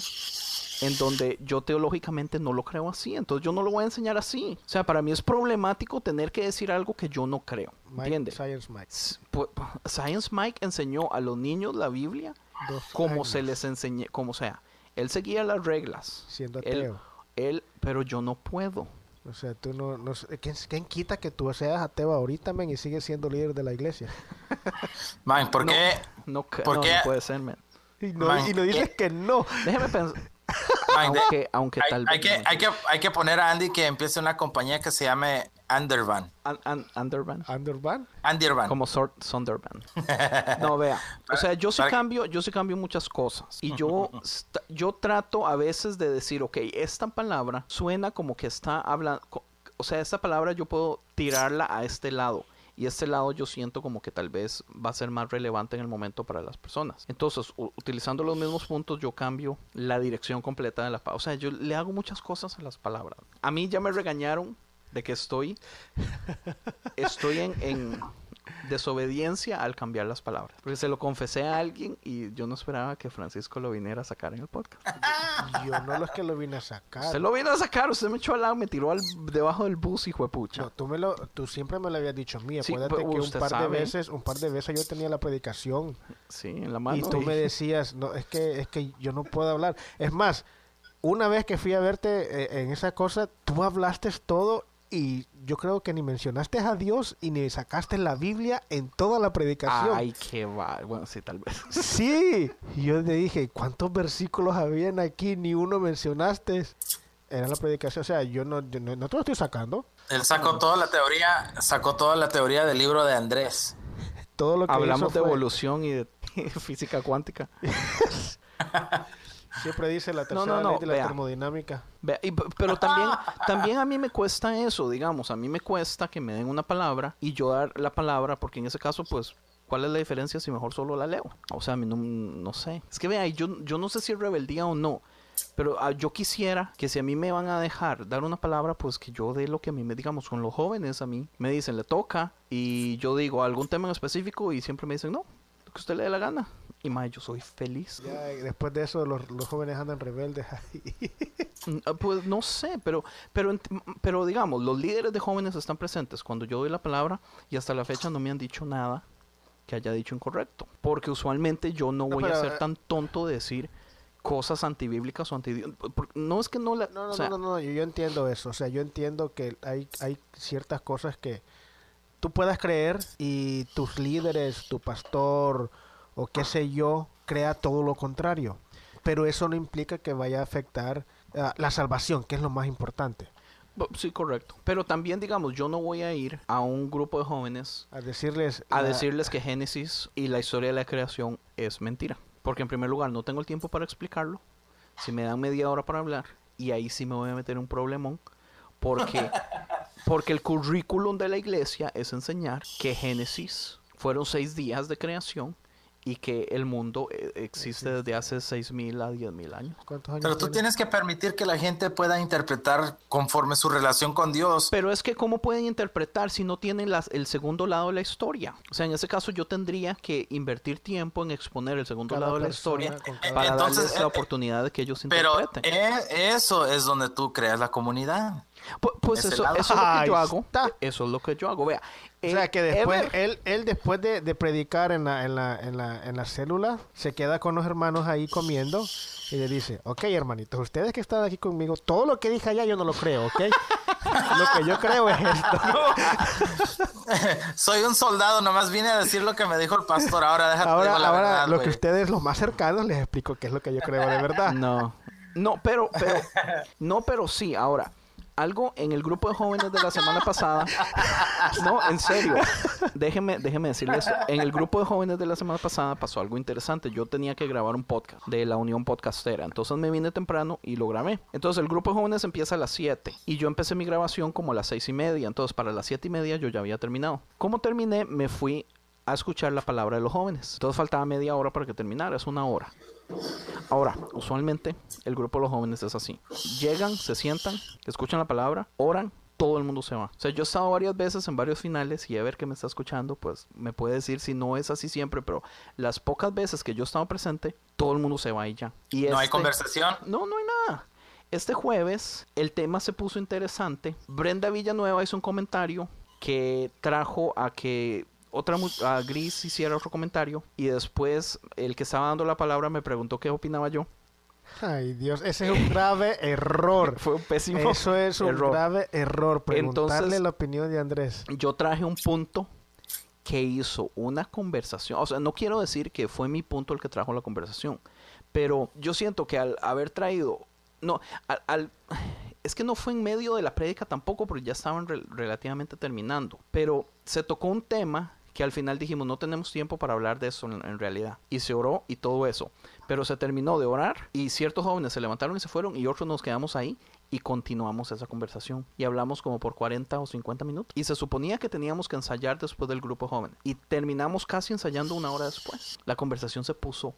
S3: en donde yo teológicamente no lo creo así, entonces yo no lo voy a enseñar así. O sea, para mí es problemático tener que decir algo que yo no creo, ¿entiendes?
S5: Science Mike.
S3: S- Science Mike enseñó a los niños la Biblia
S5: Dos
S3: como se les enseñé, como sea. Él seguía las reglas.
S5: Siendo
S3: Él,
S5: ateo.
S3: él, pero yo no puedo.
S5: O sea, tú no... no sé- ¿quién, quién quita que tú seas ateo ahorita, men, y sigues siendo líder de la iglesia?
S4: Man, ¿por
S3: No.
S4: qué?
S3: No, ca-
S4: ¿Por
S3: no,
S4: qué?
S3: no puede ser, man.
S5: Y no,
S4: Man,
S5: y no dices que no.
S3: Déjeme pensar.
S4: Man, de-
S3: Aunque,
S4: hay,
S3: tal
S4: hay
S3: vez.
S4: que,
S3: no.
S4: hay, que, hay que poner a Andy que empiece una compañía que se llame Undervan.
S3: An- an- Underman.
S5: Underban.
S4: Undervan.
S3: Como. No, vea. O sea, yo sí cambio, yo sí cambio muchas cosas. Y yo, yo trato a veces de decir, ok, esta palabra suena como que está hablando. O sea, esta palabra yo puedo tirarla a este lado. Y este lado yo siento como que tal vez va a ser más relevante en el momento para las personas. Entonces, u- utilizando los mismos puntos, yo cambio la dirección completa de la palabra. O sea, yo le hago muchas cosas a las palabras. A mí ya me regañaron de que estoy estoy en, en, desobediencia al cambiar las palabras. Porque se lo confesé a alguien y yo no esperaba que Francisco lo viniera a sacar en el podcast.
S5: Yo no lo es que lo vine a sacar.
S3: Usted lo vino a sacar, usted me echó al lado, me tiró al, debajo del bus, hijo de pucha.
S5: No, tú, me lo, tú siempre me lo habías dicho a mí. Acuérdate
S3: pero
S5: que un par de veces, un par de veces yo tenía la predicación
S3: Sí, en la mano.
S5: y tú me decías, no, es que, es que yo no puedo hablar. Es más, una vez que fui a verte eh, en esa cosa, tú hablaste todo y yo creo que ni mencionaste a Dios y ni sacaste la Biblia en toda la predicación.
S3: Ay, qué va. Bueno, sí, tal vez.
S5: Sí, y yo te dije, ¿cuántos versículos habían aquí? Ni uno mencionaste. Era la predicación, o sea, yo no, yo no, no te lo estoy sacando.
S4: Él sacó toda la teoría, sacó toda la teoría del libro de Andrés.
S5: Todo lo que
S3: Hablamos
S5: hizo
S3: de
S5: fue-
S3: evolución y de física cuántica.
S5: Siempre dice la tercera
S3: no, no,
S5: ley de la
S3: vea.
S5: termodinámica.
S3: Vea, y p- pero también, también a mí me cuesta eso, digamos, a mí me cuesta que me den una palabra y yo dar la palabra, porque en ese caso, pues, ¿cuál es la diferencia si mejor solo la leo? O sea, a mí no, no sé. Es que vea, yo, yo no sé si es rebeldía o no, pero ah, yo quisiera que si a mí me van a dejar dar una palabra, pues que yo dé lo que a mí me, digamos, con los jóvenes a mí, me dicen, le toca, y yo digo algún tema en específico y siempre me dicen, no, que usted le dé la gana. Y más, yo soy feliz.
S5: Ya, después de eso, los, los jóvenes andan rebeldes ahí.
S3: Mm, ah, Pues no sé, pero, pero, pero digamos, los líderes de jóvenes están presentes cuando yo doy la palabra y hasta la fecha no me han dicho nada que haya dicho incorrecto. Porque usualmente yo no
S5: No,
S3: voy a ser
S5: eh,
S3: tan tonto de decir cosas antibíblicas o anti No es que no la...
S5: No, no,
S3: o sea,
S5: no, no, no, yo, yo entiendo eso. O sea, yo entiendo que hay, hay ciertas cosas que tú puedas creer y tus líderes, tu pastor o qué sé yo, crea todo lo contrario. Pero eso no implica que vaya a afectar ah, la salvación, que es lo más importante.
S3: Sí, correcto. Pero también, digamos, yo no voy a ir a un grupo de jóvenes
S5: A decirles...
S3: a
S5: la-
S3: decirles que Génesis y la historia de la creación es mentira. Porque en primer lugar no tengo el tiempo para explicarlo. Si me dan media hora para hablar, y ahí sí me voy a meter un problemón. Porque, porque el currículum de la iglesia es enseñar que Génesis fueron seis días de creación y que el mundo eh, existe desde hace seis mil a diez mil años.
S5: ¿Cuántos años
S4: Pero tú
S5: tiene?
S4: tienes que permitir que la gente pueda interpretar conforme su relación con Dios.
S3: Pero es que ¿cómo pueden interpretar si no tienen las, el segundo lado de la historia? O sea, en ese caso yo tendría que invertir tiempo en exponer el segundo
S5: Cada
S3: lado de la historia
S5: cada-
S3: para
S4: Entonces,
S3: darles la
S4: eh,
S3: oportunidad de que ellos
S4: Pero
S3: interpreten.
S4: eh, eso es donde tú creas la comunidad.
S3: Pu- pues eso, eso es lo que yo hago.
S5: está.
S3: Eso es lo que yo hago. Vea,
S5: O sea
S3: eh,
S5: que después,
S3: Ever-
S5: él, él después de, de predicar en la, en, la, en, la, en la célula, se queda con los hermanos ahí comiendo y le dice, ok hermanitos, ustedes que están aquí conmigo, todo lo que dije allá yo no lo creo, ¿ok? lo que yo creo es esto.
S4: Soy un soldado, nomás vine a decir lo que me dijo el pastor. Ahora déjate
S5: Ahora,
S4: la
S5: ahora
S4: verdad,
S5: lo que ustedes, los más cercanos, les explico qué es lo que yo creo de verdad.
S3: No, no, pero, pero, no, pero sí. Ahora, algo en el grupo de jóvenes de la semana pasada, no, en serio, déjeme, déjeme decirles, en el grupo de jóvenes de la semana pasada pasó algo interesante. Yo tenía que grabar un podcast de la Unión Podcastera, entonces me vine temprano y lo grabé. Entonces el grupo de jóvenes empieza a las 7 y yo empecé mi grabación como a las seis y media, entonces para las siete y media yo ya había terminado. Como terminé, me fui a escuchar la palabra de los jóvenes. Entonces faltaba media hora para que terminara, es una hora. Ahora, usualmente el grupo de los jóvenes es así. Llegan, se sientan, escuchan la palabra, oran, todo el mundo se va. O sea, yo he estado varias veces en varios finales y a ver que me está escuchando, pues me puede decir si no es así siempre, pero las pocas veces que yo he estado presente, todo el mundo se va y ya. Y
S4: No hay
S3: este-
S4: conversación.
S3: no, no hay nada. Este jueves el tema se puso interesante. Brenda Villanueva hizo un comentario que trajo a que otra a Gris hiciera otro comentario y después el que estaba dando la palabra me preguntó qué opinaba yo.
S5: Ay, Dios, ese es un grave error.
S3: Fue un pésimo
S5: Eso es un
S3: error.
S5: grave error. Preguntarle
S3: Entonces-
S5: la opinión de Andrés.
S3: Yo traje un punto que hizo una conversación. O sea, no quiero decir que fue mi punto el que trajo la conversación, pero yo siento que al haber traído, no, al, al- es que no fue en medio de la prédica tampoco, porque ya estaban rel- relativamente terminando, pero se tocó un tema que al final dijimos no tenemos tiempo para hablar de eso en, realidad y se oró y todo eso, pero se terminó de orar y ciertos jóvenes se levantaron y se fueron y otros nos quedamos ahí y continuamos esa conversación. Y hablamos como por 40 o 50 minutos. Y se suponía que teníamos que ensayar después del grupo joven. Y terminamos casi ensayando una hora después. La conversación se puso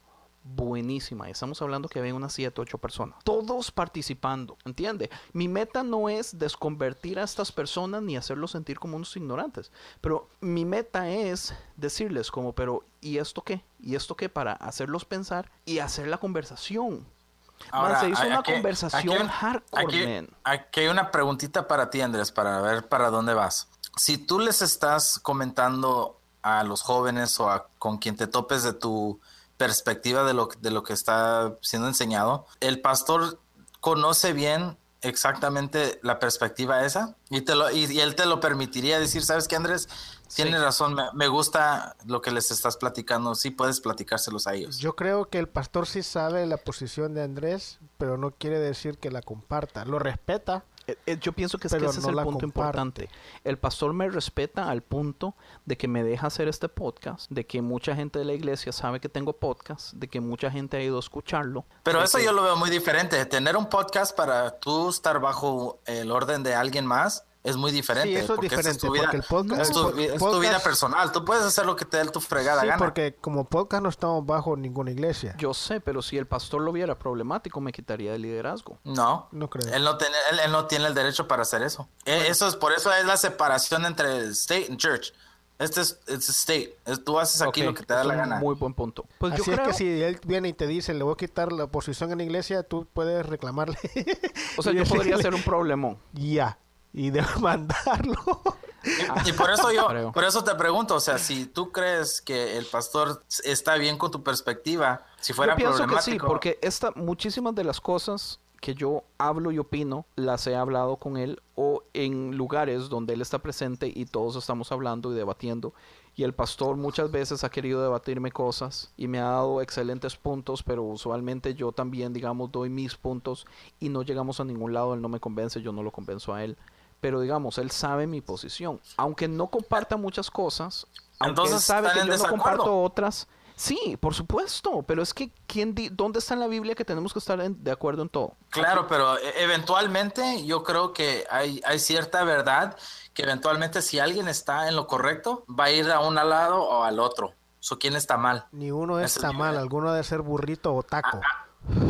S3: buenísima. Estamos hablando que había unas 7, 8 personas. Todos participando, ¿entiende? Mi meta no es desconvertir a estas personas ni hacerlos sentir como unos ignorantes. Pero mi meta es decirles como, pero ¿y esto qué? ¿Y esto qué? Para hacerlos pensar y hacer la conversación. Man, se hizo una
S4: aquí-
S3: conversación
S4: aquí-
S3: hardcore,
S4: aquí-
S3: man.
S4: Aquí hay una preguntita para ti, Andrés, para ver para dónde vas. Si tú les estás comentando a los jóvenes o a con quien te topes de tu perspectiva de lo, de lo que está siendo enseñado, el pastor conoce bien exactamente la perspectiva esa y, te lo, y, y él te lo permitiría decir, ¿sabes qué, Andrés? Tienes
S3: Sí.
S4: razón, me, me gusta lo que les estás platicando, sí puedes platicárselos a ellos.
S5: Yo creo que el pastor sí sabe la posición de Andrés, pero no quiere decir que la comparta. Lo respeta,
S3: Eh, eh, Yo pienso que, es que
S5: Pero
S3: ese
S5: no
S3: es el punto
S5: comparte.
S3: importante. El pastor me respeta al punto de que me deja hacer este podcast, de que mucha gente de la iglesia sabe que tengo podcast, de que mucha gente ha ido a escucharlo.
S4: Pero eso
S3: que-
S4: yo lo veo muy diferente. Tener un podcast para tú estar bajo el orden de alguien más es muy diferente.
S5: Sí, eso es diferente,
S4: tu vida,
S5: porque el podcast-
S4: es tu, vida personal. Tú puedes hacer lo que te dé tu fregada
S5: sí,
S4: gana.
S5: porque como podcast no estamos bajo ninguna iglesia.
S3: Yo sé, pero si el pastor lo viera problemático, me quitaría el liderazgo.
S4: No,
S5: No creo.
S4: Él no, tiene, él, él no tiene el derecho para hacer eso. Eh, Eso es por eso es la separación entre state and church. Este es it's a state. Es- tú haces aquí lo que te da
S3: es
S4: la
S3: un
S4: gana.
S3: Muy buen punto. Pues
S5: Así
S3: yo
S5: es
S3: creo,
S5: que si él viene y te dice, le voy a quitar la posición en la iglesia, tú puedes reclamarle.
S3: o sea, yo podría ser un problemón.
S5: Ya. Y demandarlo.
S4: Y por eso yo,
S3: Creo.
S4: por eso te pregunto, o sea, si tú crees que el pastor está bien con tu perspectiva, si fuera
S3: yo pienso que
S4: problemático,
S3: sí, porque esta, muchísimas de las cosas que yo hablo y opino, las he hablado con él o en lugares donde él está presente y todos estamos hablando y debatiendo. Y el pastor muchas veces ha querido debatirme cosas y me ha dado excelentes puntos, pero usualmente yo también, digamos, doy mis puntos y no llegamos a ningún lado, él no me convence, yo no lo convenzo a él. Pero digamos, él sabe mi posición. Aunque no comparta muchas cosas, aunque él
S4: Entonces,
S3: sabe que
S4: ¿están
S3: yo no comparto otras. Sí, por supuesto, pero es que ¿quién di- ¿dónde está en la Biblia que tenemos que estar en- de acuerdo en todo?
S4: Claro, pero e- eventualmente yo creo que hay, hay cierta verdad que eventualmente si alguien está en lo correcto, va a ir a un lado o al otro. So, ¿Quién está mal?
S5: Ni uno está mal, alguno debe ser burrito o taco.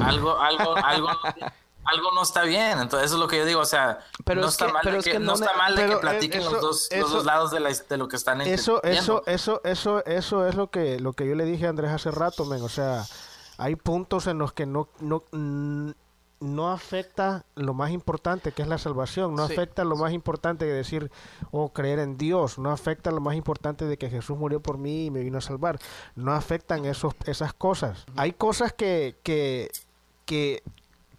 S4: Algo, algo, algo, algo no está bien. Entonces eso es lo que yo digo. O sea,
S3: Pero
S4: no
S3: es
S4: está
S3: que-
S4: mal,
S3: pero
S4: de
S3: es
S4: que, no
S3: no
S4: está mal de que
S5: eh,
S4: platiquen
S5: eso-
S4: los, dos, los dos lados de, la, de lo que están
S5: Eso, eso, eso, eso, eso es lo que, lo que yo le dije a Andrés hace rato, men. O sea, hay puntos en los que no, no, no afecta lo más importante, que es la salvación. No
S3: Sí.
S5: afecta lo más importante de decir, o creer en Dios. No afecta lo más importante de que Jesús murió por mí y me vino a salvar. No afectan esos, esas cosas. Hay cosas que, que, que,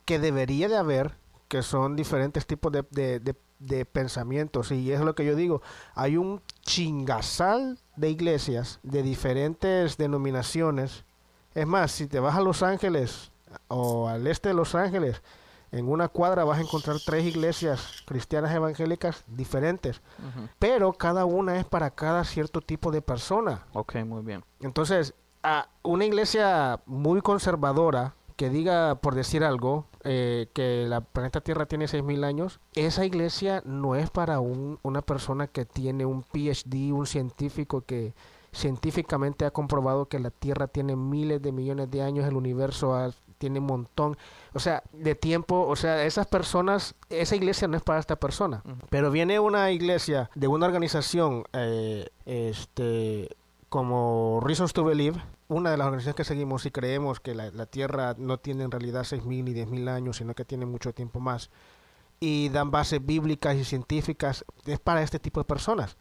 S5: que debería de haber, que son diferentes tipos de, de, de- de pensamientos. Y es lo que yo digo. Hay un chingazal de iglesias de diferentes denominaciones. Es más, si te vas a Los Ángeles o al este de Los Ángeles, en una cuadra vas a encontrar tres iglesias cristianas evangélicas diferentes. Pero cada una es para cada cierto tipo de persona.
S3: Ok, muy bien.
S5: Entonces, a una iglesia muy conservadora que diga, por decir algo, eh, que la planeta Tierra tiene 6.000 años, esa iglesia no es para un- una persona que tiene un PhD, un científico que científicamente ha comprobado que la Tierra tiene miles de millones de años, el universo ha- tiene un montón, o sea, de tiempo, o sea, esas personas, esa iglesia no es para esta persona. Pero viene una iglesia de una organización, eh, este, como Reasons to Believe, una de las organizaciones que seguimos y creemos que la, Tierra no tiene en realidad 6.000 ni 10.000 años, sino que tiene mucho tiempo más, y dan bases bíblicas y científicas, es para este tipo de personas.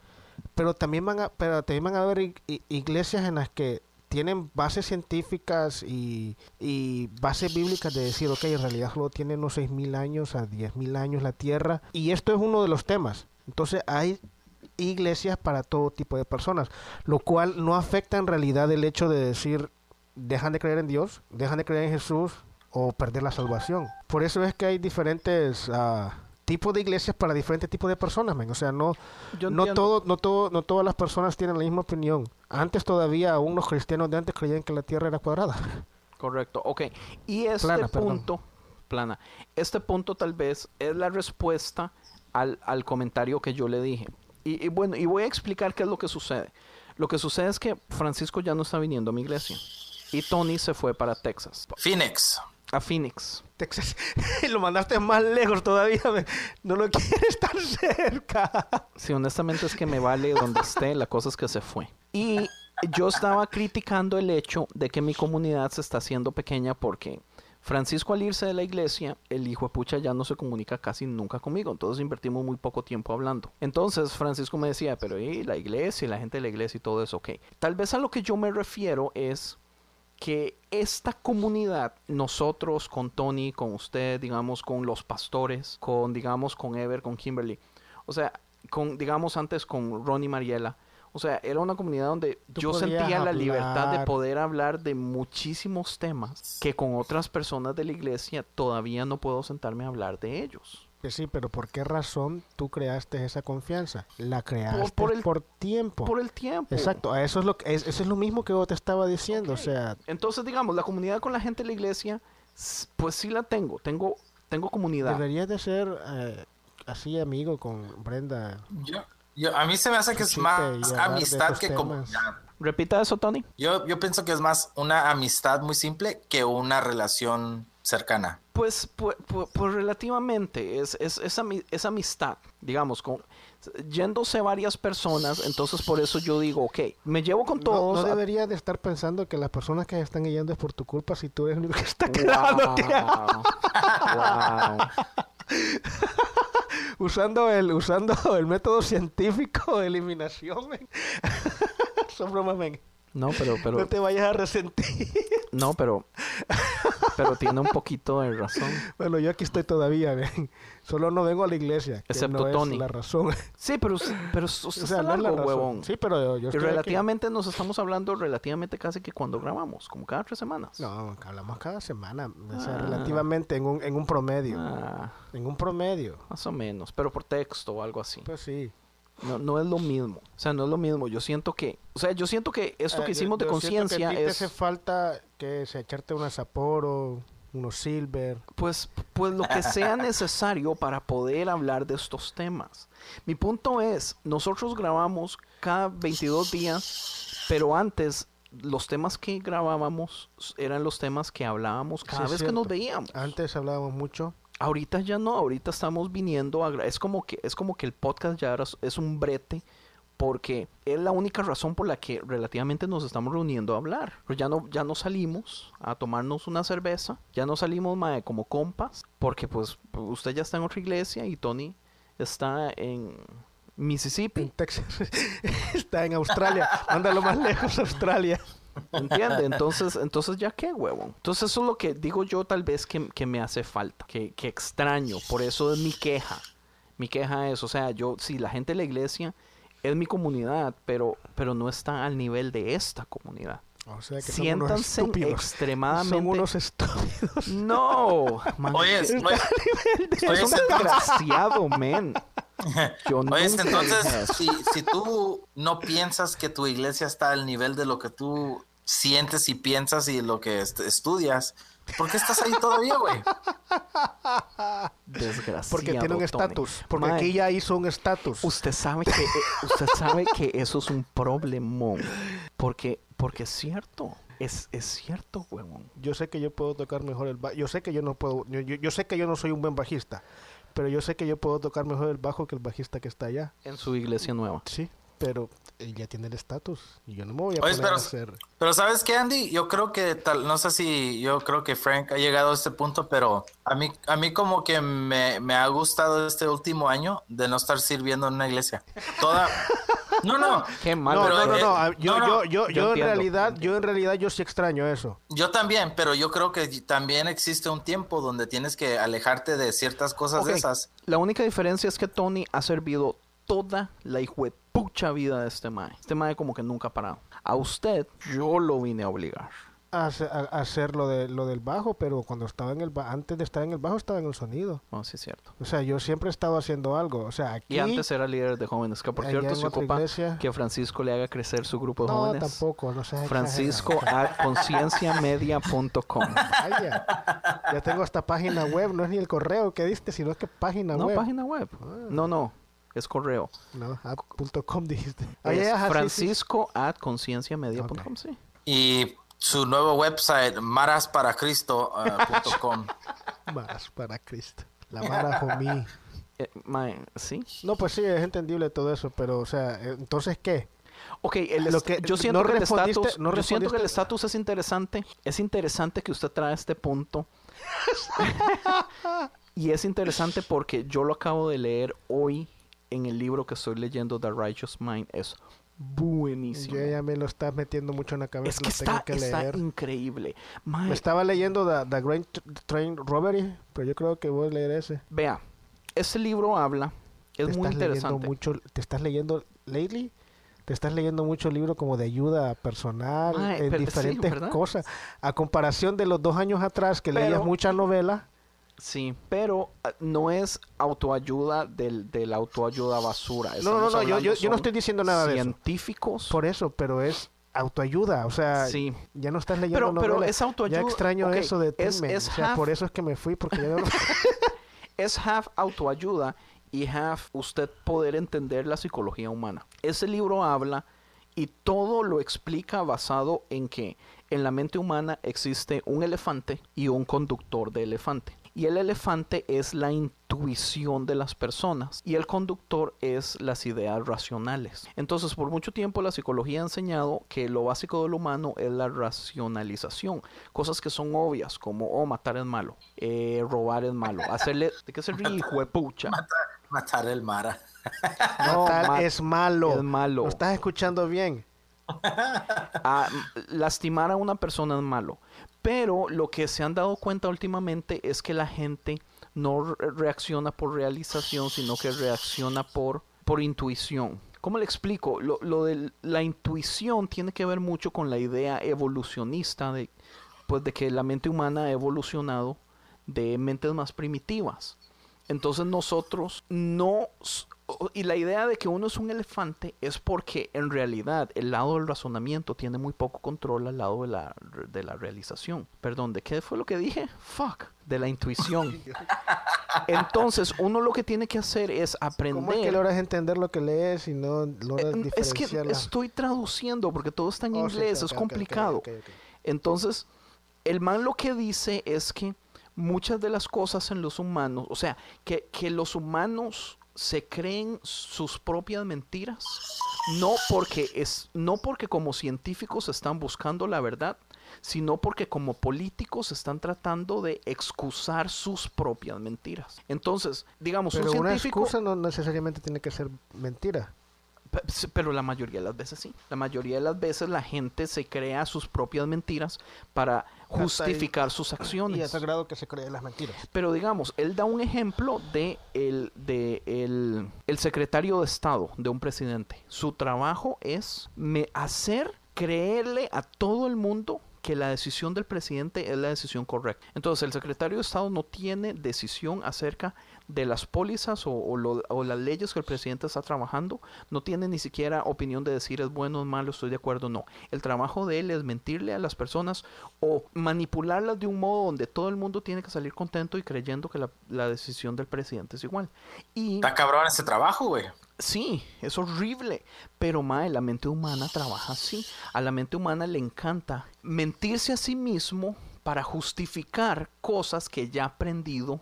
S5: Pero también van a, pero también van a haber iglesias en las que tienen bases científicas y, y bases bíblicas de decir, ok, en realidad solo tiene unos 6.000 años a 10.000 años la Tierra. Y esto es uno de los temas. Entonces hay iglesias para todo tipo de personas, lo cual no afecta en realidad el hecho de decir, dejan de creer en Dios, dejan de creer en Jesús o perder la salvación. Por eso es que hay diferentes ah, tipos de iglesias para diferentes tipos de personas, men. O sea, no,
S3: Yo
S5: no todo, no todo, no todas las personas tienen la misma opinión. Antes todavía aún los cristianos de antes creían que la tierra era cuadrada.
S3: Correcto, ok. Y este
S5: Plana, perdón.
S3: punto, plana, este punto tal vez es la respuesta al, al comentario que yo le dije. Y, y bueno, y voy a explicar qué es lo que sucede. Lo que sucede es que Francisco ya no está viniendo a mi iglesia. y Tony se fue para Texas,
S4: Phoenix.
S3: a Phoenix.
S5: Texas. lo mandaste más lejos todavía. me- No lo quiere estar cerca.
S3: Sí, honestamente es que me vale donde esté, la cosa es que se fue. Y yo estaba criticando el hecho de que mi comunidad se está haciendo pequeña porque Francisco al irse de la iglesia, el hijo de pucha ya no se comunica casi nunca conmigo, entonces invertimos muy poco tiempo hablando. Entonces Francisco me decía, pero ¿y la iglesia y la gente de la iglesia y todo eso? Ok, tal vez a lo que yo me refiero es que esta comunidad, nosotros con Tony, con usted, digamos, con los pastores, con, digamos, con Ever, con Kimberly, o sea, con, digamos, antes con Ronnie Mariela, o sea, era una comunidad donde
S5: Tú
S3: yo sentía la libertad de poder hablar de muchísimos temas que con otras personas de la iglesia todavía no puedo sentarme a hablar de ellos.
S5: Que sí, pero ¿por qué razón tú creaste esa confianza? La creaste
S3: por
S5: por,
S3: el-
S5: tiempo.
S3: Por el tiempo.
S5: Exacto, eso es lo que es, eso es lo mismo que yo te estaba diciendo, o sea,
S3: Entonces, digamos, la comunidad con la gente de la iglesia, pues sí la tengo, tengo, tengo comunidad.
S5: deberías de ser eh, así amigo con Brenda.
S4: Yo, yo, a mí se me hace que es más amistad que
S5: temas.
S4: comunidad.
S3: Repita eso, Tony.
S4: Yo, yo pienso que es más una amistad muy simple que una relación cercana.
S3: Pues, pues, pues, pues relativamente, es, es, es, ami- es amistad, digamos, con yéndose varias personas, entonces por eso yo digo, ok, me llevo con
S5: No,
S3: todos.
S5: no
S3: a-
S5: deberías de estar pensando que las personas que están yendo es por tu culpa si tú eres el único que está
S3: Wow.
S5: quedándote
S3: Wow.
S5: Usando el usando el método científico de eliminación. Son bromas, men.
S3: No, pero, pero,
S5: No te vayas a resentir.
S3: no, pero, pero tiene un poquito de razón.
S5: Bueno, yo aquí estoy todavía, men. Solo no vengo a la iglesia. que
S3: Excepto
S5: no es
S3: Tony.
S5: la razón.
S3: Sí, pero, pero
S5: O sea, no es la
S3: largo,
S5: razón.
S3: huevón.
S5: Sí, pero yo,
S3: Y
S5: aquí.
S3: relativamente nos estamos hablando relativamente casi que cuando grabamos, como cada tres semanas.
S5: No, hablamos cada semana. O sea,
S3: Ah.
S5: relativamente en un, en un promedio.
S3: Ah,
S5: En un promedio.
S3: más o menos, pero por texto o algo así.
S5: Pues sí.
S3: No, no es lo mismo. O sea, no es lo mismo. Yo siento que, o sea, yo siento que esto que
S5: Eh,
S3: hicimos
S5: yo-
S3: de conciencia
S5: ti te
S3: es,
S5: hace falta que se echarte una Sapporo, unos Silver.
S3: pues, pues lo que sea necesario para poder hablar de estos temas. Mi punto es, nosotros grabamos cada 22 días, pero antes los temas que grabábamos eran los temas que hablábamos cada
S5: Sí, es
S3: vez que nos veíamos.
S5: Antes hablábamos mucho.
S3: Ahorita ya no, ahorita estamos viniendo a... Es como que, es como que el podcast ya es- un brete porque es la única razón por la que relativamente nos estamos reuniendo a hablar. Pero ya no, ya no salimos a tomarnos una cerveza, ya no salimos como compas, porque pues usted ya está en otra iglesia y Tony está en
S5: En
S3: Mississippi,
S5: Texas. Está en Australia. Mándalo más lejos, Australia.
S3: ¿Entiende? Entonces, entonces ya qué huevón. Entonces eso es lo que digo yo tal vez que, que me hace falta, que, que extraño, por eso es mi queja. Mi queja es, o sea, yo, si la gente de la iglesia es mi comunidad, pero, pero no está al nivel de esta comunidad.
S5: O sea que son unos
S3: Siéntanse
S5: estúpidos.
S3: extremadamente...
S5: Son unos estúpidos.
S3: No, man,
S4: Oye,
S3: es,
S4: oye,
S3: es un desgraciado, men. Yo
S4: Oye,
S3: nunca
S4: entonces, si, si tú no piensas que tu iglesia está al nivel de lo que tú sientes y piensas y lo que est- estudias, ¿por qué estás ahí todavía, güey?
S3: Desgraciado.
S5: Porque tiene un estatus. Porque aquí ya hizo un estatus.
S3: Usted sabe que eh, usted sabe que eso es un problemón. Porque, porque es cierto. Es, es cierto, huevón.
S5: Yo sé que yo puedo tocar mejor el bajo. Yo sé que yo no puedo. Yo, yo- yo sé que yo no soy un buen bajista. Pero yo sé que yo puedo tocar mejor el bajo que el bajista que está allá.
S3: En su iglesia nueva.
S5: Sí. Pero él ya tiene el estatus. Y yo no me voy a
S4: Oye,
S5: poner
S4: pero-
S5: a hacer.
S4: Pero ¿sabes qué, Andy? Yo creo que tal, no sé si yo creo que Frank ha llegado a este punto, pero a mí, a mí como que me, me ha gustado este último año de no estar sirviendo en una iglesia. Toda... No, no.
S3: Qué mal.
S5: No, no, no,
S4: eh,
S5: no. ah, Yo,
S4: no, no.
S5: yo, yo,
S3: Yo
S5: yo en realidad,
S3: yo
S5: en realidad yo sí extraño eso.
S4: Yo también, pero yo creo que también existe un tiempo donde tienes que alejarte de ciertas cosas de esas.
S3: La única diferencia es que Tony ha servido toda la hijuepucha vida de este mae. Este mae como que nunca ha parado. A usted, yo lo vine a obligar.
S5: A hacer, a- a hacer lo, de, lo del bajo, pero cuando estaba en el antes de estar en el bajo estaba en el sonido.
S3: No, sí es cierto.
S5: O sea, yo siempre he estado haciendo algo. O sea, aquí
S3: Y antes era líder de jóvenes. Que por cierto, se ocupa
S5: iglesia.
S3: que Francisco le haga crecer su grupo de
S5: no,
S3: jóvenes.
S5: tampoco, no seas
S3: Francisco a concienciamedia.com.
S5: Vaya, ya tengo hasta página web, no es ni el correo que diste, sino es que página
S3: No,
S5: web.
S3: página web. No, no. Es correo.
S5: No, ah, punto .com dijiste. Ah,
S3: Es
S5: sí, sí.
S3: Francisco at concienciamedia.com, sí.
S4: Y su nuevo website, marasparacristo.com.
S5: Más para Cristo. La Mara Homie.
S3: Eh, sí.
S5: No, pues sí, es entendible todo eso, pero, o sea, eh, entonces, ¿qué?
S3: Ok, el
S5: Lo que-
S3: yo siento
S5: no
S3: que el
S5: respondiste-
S3: estatus,
S5: no
S3: yo siento que el
S5: respondiste-
S3: estatus es interesante. Es interesante que usted trae este punto. y es interesante porque yo lo acabo de leer hoy en el libro que estoy leyendo, The Righteous Mind. Es buenísimo.
S5: Yo ya me lo estás metiendo mucho en la cabeza,
S3: es que
S5: lo
S3: está,
S5: tengo que
S3: está
S5: leer.
S3: increíble. Mae,
S5: Me estaba leyendo The, The Great Train Robbery, pero yo creo que voy a leer ese.
S3: Vea, ese libro habla, es
S5: te
S3: muy
S5: estás leyendo
S3: interesante.
S5: mucho, te estás leyendo lately, te estás leyendo mucho libro como de ayuda personal
S3: Ay,
S5: en
S3: pero- sí,
S5: diferentes
S3: ¿verdad?
S5: cosas, a comparación de los dos años atrás que leías
S3: Pero-
S5: mucha novela.
S3: Sí, pero ah, no es autoayuda del, de la autoayuda basura.
S5: No, no, no, yo, yo,
S3: hablando
S5: yo no estoy diciendo nada de eso.
S3: Científicos.
S5: Por eso, pero es autoayuda, o sea,
S3: Sí.
S5: ya no estás leyendo
S3: Pero, pero es autoayuda.
S5: Ya extraño eso de
S3: es,
S5: o sea,
S3: half-
S5: por eso es que me fui porque ya no
S3: es half autoayuda y half usted poder entender la psicología humana. Ese libro habla y todo lo explica basado en que en la mente humana existe un elefante y un conductor de elefante. Y el elefante es la intuición de las personas y el conductor es las ideas racionales. Entonces, por mucho tiempo la psicología ha enseñado que lo básico del humano es la racionalización. Cosas que son obvias, como, oh, matar es malo, eh, robar es malo, hacerle... ¿De qué se ríe, hijo de pucha?
S4: Matar el Mara.
S3: No,
S5: Tal
S3: ma-
S5: es malo.
S3: es malo.
S5: Lo estás escuchando bien.
S3: a- lastimar a una persona es malo. Pero lo que se han dado cuenta últimamente es que la gente no re- reacciona por realización, sino que reacciona por, por intuición. ¿Cómo le explico? Lo de la intuición tiene que ver mucho con la idea evolucionista de, pues, de que la mente humana ha evolucionado de mentes más primitivas. Entonces nosotros no... Y la idea de que uno es un elefante es porque en realidad el lado del razonamiento tiene muy poco control al lado de la, de la realización. Perdón, ¿de qué fue lo que dije? Fuck, de la intuición. Entonces uno lo que tiene que hacer es aprender...
S5: ¿Cómo es que logras entender lo que lees y no logras
S3: Eh, es que estoy traduciendo porque todo está en
S5: Oh,
S3: inglés,
S5: sí,
S3: es complicado. Entonces, el man lo que dice es que muchas de las cosas en los humanos, o sea, que, que los humanos se creen sus propias mentiras, no porque es, no porque como científicos están buscando la verdad, sino porque como políticos están tratando de excusar sus propias mentiras. Entonces, digamos,
S5: Pero
S3: un
S5: una
S3: científico
S5: excusa no necesariamente tiene que ser mentira.
S3: Pero la mayoría de las veces sí. La mayoría de las veces la gente se crea sus propias mentiras para justificar sus
S5: Y
S3: acciones.
S5: tal grado que se creen las mentiras.
S3: Pero digamos, él da un ejemplo de el, de el, el secretario de Estado de un presidente. Su trabajo es me hacer creerle a todo el mundo que la decisión del presidente es la decisión correcta. Entonces, el secretario de Estado no tiene decisión acerca de las pólizas o, o lo- o las leyes que el presidente está trabajando. No tiene ni siquiera opinión de decir es bueno o malo, estoy de acuerdo, no. El trabajo de él es mentirle a las personas o manipularlas de un modo donde todo el mundo tiene que salir contento y creyendo que la, la decisión del presidente es igual. Y
S4: Está cabrón ese trabajo, güey.
S3: Sí, es horrible. Pero, mae, la mente humana trabaja así. A la mente humana le encanta mentirse a sí mismo para justificar cosas que ya ha aprendido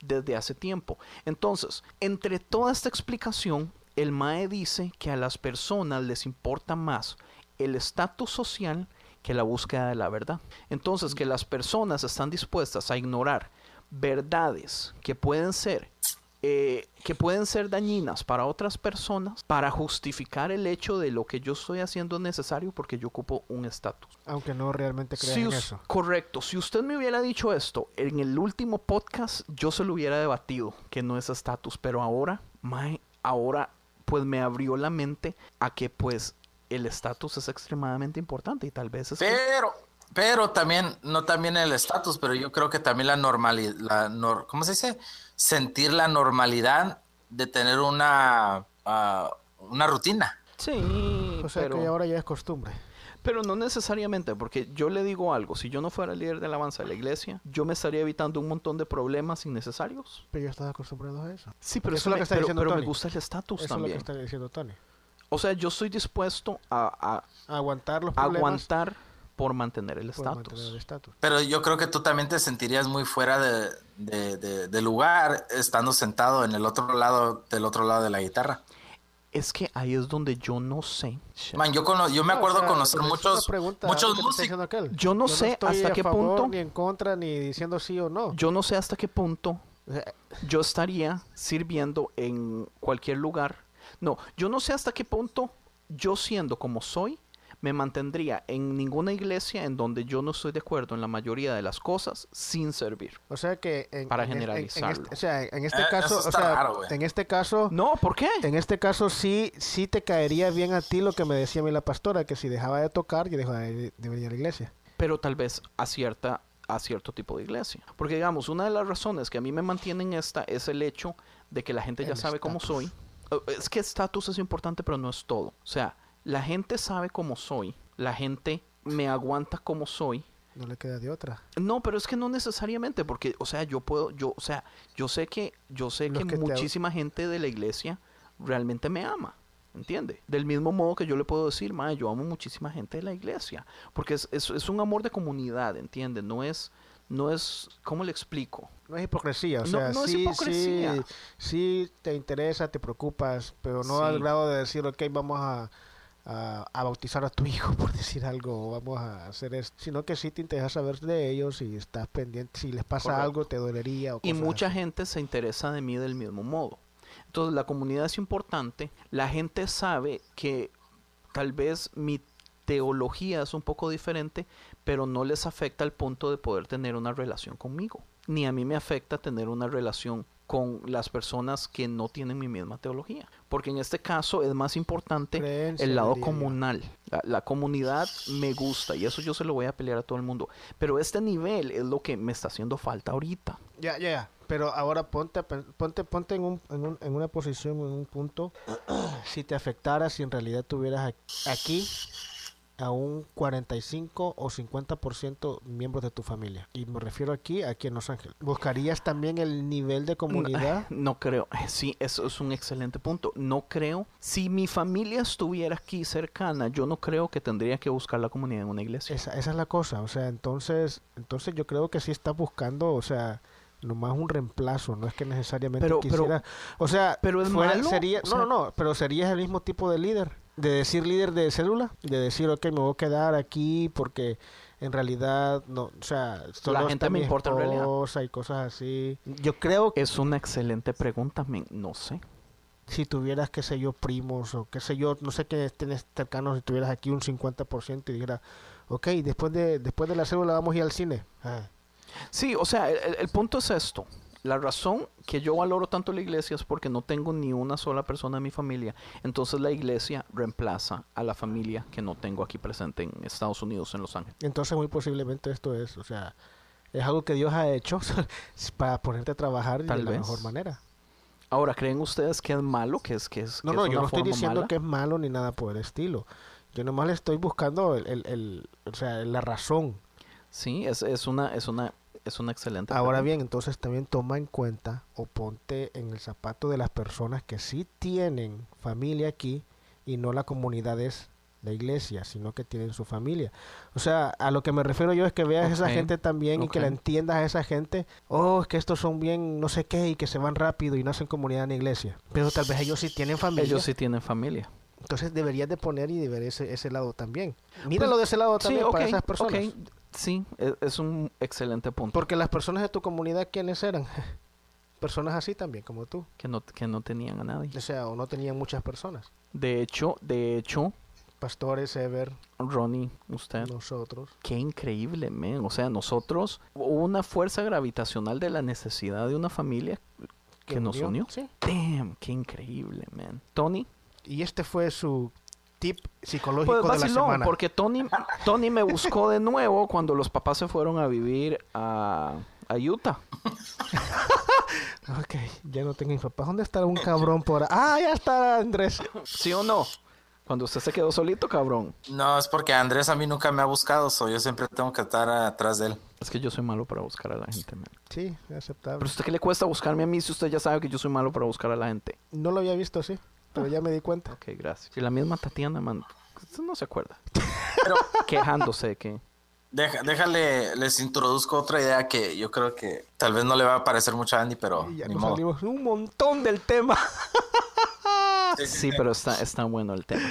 S3: desde hace tiempo. Entonces, entre toda esta explicación, el mae dice que a las personas les importa más el estatus social que la búsqueda de la verdad. Entonces, que las personas están dispuestas a ignorar verdades que pueden ser eh, que pueden ser dañinas para otras personas para justificar el hecho de lo que yo estoy haciendo es necesario porque yo ocupo un estatus.
S5: Aunque no realmente creas
S3: Si
S5: en eso.
S3: Correcto. Si usted me hubiera dicho esto en el último podcast, yo se lo hubiera debatido que no es estatus. Pero ahora, mae, ahora pues me abrió la mente a que pues el estatus es extremadamente importante y tal vez es que-
S4: Pero, pero también, no también el estatus, pero yo creo que también la normalidad, la nor- ¿cómo se dice? Sentir la normalidad de tener una, ah, una rutina.
S3: Sí,
S5: O sea
S3: pero...
S5: que ahora ya es costumbre.
S3: Pero no necesariamente, porque yo le digo algo, si yo no fuera líder de alabanza de la iglesia, yo me estaría evitando un montón de problemas innecesarios.
S5: Pero yo estaba acostumbrado a eso.
S3: Sí, pero, eso
S5: es lo
S3: me,
S5: que está
S3: pero-
S5: diciendo
S3: pero me
S5: Tony.
S3: gusta el estatus
S5: Eso es lo que
S3: también.
S5: está diciendo Tony.
S3: O sea, yo estoy dispuesto a,
S5: Aguantar los
S3: a
S5: problemas.
S3: aguantar por mantener el estatus.
S4: Pero yo creo que tú también te sentirías muy fuera de, de- de- de lugar estando sentado en el otro lado, del otro lado de la guitarra.
S3: Es que ahí es donde yo no sé.
S4: Man, yo, cono- yo me
S5: No, o
S4: acuerdo
S5: sea,
S4: conocer
S5: pero es una
S4: muchos,
S5: pregunta,
S4: muchos músicos.
S5: diciendo aquel.
S3: Yo no sé
S5: estoy
S3: hasta
S5: a
S3: qué
S5: favor,
S3: punto-
S5: Ni en contra, ni diciendo sí o no.
S3: Yo no sé hasta qué punto
S5: O
S3: yo estaría sirviendo en cualquier lugar. No, yo no sé hasta qué punto yo siendo como soy, me mantendría en ninguna iglesia en donde yo no estoy de acuerdo en la mayoría de las cosas sin servir.
S5: O sea que en,
S3: Para
S5: en- en este, o sea, en este
S4: Eh,
S5: caso, o sea,
S4: raro,
S5: en este caso,
S3: No, ¿por qué?
S5: en este caso sí, sí te caería bien a ti lo que me decía a mí la pastora, que si dejaba de tocar, yo dejaba de, de venir a la iglesia.
S3: pero tal vez a cierta a cierto tipo de iglesia. Porque digamos, una de las razones que a mí me mantienen esta es el hecho de que la gente ya sabe cómo soy. Eh, Es que estatus es importante, pero no es todo. O sea, la gente sabe cómo soy, la gente me aguanta como soy.
S5: No le queda de otra.
S3: No, pero es que no necesariamente, porque, o sea, yo puedo, yo, o sea, yo sé que, yo sé
S5: Los
S3: que, muchísima gente de la iglesia realmente me ama, ¿entiende? Del mismo modo que yo le puedo decir, ma, yo amo muchísima gente de la iglesia, porque es, es, es un amor de comunidad, ¿entiende? No es, no es, ¿cómo le explico?
S5: No es hipocresía, o
S3: No,
S5: sea,
S3: no
S5: sí,
S3: hipocresía.
S5: sí, sí te interesa, te preocupas, pero no
S3: Sí.
S5: al grado de decir, ok, vamos a, a, a bautizar a tu hijo, por decir algo, vamos a hacer esto, sino que sí te interesa saber de ellos y estás pendiente, si les pasa
S3: Correcto.
S5: algo, te dolería. O
S3: Y mucha
S5: así.
S3: gente se interesa de mí del mismo modo. Entonces la comunidad es importante, la gente sabe que tal vez mi teología es un poco diferente, pero no les afecta al punto de poder tener una relación conmigo. Ni a mí me afecta tener una relación con las personas que no tienen mi misma teología. Porque en este caso es más importante
S5: Creencia,
S3: el lado comunal. La, la comunidad me gusta y eso yo se lo voy a pelear a todo el mundo. Pero este nivel es lo que me está haciendo falta ahorita.
S5: Ya, ya, ya. Pero ahora ponte, ponte, ponte en, un, en, un- en una posición, en un punto, si te afectara, si en realidad tuvieras aquí a un 45 o 50% miembros de tu familia. Y me refiero aquí, aquí en Los Ángeles. ¿Buscarías también el nivel de comunidad?
S3: No creo. Eh, Sí, eso es un excelente punto. No creo. Si mi familia estuviera aquí cercana, yo no creo que tendría que buscar la comunidad en una iglesia.
S5: Esa, esa es la cosa, o sea, entonces, entonces yo creo que sí estás buscando, o sea, nomás un reemplazo, no es que necesariamente
S3: Pero- pero-
S5: quisiera, o sea,
S3: pero es
S5: fuera-
S3: malo,
S5: sería,
S3: o
S5: no, no, no, pero serías el mismo tipo de líder, de decir líder de célula, de decir, ok, me voy a quedar aquí porque en realidad, no, o sea, solo
S3: gente
S5: está
S3: me importa en realidad.
S5: y cosas así. Yo creo que
S3: Es una excelente pregunta, men. No sé.
S5: si tuvieras, qué sé yo, primos o qué sé yo, no sé qué tienes cercanos, si tuvieras aquí un 50% y dijera, ok, después de, después de la célula vamos a ir al cine. Ah.
S3: Sí, o sea, el punto es esto. La razón que yo valoro tanto la iglesia es porque no tengo ni una sola persona en mi familia. Entonces la iglesia reemplaza a la familia que no tengo aquí presente en Estados Unidos, en Los Ángeles.
S5: Entonces muy posiblemente esto es, o sea, es algo que Dios ha hecho para ponerte a trabajar
S3: Tal
S5: de la mejor manera.
S3: Ahora, ¿creen ustedes que es malo? Que es, que es,
S5: No,
S3: que
S5: no,
S3: es
S5: yo no estoy diciendo
S3: mala?
S5: que es malo ni nada por el estilo. Yo nomás le estoy buscando el, el, el- o sea, la razón.
S3: Sí, es, es una, es una, es una excelente.
S5: Ahora
S3: pregunta.
S5: bien, entonces también toma en cuenta o ponte en el zapato de las personas que sí tienen familia aquí y no la comunidad es la iglesia, sino que tienen su familia. O sea, a lo que me refiero yo es que veas a esa gente también y que la entiendas a esa gente, oh, es que estos son bien no sé qué y que se van rápido y no hacen comunidad en la iglesia. Pero tal vez ellos sí tienen familia.
S3: Ellos sí tienen familia.
S5: Entonces deberías de poner y de ver ese, ese lado también. Míralo de ese lado también
S3: Pues,
S5: para esas personas.
S3: Sí, es, es un excelente punto.
S5: Porque las personas de tu comunidad, ¿quiénes eran? personas así también, como tú.
S3: Que no, que no tenían a nadie.
S5: O sea, o no tenían muchas personas.
S3: De hecho, de hecho,
S5: Pastores, Ever,
S3: Ronnie, usted,
S5: nosotros.
S3: qué increíble, men. O sea, nosotros, hubo una fuerza gravitacional de la necesidad de una familia que nos unió.
S5: Sí.
S3: Damn, qué increíble, man. Tony,
S5: Y este fue su tip psicológico
S3: pues
S5: de la
S3: vacilón,
S5: semana.
S3: porque Tony, Tony me buscó de nuevo cuando los papás se fueron a vivir a, a Utah.
S5: Ok, ya no tengo mis papás. ¿Dónde está un cabrón por ahí? Ah, ya está Andrés.
S3: ¿Sí o no? Cuando usted se quedó solito, cabrón.
S4: No, es porque Andrés a mí nunca me ha buscado, so yo siempre tengo que estar atrás de él.
S3: Es que yo soy malo para buscar a la gente, man.
S5: Sí, aceptable.
S3: Pero usted qué le cuesta buscarme a mí si usted ya sabe que yo soy malo para buscar a la gente.
S5: No lo había visto así, pero ya me di cuenta.
S3: Ok, gracias. Si la misma Tatiana, man, usted no se acuerda.
S4: Pero
S3: quejándose de que...
S4: deja- déjale, les introduzco otra idea que yo creo que tal vez no le va a parecer mucho a Andy, pero
S5: Y ya
S4: ni
S5: nos
S4: modo.
S5: salimos un montón del tema.
S3: Sí, pero está, está bueno el tema.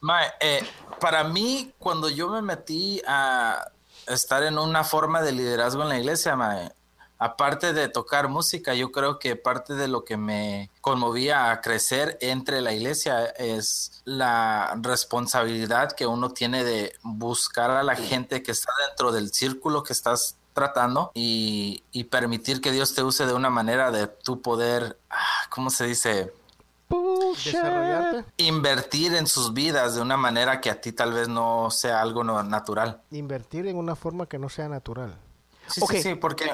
S4: Mae, eh, para mí, cuando yo me metí a estar en una forma de liderazgo en la iglesia, mae, aparte de tocar música, yo creo que parte de lo que me conmovía a crecer entre la iglesia es la responsabilidad que uno tiene de buscar a la gente que está dentro del círculo que estás tratando y, y permitir que Dios te use de una manera de tu poder, ah, ¿cómo se dice?
S5: Desarrollarte,
S4: invertir en sus vidas de una manera que a ti tal vez no sea algo no- natural.
S5: invertir en una forma que no sea natural.
S4: Sí, sí, sí, porque,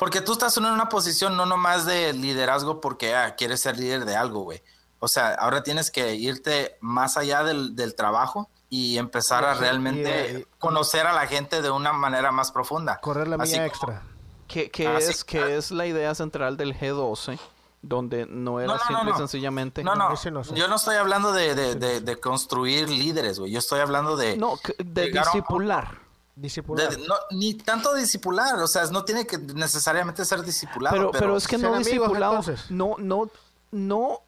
S4: porque tú estás en una posición no nomás de liderazgo porque ah, quieres ser líder de algo, güey. O sea, ahora tienes que irte más allá del, del trabajo y empezar a realmente
S5: y- y-
S4: conocer a la gente de una manera más profunda.
S5: Correr la
S4: como-
S5: extra.
S3: Que, que
S4: Así-
S3: es, que es la idea central del G12, donde no era
S4: No, no, no,
S3: simple y
S4: no.
S3: sencillamente...
S4: No, no, yo no estoy hablando de, de- de- de construir líderes, güey. Yo estoy hablando de...
S3: No, de discipular.
S5: Discipular.
S4: De- no, ni tanto discipular, o sea, no tiene que necesariamente ser discipulado.
S3: Pero, pero es que
S5: ¿Ser
S3: no discipulado,
S5: entonces?
S3: no, no, no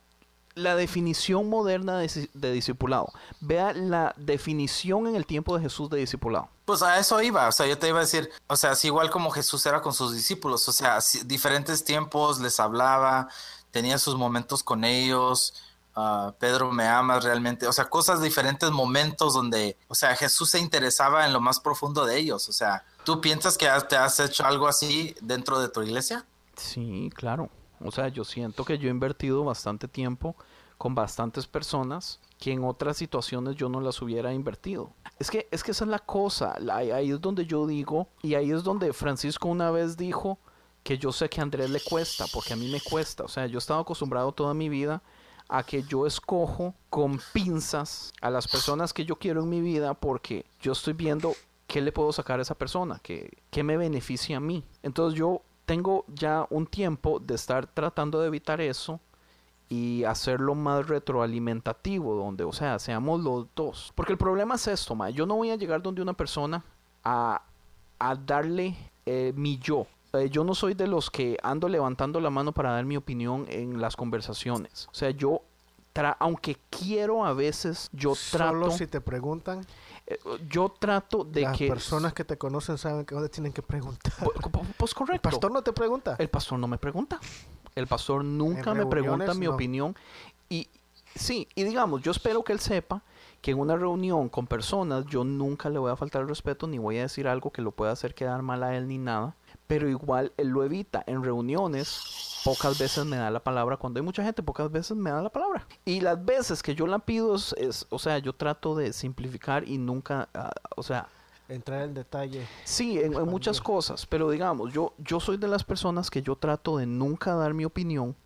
S3: la definición moderna de, de discipulado. Vea la definición en el tiempo de Jesús de discipulado.
S4: Pues a eso iba, o sea, yo te iba a decir, o sea, así igual como Jesús era con sus discípulos, o sea, si- diferentes tiempos les hablaba, tenía sus momentos con ellos, ah, Pedro me amas realmente, o sea, cosas diferentes momentos donde, o sea, Jesús se interesaba en lo más profundo de ellos, o sea, ¿tú piensas que te has hecho algo así dentro de tu iglesia?
S3: Sí, claro. O sea, yo siento que yo he invertido bastante tiempo con bastantes personas que en otras situaciones yo no las hubiera invertido. Es que, es que esa es la cosa. ahí es donde yo digo, y ahí es donde Francisco una vez dijo que yo sé que a Andrés le cuesta, porque a mí me cuesta. O sea, yo he estado acostumbrado toda mi vida a que yo escojo con pinzas a las personas que yo quiero en mi vida porque yo estoy viendo qué le puedo sacar a esa persona, qué, qué me beneficia a mí. Entonces yo tengo ya un tiempo de estar tratando de evitar eso y hacerlo más retroalimentativo, donde, o sea, seamos los dos. Porque el problema es esto, ma, yo no voy a llegar donde una persona a, a darle eh, mi yo. Eh, yo no soy de los que ando levantando la mano para dar mi opinión en las conversaciones. O sea, yo, tra- aunque quiero a veces, yo trato,
S5: Solo si te preguntan,
S3: eh, yo trato de
S5: las
S3: que...
S5: personas que te conocen saben que tienen que preguntar.
S3: Pu- pu- Pues
S5: El
S3: correcto.
S5: pastor no te pregunta.
S3: El pastor no me pregunta. El pastor nunca me pregunta mi
S5: no.
S3: opinión. Y sí, y digamos, yo espero que él sepa que en una reunión con personas yo nunca le voy a faltar el respeto ni voy a decir algo que lo pueda hacer quedar mal a él ni nada. Pero igual él lo evita. En reuniones pocas veces me da la palabra. Cuando hay mucha gente, pocas veces me da la palabra. Y las veces que yo la pido es, es- o sea, yo trato de simplificar y nunca, ah, o sea,
S5: Entrar en detalle.
S3: Sí, en, en muchas cosas, pero digamos, yo, yo soy de las personas que yo trato de nunca dar mi opinión,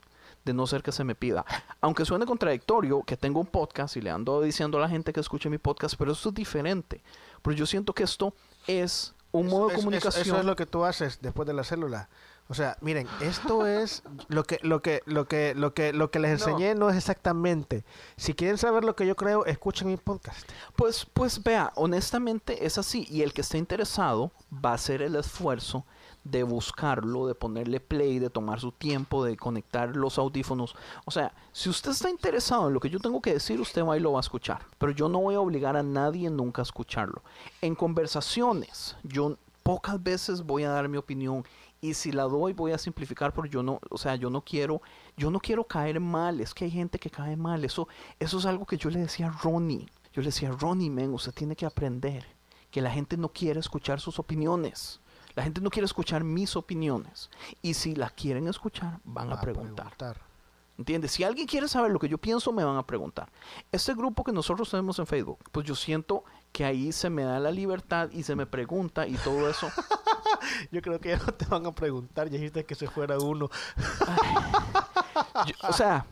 S3: de no ser que se me pida. Aunque suene contradictorio, que tengo un podcast y le ando diciendo a la gente que escuche mi podcast, pero esto es diferente, porque yo siento que esto es un modo de
S5: eso-
S3: comunicación.
S5: Eso, es lo que tú haces después de la célula. O sea, miren, esto es lo que lo que lo que lo que lo que les enseñé no, es exactamente. Si quieren saber lo que yo creo, escuchen mi podcast.
S3: Pues, pues vea, honestamente es así. Y el que esté interesado va a hacer el esfuerzo de buscarlo, de ponerle play, de tomar su tiempo, de conectar los audífonos. O sea, si usted está interesado en lo que yo tengo que decir, usted va y lo va a escuchar. Pero yo no voy a obligar a nadie nunca a escucharlo. En conversaciones, yo pocas veces voy a dar mi opinión. Y si la doy, voy a simplificar porque yo no, o sea, yo no quiero, yo no quiero caer mal. Es que hay gente que cae mal. Eso, eso es algo que yo le decía a Ronnie. Yo le decía, Ronnie, men, usted tiene que aprender que la gente no quiere escuchar sus opiniones. La gente no quiere escuchar mis opiniones. Y si la quieren escuchar, van a preguntar. ¿Entiendes? Si alguien quiere saber lo que yo pienso, me van a preguntar. Este grupo que nosotros tenemos en Facebook, pues yo siento que ahí se me da la libertad y se me pregunta y todo eso.
S5: Yo creo que ya no te van a preguntar, ya dijiste que se fuera uno.
S3: Yo- o sea,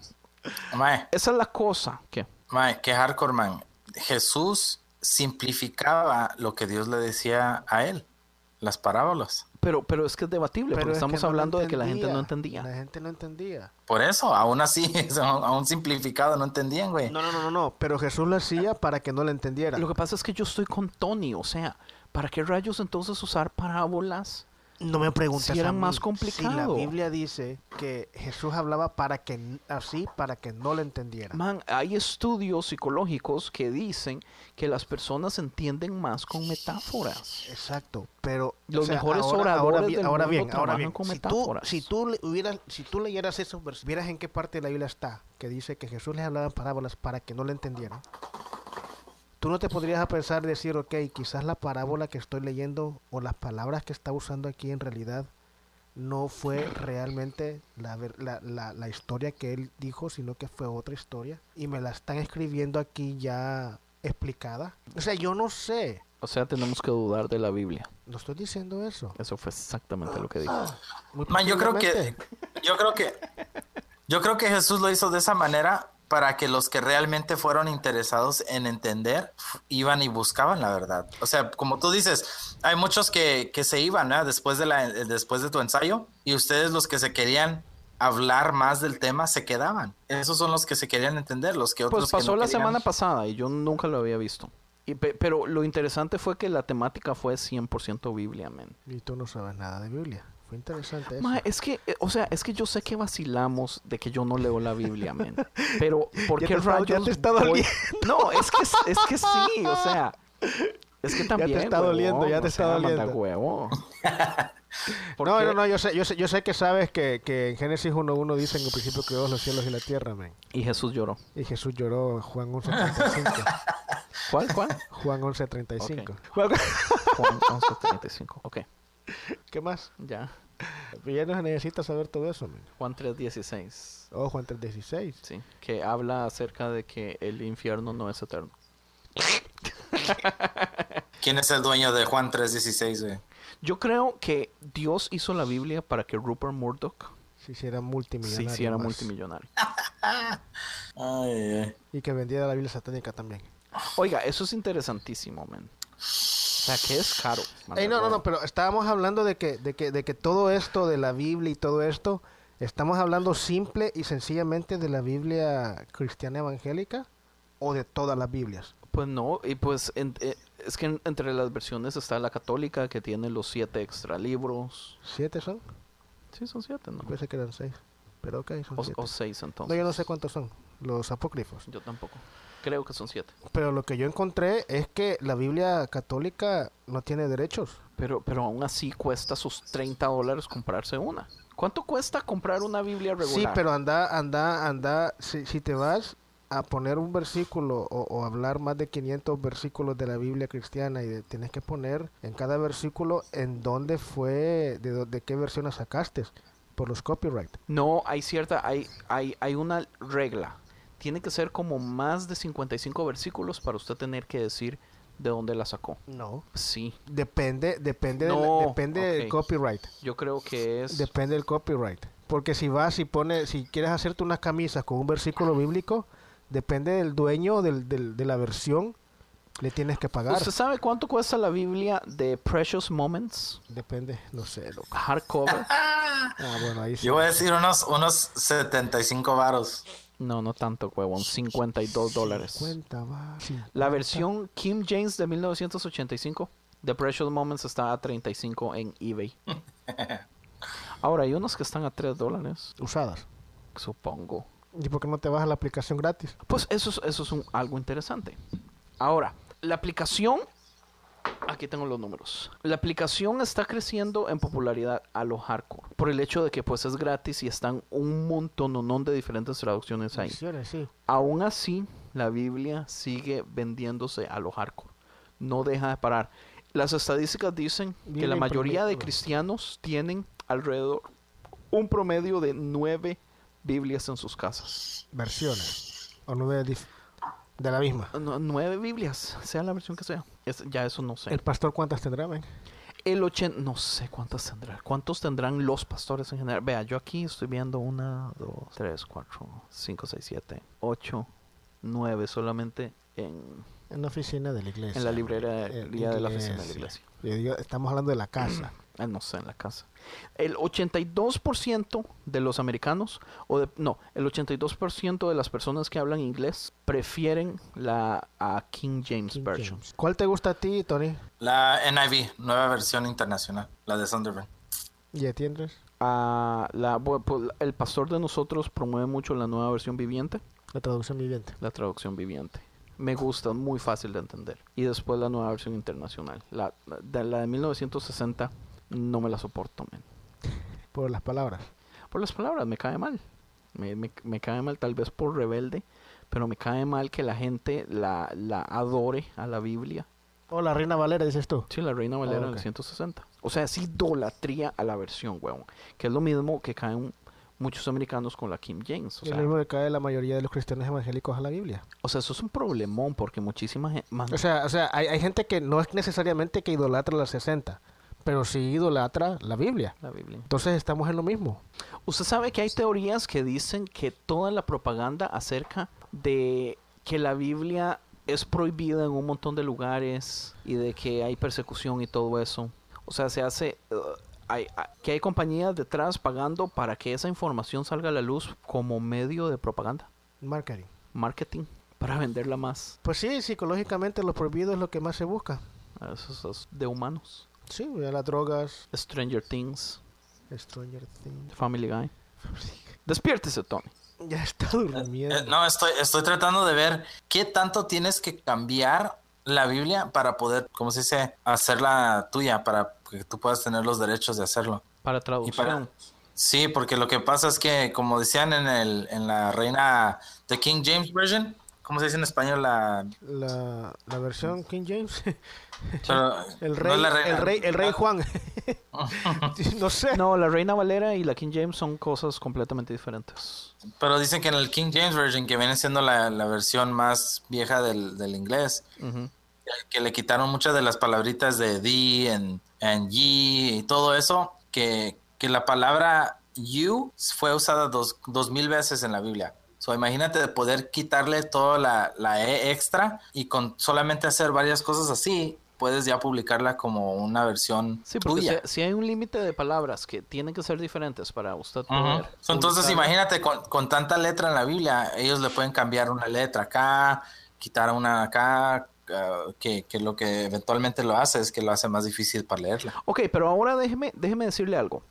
S4: Mae,
S3: esa es la cosa. que
S4: mae, que hardcore, man. Jesús simplificaba lo que Dios le decía a él, las parábolas.
S3: pero, pero es que es debatible, porque
S5: es
S3: estamos
S5: no
S3: hablando de que la gente no entendía.
S5: La gente no entendía.
S4: Por eso, aún así, aún simplificado, no entendían, güey.
S5: No, no, no, no, no. Pero Jesús lo hacía para que no lo entendiera.
S3: Lo que pasa es que yo estoy con Tony, o sea, ¿para qué rayos entonces usar parábolas?
S5: No me preguntes
S3: Si era más
S5: Si la
S3: complicado.
S5: Biblia dice que Jesús hablaba para que así para que no lo entendiera.
S3: Man, hay estudios psicológicos que dicen que las personas entienden más con metáforas.
S5: Exacto, pero
S3: Los mejores oradores
S5: ahora,
S3: del
S5: ahora
S3: mundo
S5: bien, ahora bien,
S3: con
S5: si tú,
S3: metáforas.
S5: si tú le hubieras, si tú leyeras esos versículos, vieras en qué parte de la Biblia está que dice que Jesús les hablaba en parábolas para que no le entendieran. Tú no te podrías a pensar decir, ok, quizás la parábola que estoy leyendo o las palabras que está usando aquí en realidad no fue realmente la, la, la, la historia que él dijo, sino que fue otra historia. Y me la están escribiendo aquí ya explicada. O sea, yo no sé.
S3: O sea, tenemos que dudar de la Biblia.
S5: No estoy diciendo eso.
S3: Eso fue exactamente lo que dijo.
S4: Man, yo creo que, yo creo que, yo creo que Jesús lo hizo de esa manera para que los que realmente fueron interesados en entender iban y buscaban la verdad. O sea, como tú dices, hay muchos que, que se iban ¿no? después de la, después de tu ensayo y ustedes los que se querían hablar más del tema se quedaban. Esos son los que se querían entender, los que otros
S3: Pues
S4: que
S3: pasó
S4: no
S3: la
S4: querían.
S3: semana pasada y yo nunca lo había visto. Y pe- pero lo interesante fue que la temática fue 100% Biblia, man.
S5: Y tú no sabes nada de Biblia. Fue interesante eso.
S3: Ma, es que, eh, o sea, es que yo sé que vacilamos de que yo no leo la Biblia, man. Pero, ¿por
S5: Ya
S3: qué
S5: te está- ya
S3: rayos
S5: te está doliendo.
S3: No, es que, es que sí, o sea... Es que también,
S5: está doliendo, ya te está doliendo.
S3: huevo. ¿Por
S5: No,
S3: qué?
S5: no, no, yo sé, yo sé, yo sé que sabes que, que en Génesis 1.1 dice en el principio que Dios los cielos y la tierra, men.
S3: Y Jesús lloró.
S5: Y Jesús lloró en Juan 11.35.
S3: ¿Cuál, cuál?
S5: Juan 11.35.
S3: Ok.
S5: Juan-
S3: Juan 11.35. Ok,
S5: ¿Qué más?
S3: ya.
S5: Ya no se necesita saber todo eso, men.
S3: Juan 3.16.
S5: Oh, Juan 3.16.
S3: Sí, que habla acerca de que el infierno no es eterno.
S4: ¿Quién es el dueño de Juan 3.16, güey?
S3: Yo creo que Dios hizo la Biblia para que Rupert Murdoch
S5: Si hiciera
S3: se
S5: multimillonario.
S3: hiciera
S5: más.
S3: multimillonario.
S4: Ay, ay.
S5: Y que vendiera la Biblia satánica también.
S3: Oiga, eso es interesantísimo, man. O sea, que es caro.
S5: Ey, no, no, no, pero estábamos hablando de que, de que, de que todo esto de la Biblia y todo esto, estamos hablando simple y sencillamente de la Biblia cristiana evangélica o de todas las Biblias.
S3: Pues no, y pues en- eh, es que en- entre las versiones está la católica que tiene los siete extra libros.
S5: ¿Siete son?
S3: Sí, son siete, ¿no?
S5: Pensé que eran seis. Pero ok, son
S3: O,
S5: siete.
S3: o seis
S5: No,
S3: entonces.
S5: yo no sé cuántos son, los apócrifos.
S3: Yo tampoco. Creo que son siete.
S5: Pero lo que yo encontré es que la Biblia católica no tiene derechos.
S3: Pero, pero aún así cuesta sus 30 dólares comprarse una. ¿Cuánto cuesta comprar una Biblia regular?
S5: Sí, pero anda, anda, anda, si, si te vas a poner un versículo o, o hablar más de 500 versículos de la Biblia cristiana y de- tienes que poner en cada versículo en dónde fue, de, de qué versión la sacaste, por los copyright.
S3: No, hay cierta, hay, hay, hay una regla. Tiene que ser como más de 55 versículos para usted tener que decir de dónde la sacó.
S5: No.
S3: Sí,
S5: Depende, depende, del-
S3: No,
S5: depende del copyright.
S3: yo creo que es...
S5: Depende del copyright. Porque si vas y pones, si quieres hacerte unas camisas con un versículo bíblico, depende del dueño del, del- de la versión, le tienes que pagar.
S3: ¿Usted sabe cuánto cuesta la Biblia de Precious Moments?
S5: Depende, no sé, loco.
S3: Hardcover.
S5: Ah, bueno, ahí sí.
S4: Yo voy a decir unos, unos 75 varos.
S3: No, no tanto, huevón. 52 dólares.
S5: Cuenta, va.
S3: La versión Kim James de 1985 de Precious Moments está a 35 en eBay. Ahora, hay unos que están a 3 dólares,
S5: Usadas.
S3: supongo.
S5: ¿Y por qué no te bajas la aplicación gratis?
S3: Pues eso es, eso es un- algo interesante. Ahora, la aplicación... Aquí tengo los números. La aplicación está creciendo en popularidad a lo hardcore. Por el hecho de que pues es gratis y están un montón de diferentes traducciones ahí.
S5: Sí.
S3: Aún así, la Biblia sigue vendiéndose a lo hardcore. No deja de parar. Las estadísticas dicen que la mayoría de cristianos tienen alrededor un promedio de nueve Biblias en sus casas.
S5: Versiones. O nueve dif- de la misma.
S3: No, nueve Biblias, sea la versión que sea. Es- ya eso no sé.
S5: ¿El pastor cuántas tendrá?
S3: El 80, no sé cuántas tendrán. ¿Cuántos tendrán los pastores en general? Vea, yo aquí estoy viendo una, dos, tres, cuatro, cinco, seis, siete, ocho, nueve solamente en,
S5: En la oficina de la iglesia.
S3: en la librería de la oficina de la iglesia.
S5: Estamos hablando de la casa.
S3: Ah, no sé, en la casa. El 82% de los americanos, o de, no, el 82% de las personas que hablan inglés prefieren la a King James
S5: King
S3: Version.
S5: James. ¿Cuál te gusta a ti, Tony?
S4: La NIV, nueva versión internacional, la de Sunderland.
S5: ¿Y entiendes?
S3: Ah, la, bu- pu- el pastor de nosotros promueve mucho la nueva versión viviente,
S5: La traducción viviente.
S3: la traducción viviente. Me gusta, muy fácil de entender. Y después la nueva versión internacional. La, la de, la de 1960 no me la soporto, men.
S5: Por las palabras.
S3: Por las palabras, me cae mal. Me, me- me cae mal tal vez por rebelde, pero me cae mal que la gente la, la adore a la Biblia.
S5: O la Reina Valera, dices tú.
S3: Sí, la Reina Valera
S5: Ah,
S3: del
S5: ok.
S3: 160. O sea, es idolatría a la versión, huevón. Que es lo mismo que caen muchos americanos con la King James. O sea,
S5: lo mismo que cae la mayoría de los cristianos evangélicos a la Biblia.
S3: o sea, eso es un problemón porque muchísima gente...
S5: O sea, o sea hay, hay gente que no es necesariamente que idolatra la 60, pero sí idolatra la Biblia.
S3: la Biblia.
S5: Entonces estamos en lo mismo.
S3: Usted sabe que hay teorías que dicen que toda la propaganda acerca de que la Biblia es prohibida en un montón de lugares y de que hay persecución y todo eso. O sea, se hace... uh, hay, hay- que hay compañías detrás pagando para que esa información salga a la luz como medio de propaganda,
S5: Marketing.
S3: marketing, para venderla más.
S5: Pues sí, psicológicamente lo prohibido es lo que más se busca.
S3: Eso, eso es de humanos.
S5: Sí, ya las drogas,
S3: Stranger Things,
S5: Stranger Things.
S3: Family Guy. Despiértese, Tony.
S5: Ya está durmiendo.
S4: Eh, no, estoy, estoy tratando de ver qué tanto tienes que cambiar la Biblia para poder, ¿cómo se dice?, hacerla tuya, para que tú puedas tener los derechos de hacerlo.
S3: Para traducción.
S4: para, sí, porque lo que pasa es que, como decían en, el, en la reina de King James Version, ¿cómo se dice en español? La,
S5: La, la versión King James.
S4: pero
S5: El rey,
S4: es la reina-
S5: el rey, el rey Juan. no sé.
S3: No, la Reina Valera y la King James son cosas completamente diferentes.
S4: Pero dicen que en el King James Version, que viene siendo la, la versión más vieja del, del inglés, que le quitaron muchas de las palabritas de the and, and ye y todo eso, que, que la palabra you fue usada dos, dos mil veces en la Biblia. So, imagínate de poder quitarle toda la, la E extra y con solamente hacer varias cosas así, puedes ya publicarla como una versión
S3: Sí, porque
S4: tuya.
S3: si, si hay un límite de palabras que tienen que ser diferentes para usted poder.
S4: So, entonces
S3: publicarla.
S4: imagínate con, con tanta letra en la Biblia, ellos le pueden cambiar una letra acá, quitar una acá, ah, que, que lo que eventualmente lo hace es que lo hace más difícil para leerla.
S3: Ok, pero ahora déjeme, déjeme decirle algo.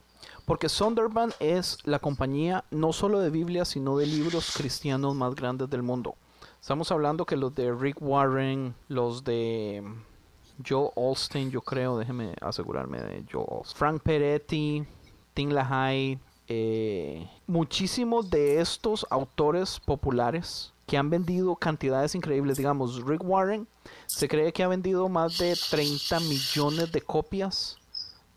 S3: Porque Sonderban es la compañía no solo de Biblia, sino de libros cristianos más grandes del mundo. Estamos hablando que los de Rick Warren, los de Joe Olstein, yo creo, déjeme asegurarme de Joe Olstein. Frank Peretti, Tim LaHaye, eh, muchísimos de estos autores populares que han vendido cantidades increíbles. Digamos, Rick Warren se cree que ha vendido más de 30 millones de copias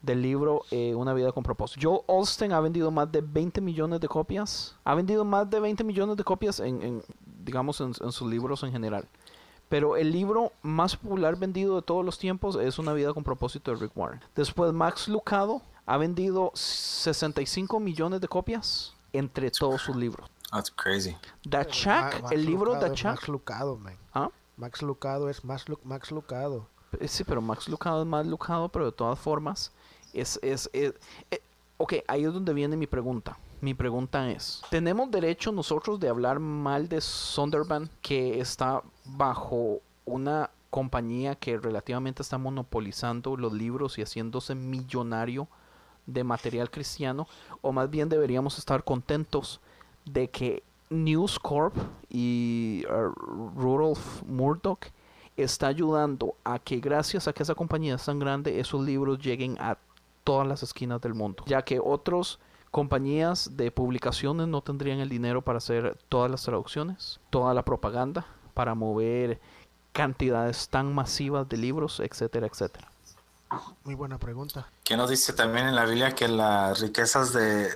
S3: del libro eh, Una vida con propósito. Joe Olsten ha vendido más de 20 millones de copias. Ha vendido más de 20 millones de copias en, en, digamos, en, en sus libros en general. Pero el libro más popular vendido de todos los tiempos es Una vida con propósito de Rick Warren. Después Max Lucado ha vendido 65 millones de copias entre todos sus libros.
S4: That's crazy.
S3: Da
S5: Ma-
S3: el libro
S5: Lucado
S3: Da
S5: es
S3: Chuck.
S5: Max Lucado, man.
S3: ¿Ah?
S5: Max Lucado es más Lu- Max Lucado.
S3: Sí, pero Max Lucado es más Lucado, pero de todas formas, es, es, es- eh, ok, ahí es donde viene mi pregunta. Mi pregunta es, ¿tenemos derecho nosotros de hablar mal de Sonderban que está bajo una compañía que relativamente está monopolizando los libros y haciéndose millonario de material cristiano? ¿O más bien deberíamos estar contentos de que News Corp y uh, Rudolph Murdoch está ayudando a que gracias a que esa compañía es tan grande, esos libros lleguen a todas las esquinas del mundo, ya que otras compañías de publicaciones no tendrían el dinero para hacer todas las traducciones, toda la propaganda, para mover cantidades tan masivas de libros, etcétera, etcétera.
S5: Muy buena pregunta.
S4: ¿Qué nos dice también en la Biblia que las riquezas de,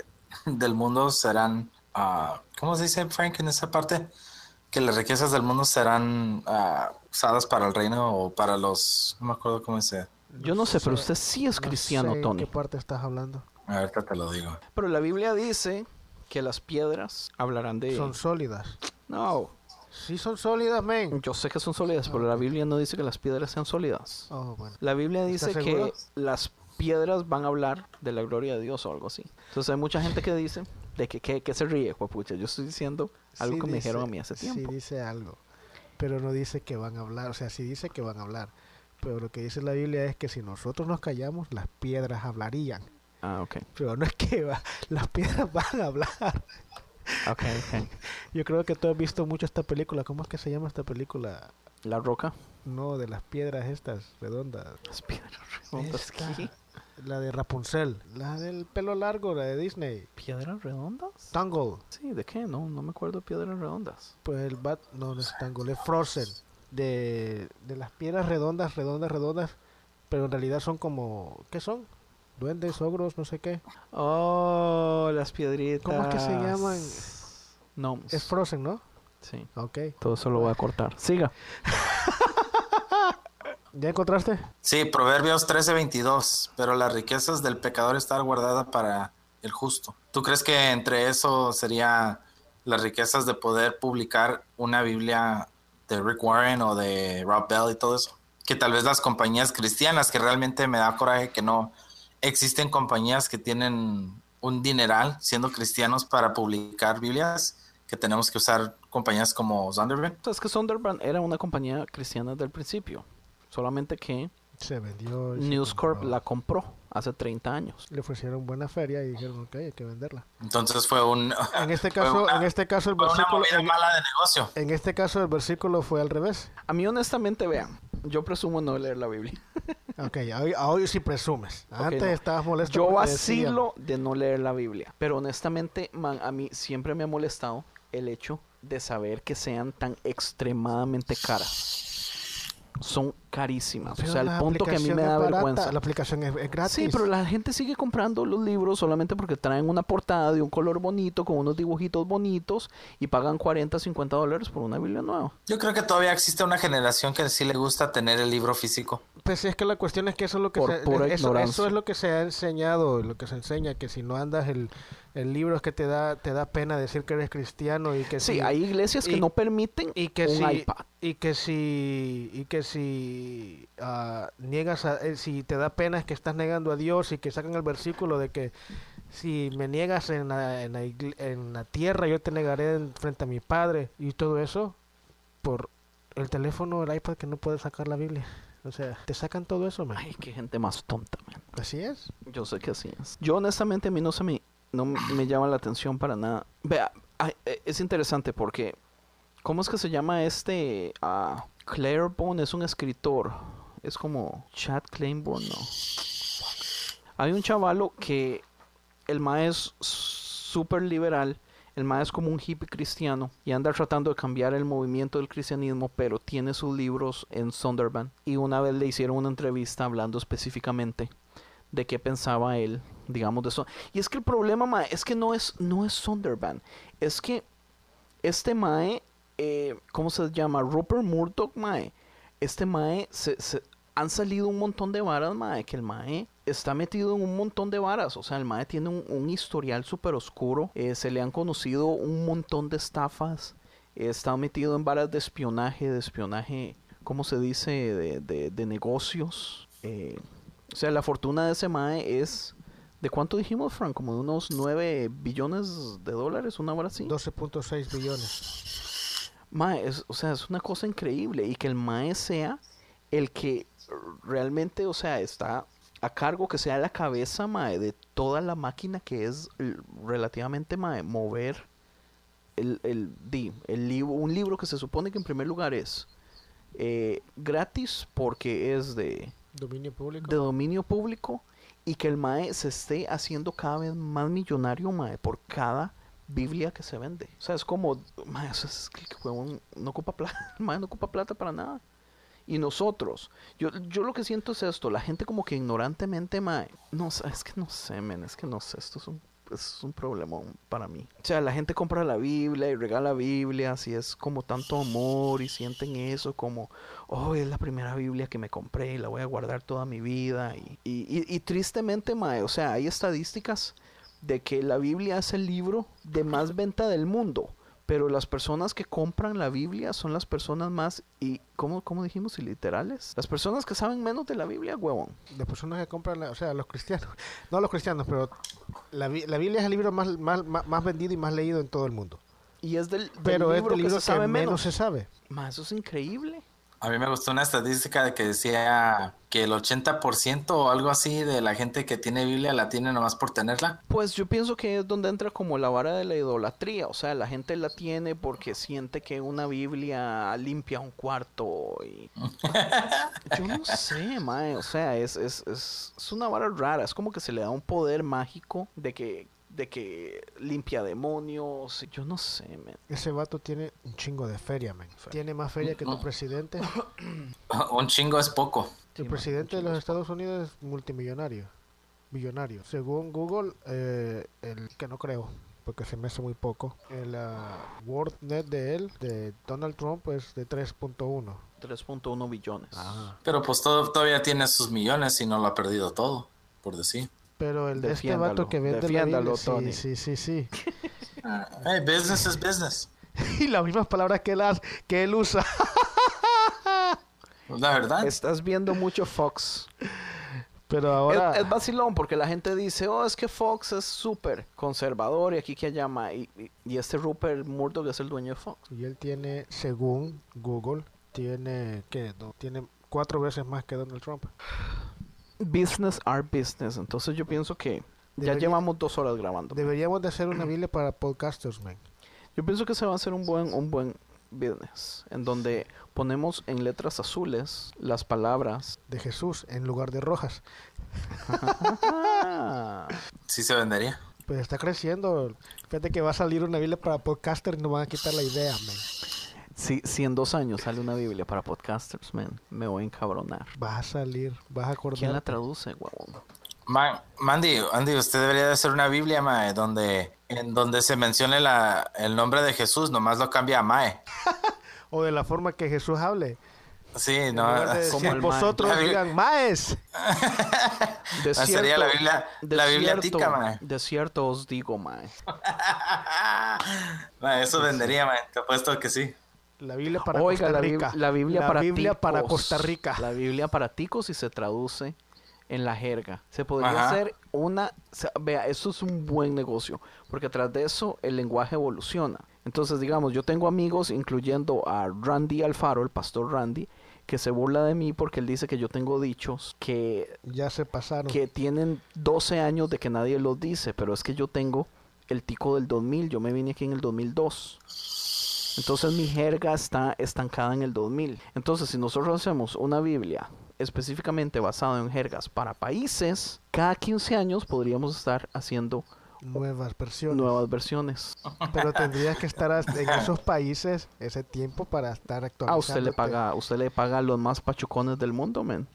S4: del mundo serán, ah, ¿cómo se dice Frank en esa parte? Que las riquezas del mundo serán ah, usadas para el reino o para los, no me acuerdo cómo dice.
S3: Yo no sé, pero usted sí es
S5: No
S3: cristiano, Tony.
S5: ¿Qué parte estás hablando?
S4: Ahorita te lo digo.
S3: Pero la Biblia dice que las piedras hablarán de...
S5: Son sólidas.
S3: No,
S5: Sí son sólidas, men.
S3: yo sé que son sólidas, pero la Biblia no dice que las piedras sean sólidas.
S5: Oh, bueno.
S3: La Biblia dice
S5: ¿Estás
S3: que
S5: seguro?
S3: las piedras van a hablar de la gloria de Dios o algo así. Entonces hay mucha gente que dice de que, que, que se ríe, pucha. Yo estoy diciendo algo
S5: Sí
S3: que me dijeron a mí hace tiempo.
S5: Sí dice algo, pero no dice que van a hablar, o sea, sí dice que van a hablar, pero lo que dice la Biblia es que si nosotros nos callamos, las piedras hablarían,
S3: Ah, ok.
S5: pero no es que va- las piedras van a hablar.
S3: Ok, ok.
S5: Yo creo que tú has visto mucho esta película, ¿cómo es que se llama esta película?
S3: La roca.
S5: No, de las piedras estas redondas.
S3: Las piedras redondas.
S5: Esta,
S3: ¿Qué?
S5: la de Rapunzel, la del pelo largo, la de Disney.
S3: ¿Piedras redondas?
S5: Tangle,
S3: Sí, ¿de qué? No, no me acuerdo de piedras redondas.
S5: pues el bat, no, no es Tangle, es Frozen. De, de las piedras redondas, redondas, redondas, pero en realidad son como, ¿qué son? Duendes, ogros, no sé qué.
S3: Oh, las piedritas.
S5: ¿Cómo es que se llaman?
S3: No.
S5: Es Frozen, ¿no?
S3: Sí.
S5: Ok.
S3: Todo eso lo voy a cortar. Siga.
S5: ¿Ya encontraste?
S4: Sí, Proverbios 13:22, pero las riquezas del pecador están guardadas para el justo. ¿Tú crees que entre eso sería las riquezas de poder publicar una Biblia de Rick Warren o de Rob Bell y todo eso? Que tal vez las compañías cristianas, que realmente me da coraje que no existen compañías que tienen un dineral siendo cristianos para publicar Biblias, que tenemos que usar compañías como Zondervan.
S3: Es que Sonderbrand era una compañía cristiana desde el principio. Solamente que
S5: Se vendió.
S3: News Corp
S5: compró.
S3: la compró hace 30 años.
S5: Le ofrecieron buena feria y dijeron, ok, hay que venderla.
S4: Entonces fue un...
S5: En este caso,
S4: una-
S5: en este caso el
S4: una
S5: versículo,
S4: movida
S5: en,
S4: mala de negocio.
S5: en este caso el versículo fue al revés.
S3: A mí honestamente, vean, yo presumo no leer la Biblia.
S5: Ok, hoy, hoy sí presumes. Antes
S3: no.
S5: estabas molesto.
S3: Yo vacilo de no leer la Biblia. Pero honestamente, man, a mí siempre me ha molestado el hecho de saber que sean tan extremadamente caras. Son carísimas.
S5: Pero
S3: o sea, el punto que a mí me da
S5: barata,
S3: vergüenza.
S5: La aplicación es, es gratis.
S3: Sí, pero la gente sigue comprando los libros solamente porque traen una portada de un color bonito, con unos dibujitos bonitos, y pagan 40, 50 dólares por una Biblia nueva.
S4: Yo creo que todavía existe una generación que sí le gusta tener el libro físico.
S5: Pues es que la cuestión es que eso es lo que
S3: Por
S5: se,
S3: pura
S5: eso,
S3: ignorancia.
S5: eso es lo que se ha enseñado, lo que se enseña que si no andas el, el libro es que te da te da pena decir que eres cristiano y que
S3: Sí,
S5: si,
S3: hay iglesias que no permiten
S5: y que
S3: un
S5: si
S3: iPad.
S5: y que si y que si ah, niegas a, eh, si te da pena es que estás negando a Dios y que sacan el versículo de que si me niegas en la, en la, en la tierra yo te negaré en- frente a mi padre y todo eso por el teléfono el iPad que no puedes sacar la Biblia o sea te sacan todo eso man.
S3: Ay, qué gente más tonta, man.
S5: así es
S3: Yo sé que así es. Yo honestamente a mí no se me, no me llama la atención para nada. Vea, eh, es interesante porque, ¿cómo es que se llama este? Ah, Claiborne es un escritor. Es como Chad Claiborne, ¿no? Hay un chavalo que el ma es súper liberal. El ma es como un hippie cristiano y anda tratando de cambiar el movimiento del cristianismo, pero tiene sus libros en Sunderland. Y una vez le hicieron una entrevista hablando específicamente de qué pensaba él, digamos, de eso. Y es que el problema, mae, es que no es, no es Sunderland. Es que este mae, eh, ¿cómo se llama? Rupert Murdoch, mae. Este mae, se, se- han salido un montón de varas, mae, que el mae está metido en un montón de varas. O sea, el mae tiene un, un historial súper oscuro. eh, se le han conocido un montón de estafas. eh, está metido en varas de espionaje, de espionaje, ¿cómo se dice? De, de- de negocios. eh, o sea, la fortuna de ese Mae es. ¿De cuánto dijimos, Frank? Como de unos 9 billones de dólares, una hora así.
S5: 12.6 billones
S3: Mae, es, o sea, es una cosa increíble. Y que el Mae sea el que realmente, o sea, está a cargo, que sea la cabeza, Mae, de toda la máquina que es relativamente, Mae, mover el, el, di- el libro, un libro que se supone que en primer lugar es eh, gratis porque es de
S5: dominio público
S3: de dominio público y que el MAE se esté haciendo cada vez más millonario, MAE, por cada Biblia que se vende. O sea, es como, MAE, eso es que huevón no ocupa plata, MAE no ocupa plata para nada. Y nosotros, yo, yo lo que siento es esto, la gente como que ignorantemente, MAE, no es que no sé, men, es que no sé, esto es un, es un problemón para mí. O sea, la gente compra la Biblia y regala Biblias y es como tanto amor y sienten eso como, oh, es la primera Biblia que me compré y la voy a guardar toda mi vida. Y, y, y- y tristemente, Mae, o sea, hay estadísticas de que la Biblia es el libro de más venta del mundo, Pero las personas que compran la Biblia son las personas más, y ¿cómo, cómo dijimos? ¿Y literales? Las personas que saben menos de la Biblia, huevón.
S5: De personas que compran, la- o sea, los cristianos. No los cristianos, pero la, la Biblia es el libro más, más, más, más vendido y más leído en todo el mundo.
S3: Y es del, del
S5: Pero es
S3: libro
S5: el
S3: que
S5: libro
S3: se
S5: que,
S3: sabe
S5: menos
S3: menos.
S5: se sabe.
S3: Ma, eso es increíble.
S4: A mí me gustó una estadística de que decía que el 80% o algo así de la gente que tiene Biblia la tiene nomás por tenerla.
S3: Pues yo pienso que es donde entra como la vara de la idolatría. O sea, la gente la tiene porque siente que una Biblia limpia un cuarto. Y... Yo no sé, mae. O sea, es, es, es, es una vara rara. Es como que se le da un poder mágico de que, de que limpia demonios. Yo no sé, man.
S5: Ese vato tiene un chingo de feria, man. Tiene más feria que tu presidente.
S4: Un chingo es poco.
S5: El presidente de los Estados Unidos es multimillonario. Millonario. Según Google, eh, el que no creo, porque se me hace muy poco. El ah, World Net de él, de Donald Trump, es de 3.1.
S3: 3.1 billones.
S4: Pero pues todo, todavía tiene sus millones y no lo ha perdido todo, por decir.
S5: Pero el de este vato que vende la Biblia,
S3: Tony.
S5: sí, sí, sí, sí.
S4: Hey, business is business.
S5: y las mismas palabras que él, ha- que él usa.
S4: La verdad.
S3: Estás viendo mucho Fox.
S5: Pero ahora...
S3: Es, es vacilón porque la gente dice, oh, es que Fox es súper conservador y aquí que llama. Y, y- y este Rupert Murdoch es el dueño de Fox.
S5: Y él tiene, según Google, tiene, ¿qué? No, tiene cuatro veces más que Donald Trump.
S3: Business are business. Entonces yo pienso que ya llevamos dos horas grabando.
S5: Deberíamos de hacer una Biblia para podcasters, man.
S3: Yo pienso que se va a hacer un buen, un buen business. En donde ponemos en letras azules las palabras.
S5: De Jesús en lugar de rojas.
S4: Sí se vendería.
S5: Pues está creciendo. Fíjate que va a salir una Biblia para podcasters y nos van a quitar la idea, man.
S3: si, si en dos años sale una Biblia para podcasters, man, me voy a encabronar.
S5: Va a salir, vas a acordar.
S3: ¿Quién la traduce, huevón?
S4: Ma- Mandy, Andy, usted debería de hacer una Biblia, Mae, donde, en donde se mencione la, el nombre de Jesús, nomás lo cambia a Mae.
S5: O de la forma que Jesús hable.
S4: Sí, no.
S5: lugar de
S3: como
S5: decir,
S3: el
S5: vosotros digan, maes.
S3: De
S4: sería la Biblia- la Biblia tica, mae.
S3: De cierto os digo, mae.
S4: Mae, eso vendería, Mae. Te apuesto que sí.
S5: La Biblia para
S3: Oiga,
S5: Costa
S3: la,
S5: Rica.
S3: la Biblia
S5: La
S3: para
S5: Biblia
S3: ticos.
S5: para Costa Rica.
S3: La Biblia para ticos y se traduce en la jerga. Se podría
S4: Ajá.
S3: hacer una... Vea, eso es un buen negocio, porque tras de eso el lenguaje evoluciona. Entonces, digamos, yo tengo amigos, incluyendo a Randy Alfaro, el pastor Randy, que se burla de mí porque él dice que yo tengo dichos que
S5: Ya se pasaron.
S3: que tienen 12 años de que nadie los dice, pero es que yo tengo el tico del 2000, yo me vine aquí en el 2002. Entonces mi jerga está estancada en el 2000. Entonces si nosotros hacemos una Biblia específicamente basada en jergas para países, cada 15 años podríamos estar haciendo
S5: Nuevas versiones.
S3: nuevas versiones.
S5: Pero tendrías que estar en esos países ese tiempo para estar actualizando.
S3: A usted le paga, usted le paga a los más pachucones del mundo, men.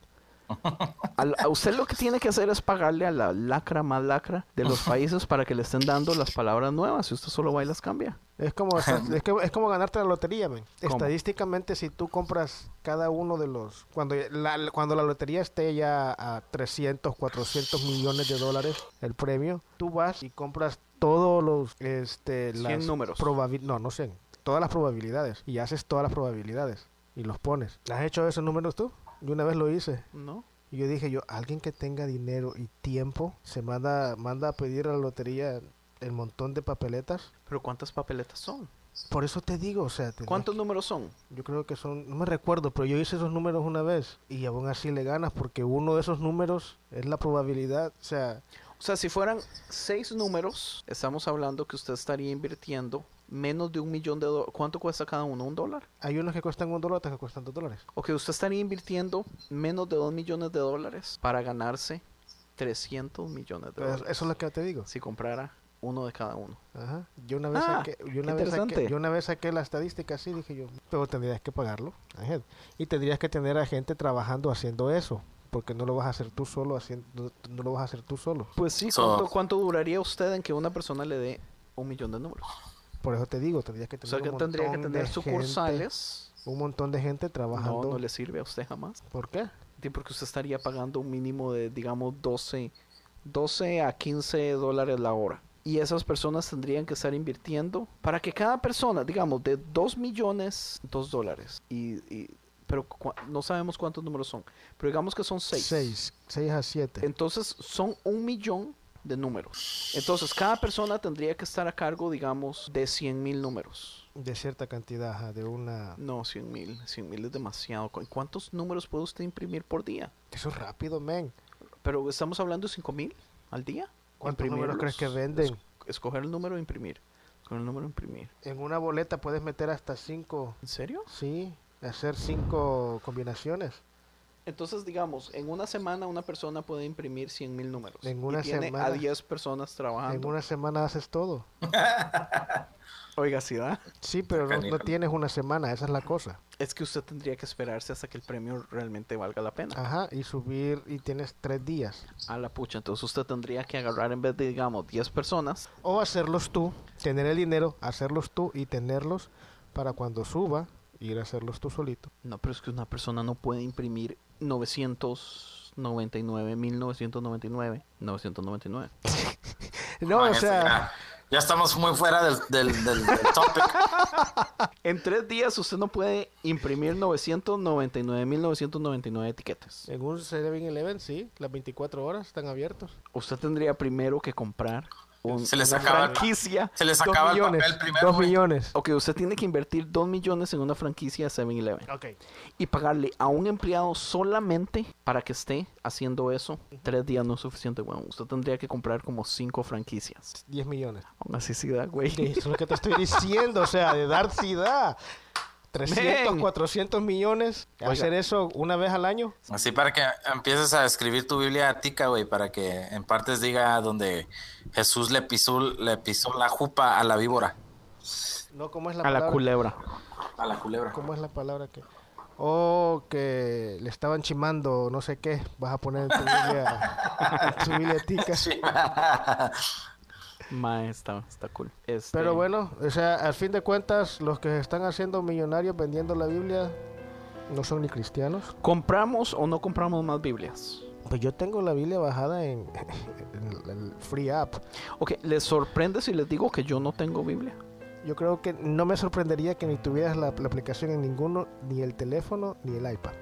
S3: A, usted lo que tiene que hacer es pagarle a la lacra más lacra de los países para que le estén dando las palabras nuevas y usted solo va y las cambia.
S5: Es como, es, que- es como ganarte la lotería. Estadísticamente, si tú compras cada uno de los... Cuando la, cuando la lotería esté ya a 300, 400 millones de dólares, el premio, tú vas y compras todos los... Este,
S3: 100
S5: las
S3: números.
S5: no, no sé. Todas las probabilidades. Y haces todas las probabilidades. Y los pones. ¿Has hecho esos números tú? Yo una vez lo hice.
S3: ¿No?
S5: Y yo dije yo, alguien que tenga dinero y tiempo se manda, manda a pedir a la lotería el montón de papeletas.
S3: Pero ¿cuántas papeletas son?
S5: Por eso te digo, o sea,
S3: ¿Cuántos números son?
S5: yo creo que son, no me recuerdo, pero yo hice esos números una vez y aún así le ganas porque uno de esos números es la probabilidad, o sea,
S3: O sea, si fueran seis números, estamos hablando que usted estaría invirtiendo menos de un millón de dólares. ¿Cuánto cuesta cada uno? ¿Un dólar?
S5: hay unos que cuestan un dólar, otros que cuestan dos dólares.
S3: O que usted estaría invirtiendo menos de dos millones de dólares para ganarse 300 millones de dólares.
S5: eso es lo que te digo.
S3: Si comprara uno de cada uno.
S5: Ajá. Yo una vez
S3: Ah,
S5: saqué, yo una vez saqué,
S3: interesante.
S5: yo una vez saqué la estadística así, dije yo, pero tendrías que pagarlo, ajá. y tendrías que tener a gente trabajando haciendo eso, porque no lo vas a hacer tú solo haciendo, no, lo vas a hacer tú solo.
S3: Pues sí, ¿cuánto, cuánto duraría usted en que una persona le dé un millón de números?
S5: Por eso te digo, tendrías que
S3: O
S5: tener
S3: sea, que
S5: un
S3: tendría que tener sucursales.
S5: gente, un montón de gente trabajando.
S3: No, no le sirve a usted jamás.
S5: ¿Por qué?
S3: Porque usted estaría pagando un mínimo de, digamos, 12, 12 a 15 dólares la hora. y esas personas tendrían que estar invirtiendo para que cada persona, digamos, de 2 millones, 2 dólares, y, y- pero no sabemos cuántos números son, pero digamos que son 6.
S5: 6, 6 a 7.
S3: Entonces son un millón de números. Entonces cada persona tendría que estar a cargo, digamos, de 100 mil números.
S5: De cierta cantidad, de una...
S3: No, 100 mil. 100 mil es demasiado. ¿Cu- ¿Cuántos números puede usted imprimir por día?
S5: Eso es rápido, men.
S3: Pero estamos hablando de 5 mil al día.
S5: ¿Cuántos números crees que venden?
S3: es- escoger el número e imprimir. Escoger el número e imprimir.
S5: En una boleta puedes meter hasta 5,
S3: ¿En serio?
S5: sí, hacer 5 combinaciones.
S3: Entonces, digamos, en una semana una persona puede imprimir 100 mil números.
S5: En
S3: y
S5: una
S3: tiene
S5: semana-
S3: a 10 personas
S5: En
S3: trabajando.
S5: una semana haces todo.
S3: Oiga, ¿sí da?
S5: Sí, pero no, no tienes una semana, esa es la cosa.
S3: Es que usted tendría que esperarse hasta que el premio realmente valga la pena.
S5: Ajá, y subir y tienes 3 días.
S3: A la pucha, entonces usted tendría que agarrar en vez de, digamos, 10 personas.
S5: O hacerlos tú, tener el dinero, hacerlos tú y tenerlos para cuando suba, ir a hacerlos tú solito.
S3: No, pero es que una persona no puede imprimir 999, 1999, 999.
S5: No, o
S4: Man, eso
S5: sea,
S4: ya, ya estamos muy fuera del, del, del- del topic.
S3: En tres días usted no puede imprimir 999.999 etiquetas.
S5: en un 7-Eleven, sí, las 24 horas están abiertos.
S3: Usted tendría primero que comprar un,
S4: Se les
S3: una
S4: acaba-
S3: franquicia.
S4: Se les
S5: Dos
S4: acaba el
S5: millones,
S4: papel primero.
S5: dos millones.
S3: Ok, usted tiene que invertir 2 millones en una franquicia 7-Eleven.
S5: Ok.
S3: Y pagarle a un empleado solamente para que esté haciendo eso. Tres días no es suficiente, weón. Usted tendría que comprar como 5 franquicias.
S5: 10 millones.
S3: Aún así sí da, güey.
S5: Eso es lo que te estoy diciendo, o sea, de dar sí da. 300,
S3: Men.
S5: 400 millones.
S3: Oiga.
S5: Hacer eso una vez al año.
S4: Así para que empieces a escribir tu Biblia tica, güey, para que en partes diga donde Jesús le pisó, le pisó la jupa a la víbora,
S5: No, ¿cómo es la
S3: A la culebra.
S4: a la culebra.
S5: ¿Cómo es la palabra que.? O que le estaban chimando, no sé qué. Vas a poner en tu Biblia, en tu Biblia tica.
S3: Ma, está, está cool. Este,
S5: Pero bueno, o sea, al fin de cuentas, los que se están haciendo millonarios vendiendo la Biblia no son ni cristianos.
S3: ¿Compramos o no compramos más Biblias?
S5: Pues yo tengo la Biblia bajada en, en el free app.
S3: Ok, ¿les sorprende si les digo que yo no tengo Biblia?
S5: Yo creo que no me sorprendería que ni tuvieras la, la aplicación en ninguno, ni el teléfono, ni el iPad.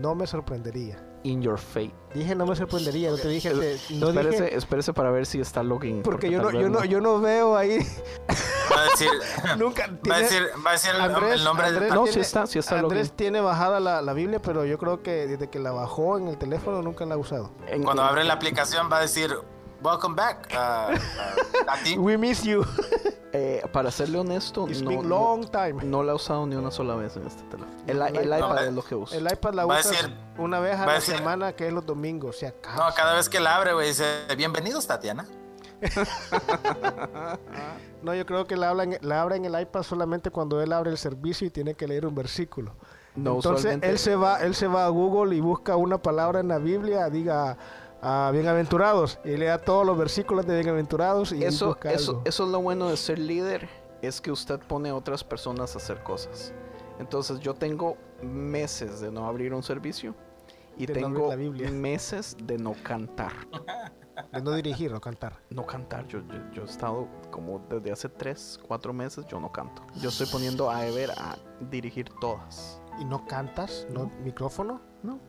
S5: No me sorprendería.
S3: In your fate.
S5: Dije no me sorprendería, no te dije, te- no
S3: espérese,
S5: dije
S3: espérese para ver si está login.
S5: porque yo no, yo no, yo no veo ahí
S4: Va a decir,
S5: nunca.
S4: va a decir, va a decir el,
S5: Andrés,
S4: el nombre
S5: Andrés
S4: del
S3: No,
S5: tiene-
S3: sí está, sí está
S5: Andrés
S3: login.
S5: tiene bajada la, la Biblia, pero yo creo que desde que la bajó en el teléfono nunca la ha usado.
S3: En-
S4: Cuando
S3: en-
S4: abre la aplicación va a decir, welcome back, uh, uh, a ti.
S5: We miss you.
S3: eh, para serle honesto,
S5: It's
S3: no,
S5: been
S3: no-
S5: long time.
S3: no la he usado ni una sola vez en este teléfono. El,
S5: El
S3: el
S5: iPad-
S3: iPad es lo que uso.
S5: El iPad la usas
S4: decir-
S5: una vez a la
S4: decir-
S5: semana, que es los domingos, si acaso.
S4: No, cada vez que la abre, güey, dice, bienvenidos, Tatiana.
S5: No, yo creo que la, habla en- la abre en el iPad solamente cuando él abre el servicio y tiene que leer un versículo.
S3: No,
S5: Entonces
S3: usualmente-
S5: él se va, él se va a Google y busca una palabra en la Biblia, diga ah, bienaventurados y le da todos los versículos de bienaventurados y
S3: eso, eso, eso es lo bueno de ser líder, es que usted pone a otras personas a hacer cosas. Entonces yo tengo meses de no abrir un servicio y
S5: De no
S3: tengo meses de no cantar.
S5: de no dirigir o cantar.
S3: No cantar, yo, yo, yo he estado como desde hace 3, 4 meses, yo no canto. Yo estoy poniendo a Ever a dirigir todas.
S5: ¿Y no cantas? ¿No micrófono?
S3: No,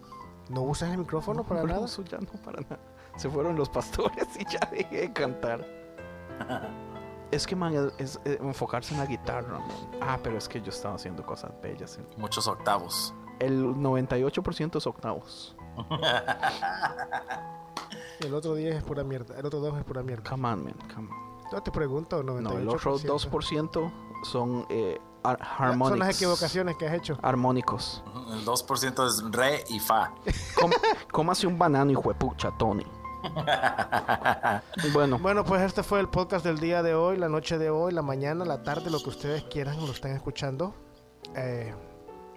S5: ¿No usas el micrófono para
S3: no
S5: nada?
S3: uso ya no para nada. Se fueron los pastores y ya dejé de cantar. Es que, man, es, es, eh, enfocarse en la guitarra, man. Ah, pero es que yo estaba haciendo cosas bellas. en-
S4: Muchos octavos.
S3: El 98% es octavos.
S5: Y el otro día es pura mierda. El otro dos es pura mierda.
S3: Come on, man, come on.
S5: No te pregunto, 98%.
S3: No, el otro 2% son eh, ar-
S5: Son las equivocaciones que has hecho.
S3: Armónicos.
S4: El 2% es re y fa.
S3: Com- cómase un banano, hijo de pucha, Tony. bueno,
S5: Bueno, pues este fue el podcast del día de hoy, la noche de hoy, la mañana, la tarde, lo que ustedes quieran, lo están escuchando. Eh,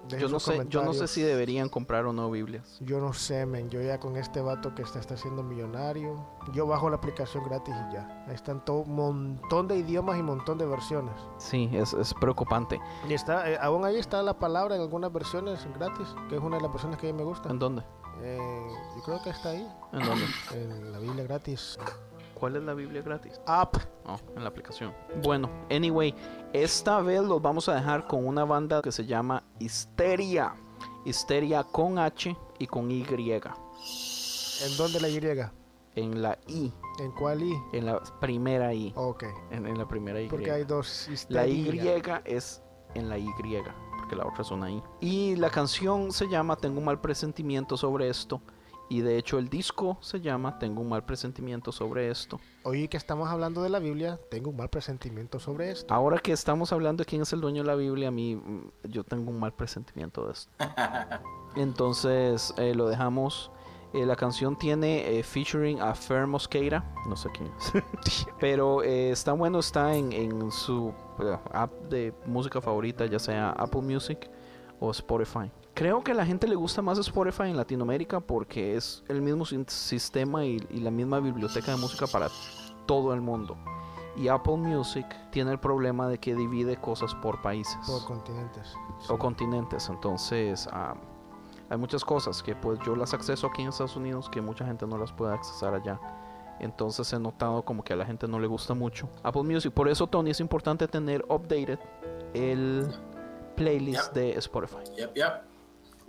S5: dejen
S3: yo no sé, yo no sé si deberían comprar o no Biblias.
S5: Yo no sé, men. Yo ya con este vato que está, está haciendo millonario, yo bajo la aplicación gratis y ya. Ahí están todo un montón de idiomas y montón de versiones.
S3: Sí, es, es preocupante.
S5: Y está, eh, aún ahí está la palabra en algunas versiones gratis, que es una de las versiones que a mí me gusta.
S3: ¿En dónde?
S5: Eh, yo creo que está ahí,
S3: ¿En dónde?
S5: en la Biblia gratis.
S3: ¿Cuál es la Biblia gratis?
S5: Up.
S3: Oh, en la aplicación. Bueno, anyway, esta vez los vamos a dejar con una banda que se llama Histeria. Histeria con H y con Y.
S5: ¿En dónde la Y?
S3: En la I,
S5: ¿En cuál I?
S3: en la primera I.
S5: Ok.
S3: En, en la primera Y.
S5: Porque hay dos
S3: La
S5: histeria.
S3: Y es en la Y, porque la otra es una I. Y la canción se llama Tengo un mal presentimiento sobre esto. Y de hecho el disco se llama Tengo un mal presentimiento sobre esto.
S5: Hoy que estamos hablando de la Biblia, tengo un mal presentimiento sobre esto.
S3: Ahora que estamos hablando de quién es el dueño de la Biblia, a mí mm, yo tengo un mal presentimiento de esto. Entonces eh, lo dejamos. Eh, la canción tiene eh, featuring a Fer Mosqueira, no sé quién es. Pero eh, está bueno, está en, en su app de música favorita, ya sea Apple Music o Spotify. Creo que a la gente le gusta más Spotify en Latinoamérica porque es el mismo sistema y, y la misma biblioteca de música para todo el mundo. Y Apple Music tiene el problema de que divide cosas por países
S5: Por continentes.
S3: o continentes. Entonces, ah, hay muchas cosas que pues yo las acceso aquí en Estados Unidos que mucha gente no las puede accesar allá. Entonces he notado como que a la gente no le gusta mucho Apple Music. Por eso, Tony, es importante tener updated el playlist
S4: Yep.
S3: de Spotify.
S4: Yep, yep.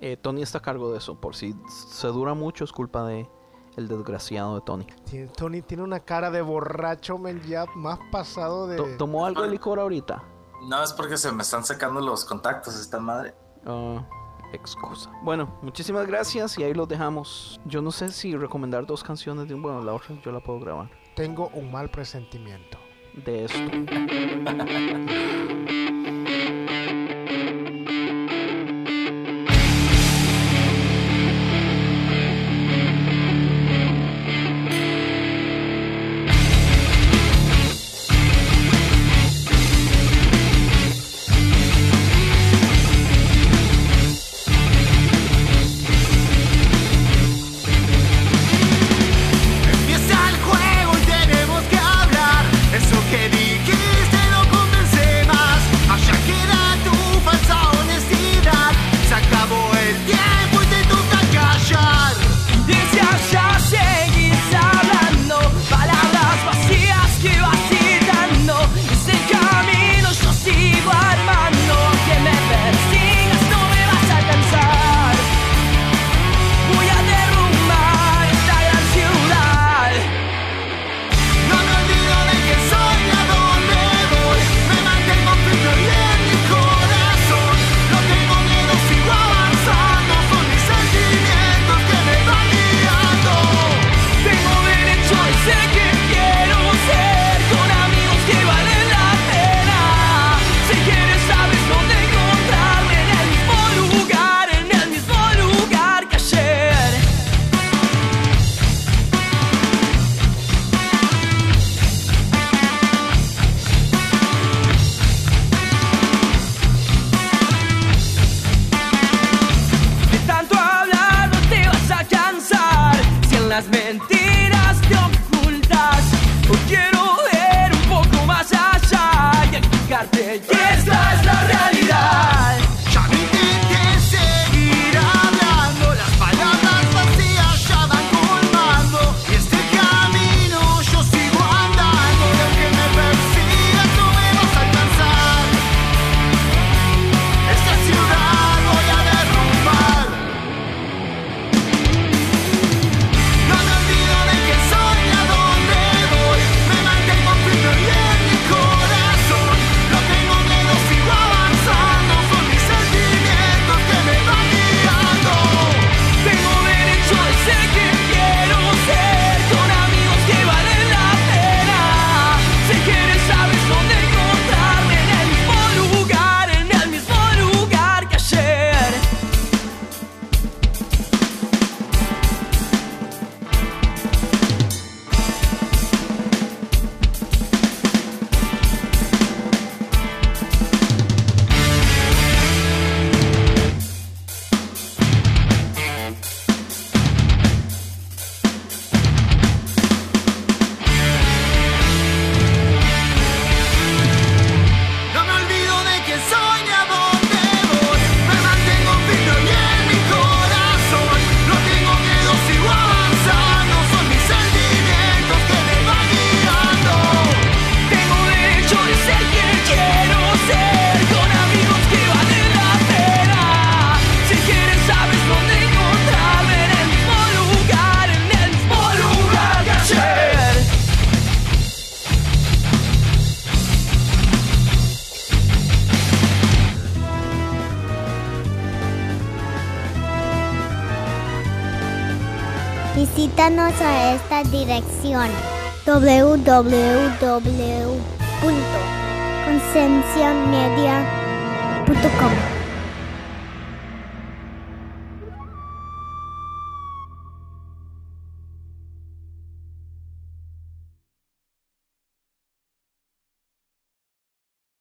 S3: Eh, Tony está a cargo de eso. Por si se dura mucho, es culpa de el desgraciado de Tony.
S5: Tiene- Tony tiene una cara de borracho, men, ya más pasado de...
S3: To- ¿Tomó algo de licor ahorita?
S4: No, es porque se me están sacando los contactos esta madre.
S3: Ah, excusa. Bueno, muchísimas gracias y ahí los dejamos. Yo no sé si recomendar dos canciones de un bueno, la otra yo la puedo grabar.
S5: Tengo un mal presentimiento.
S3: De esto.
S7: dirección www.concienciamedia.com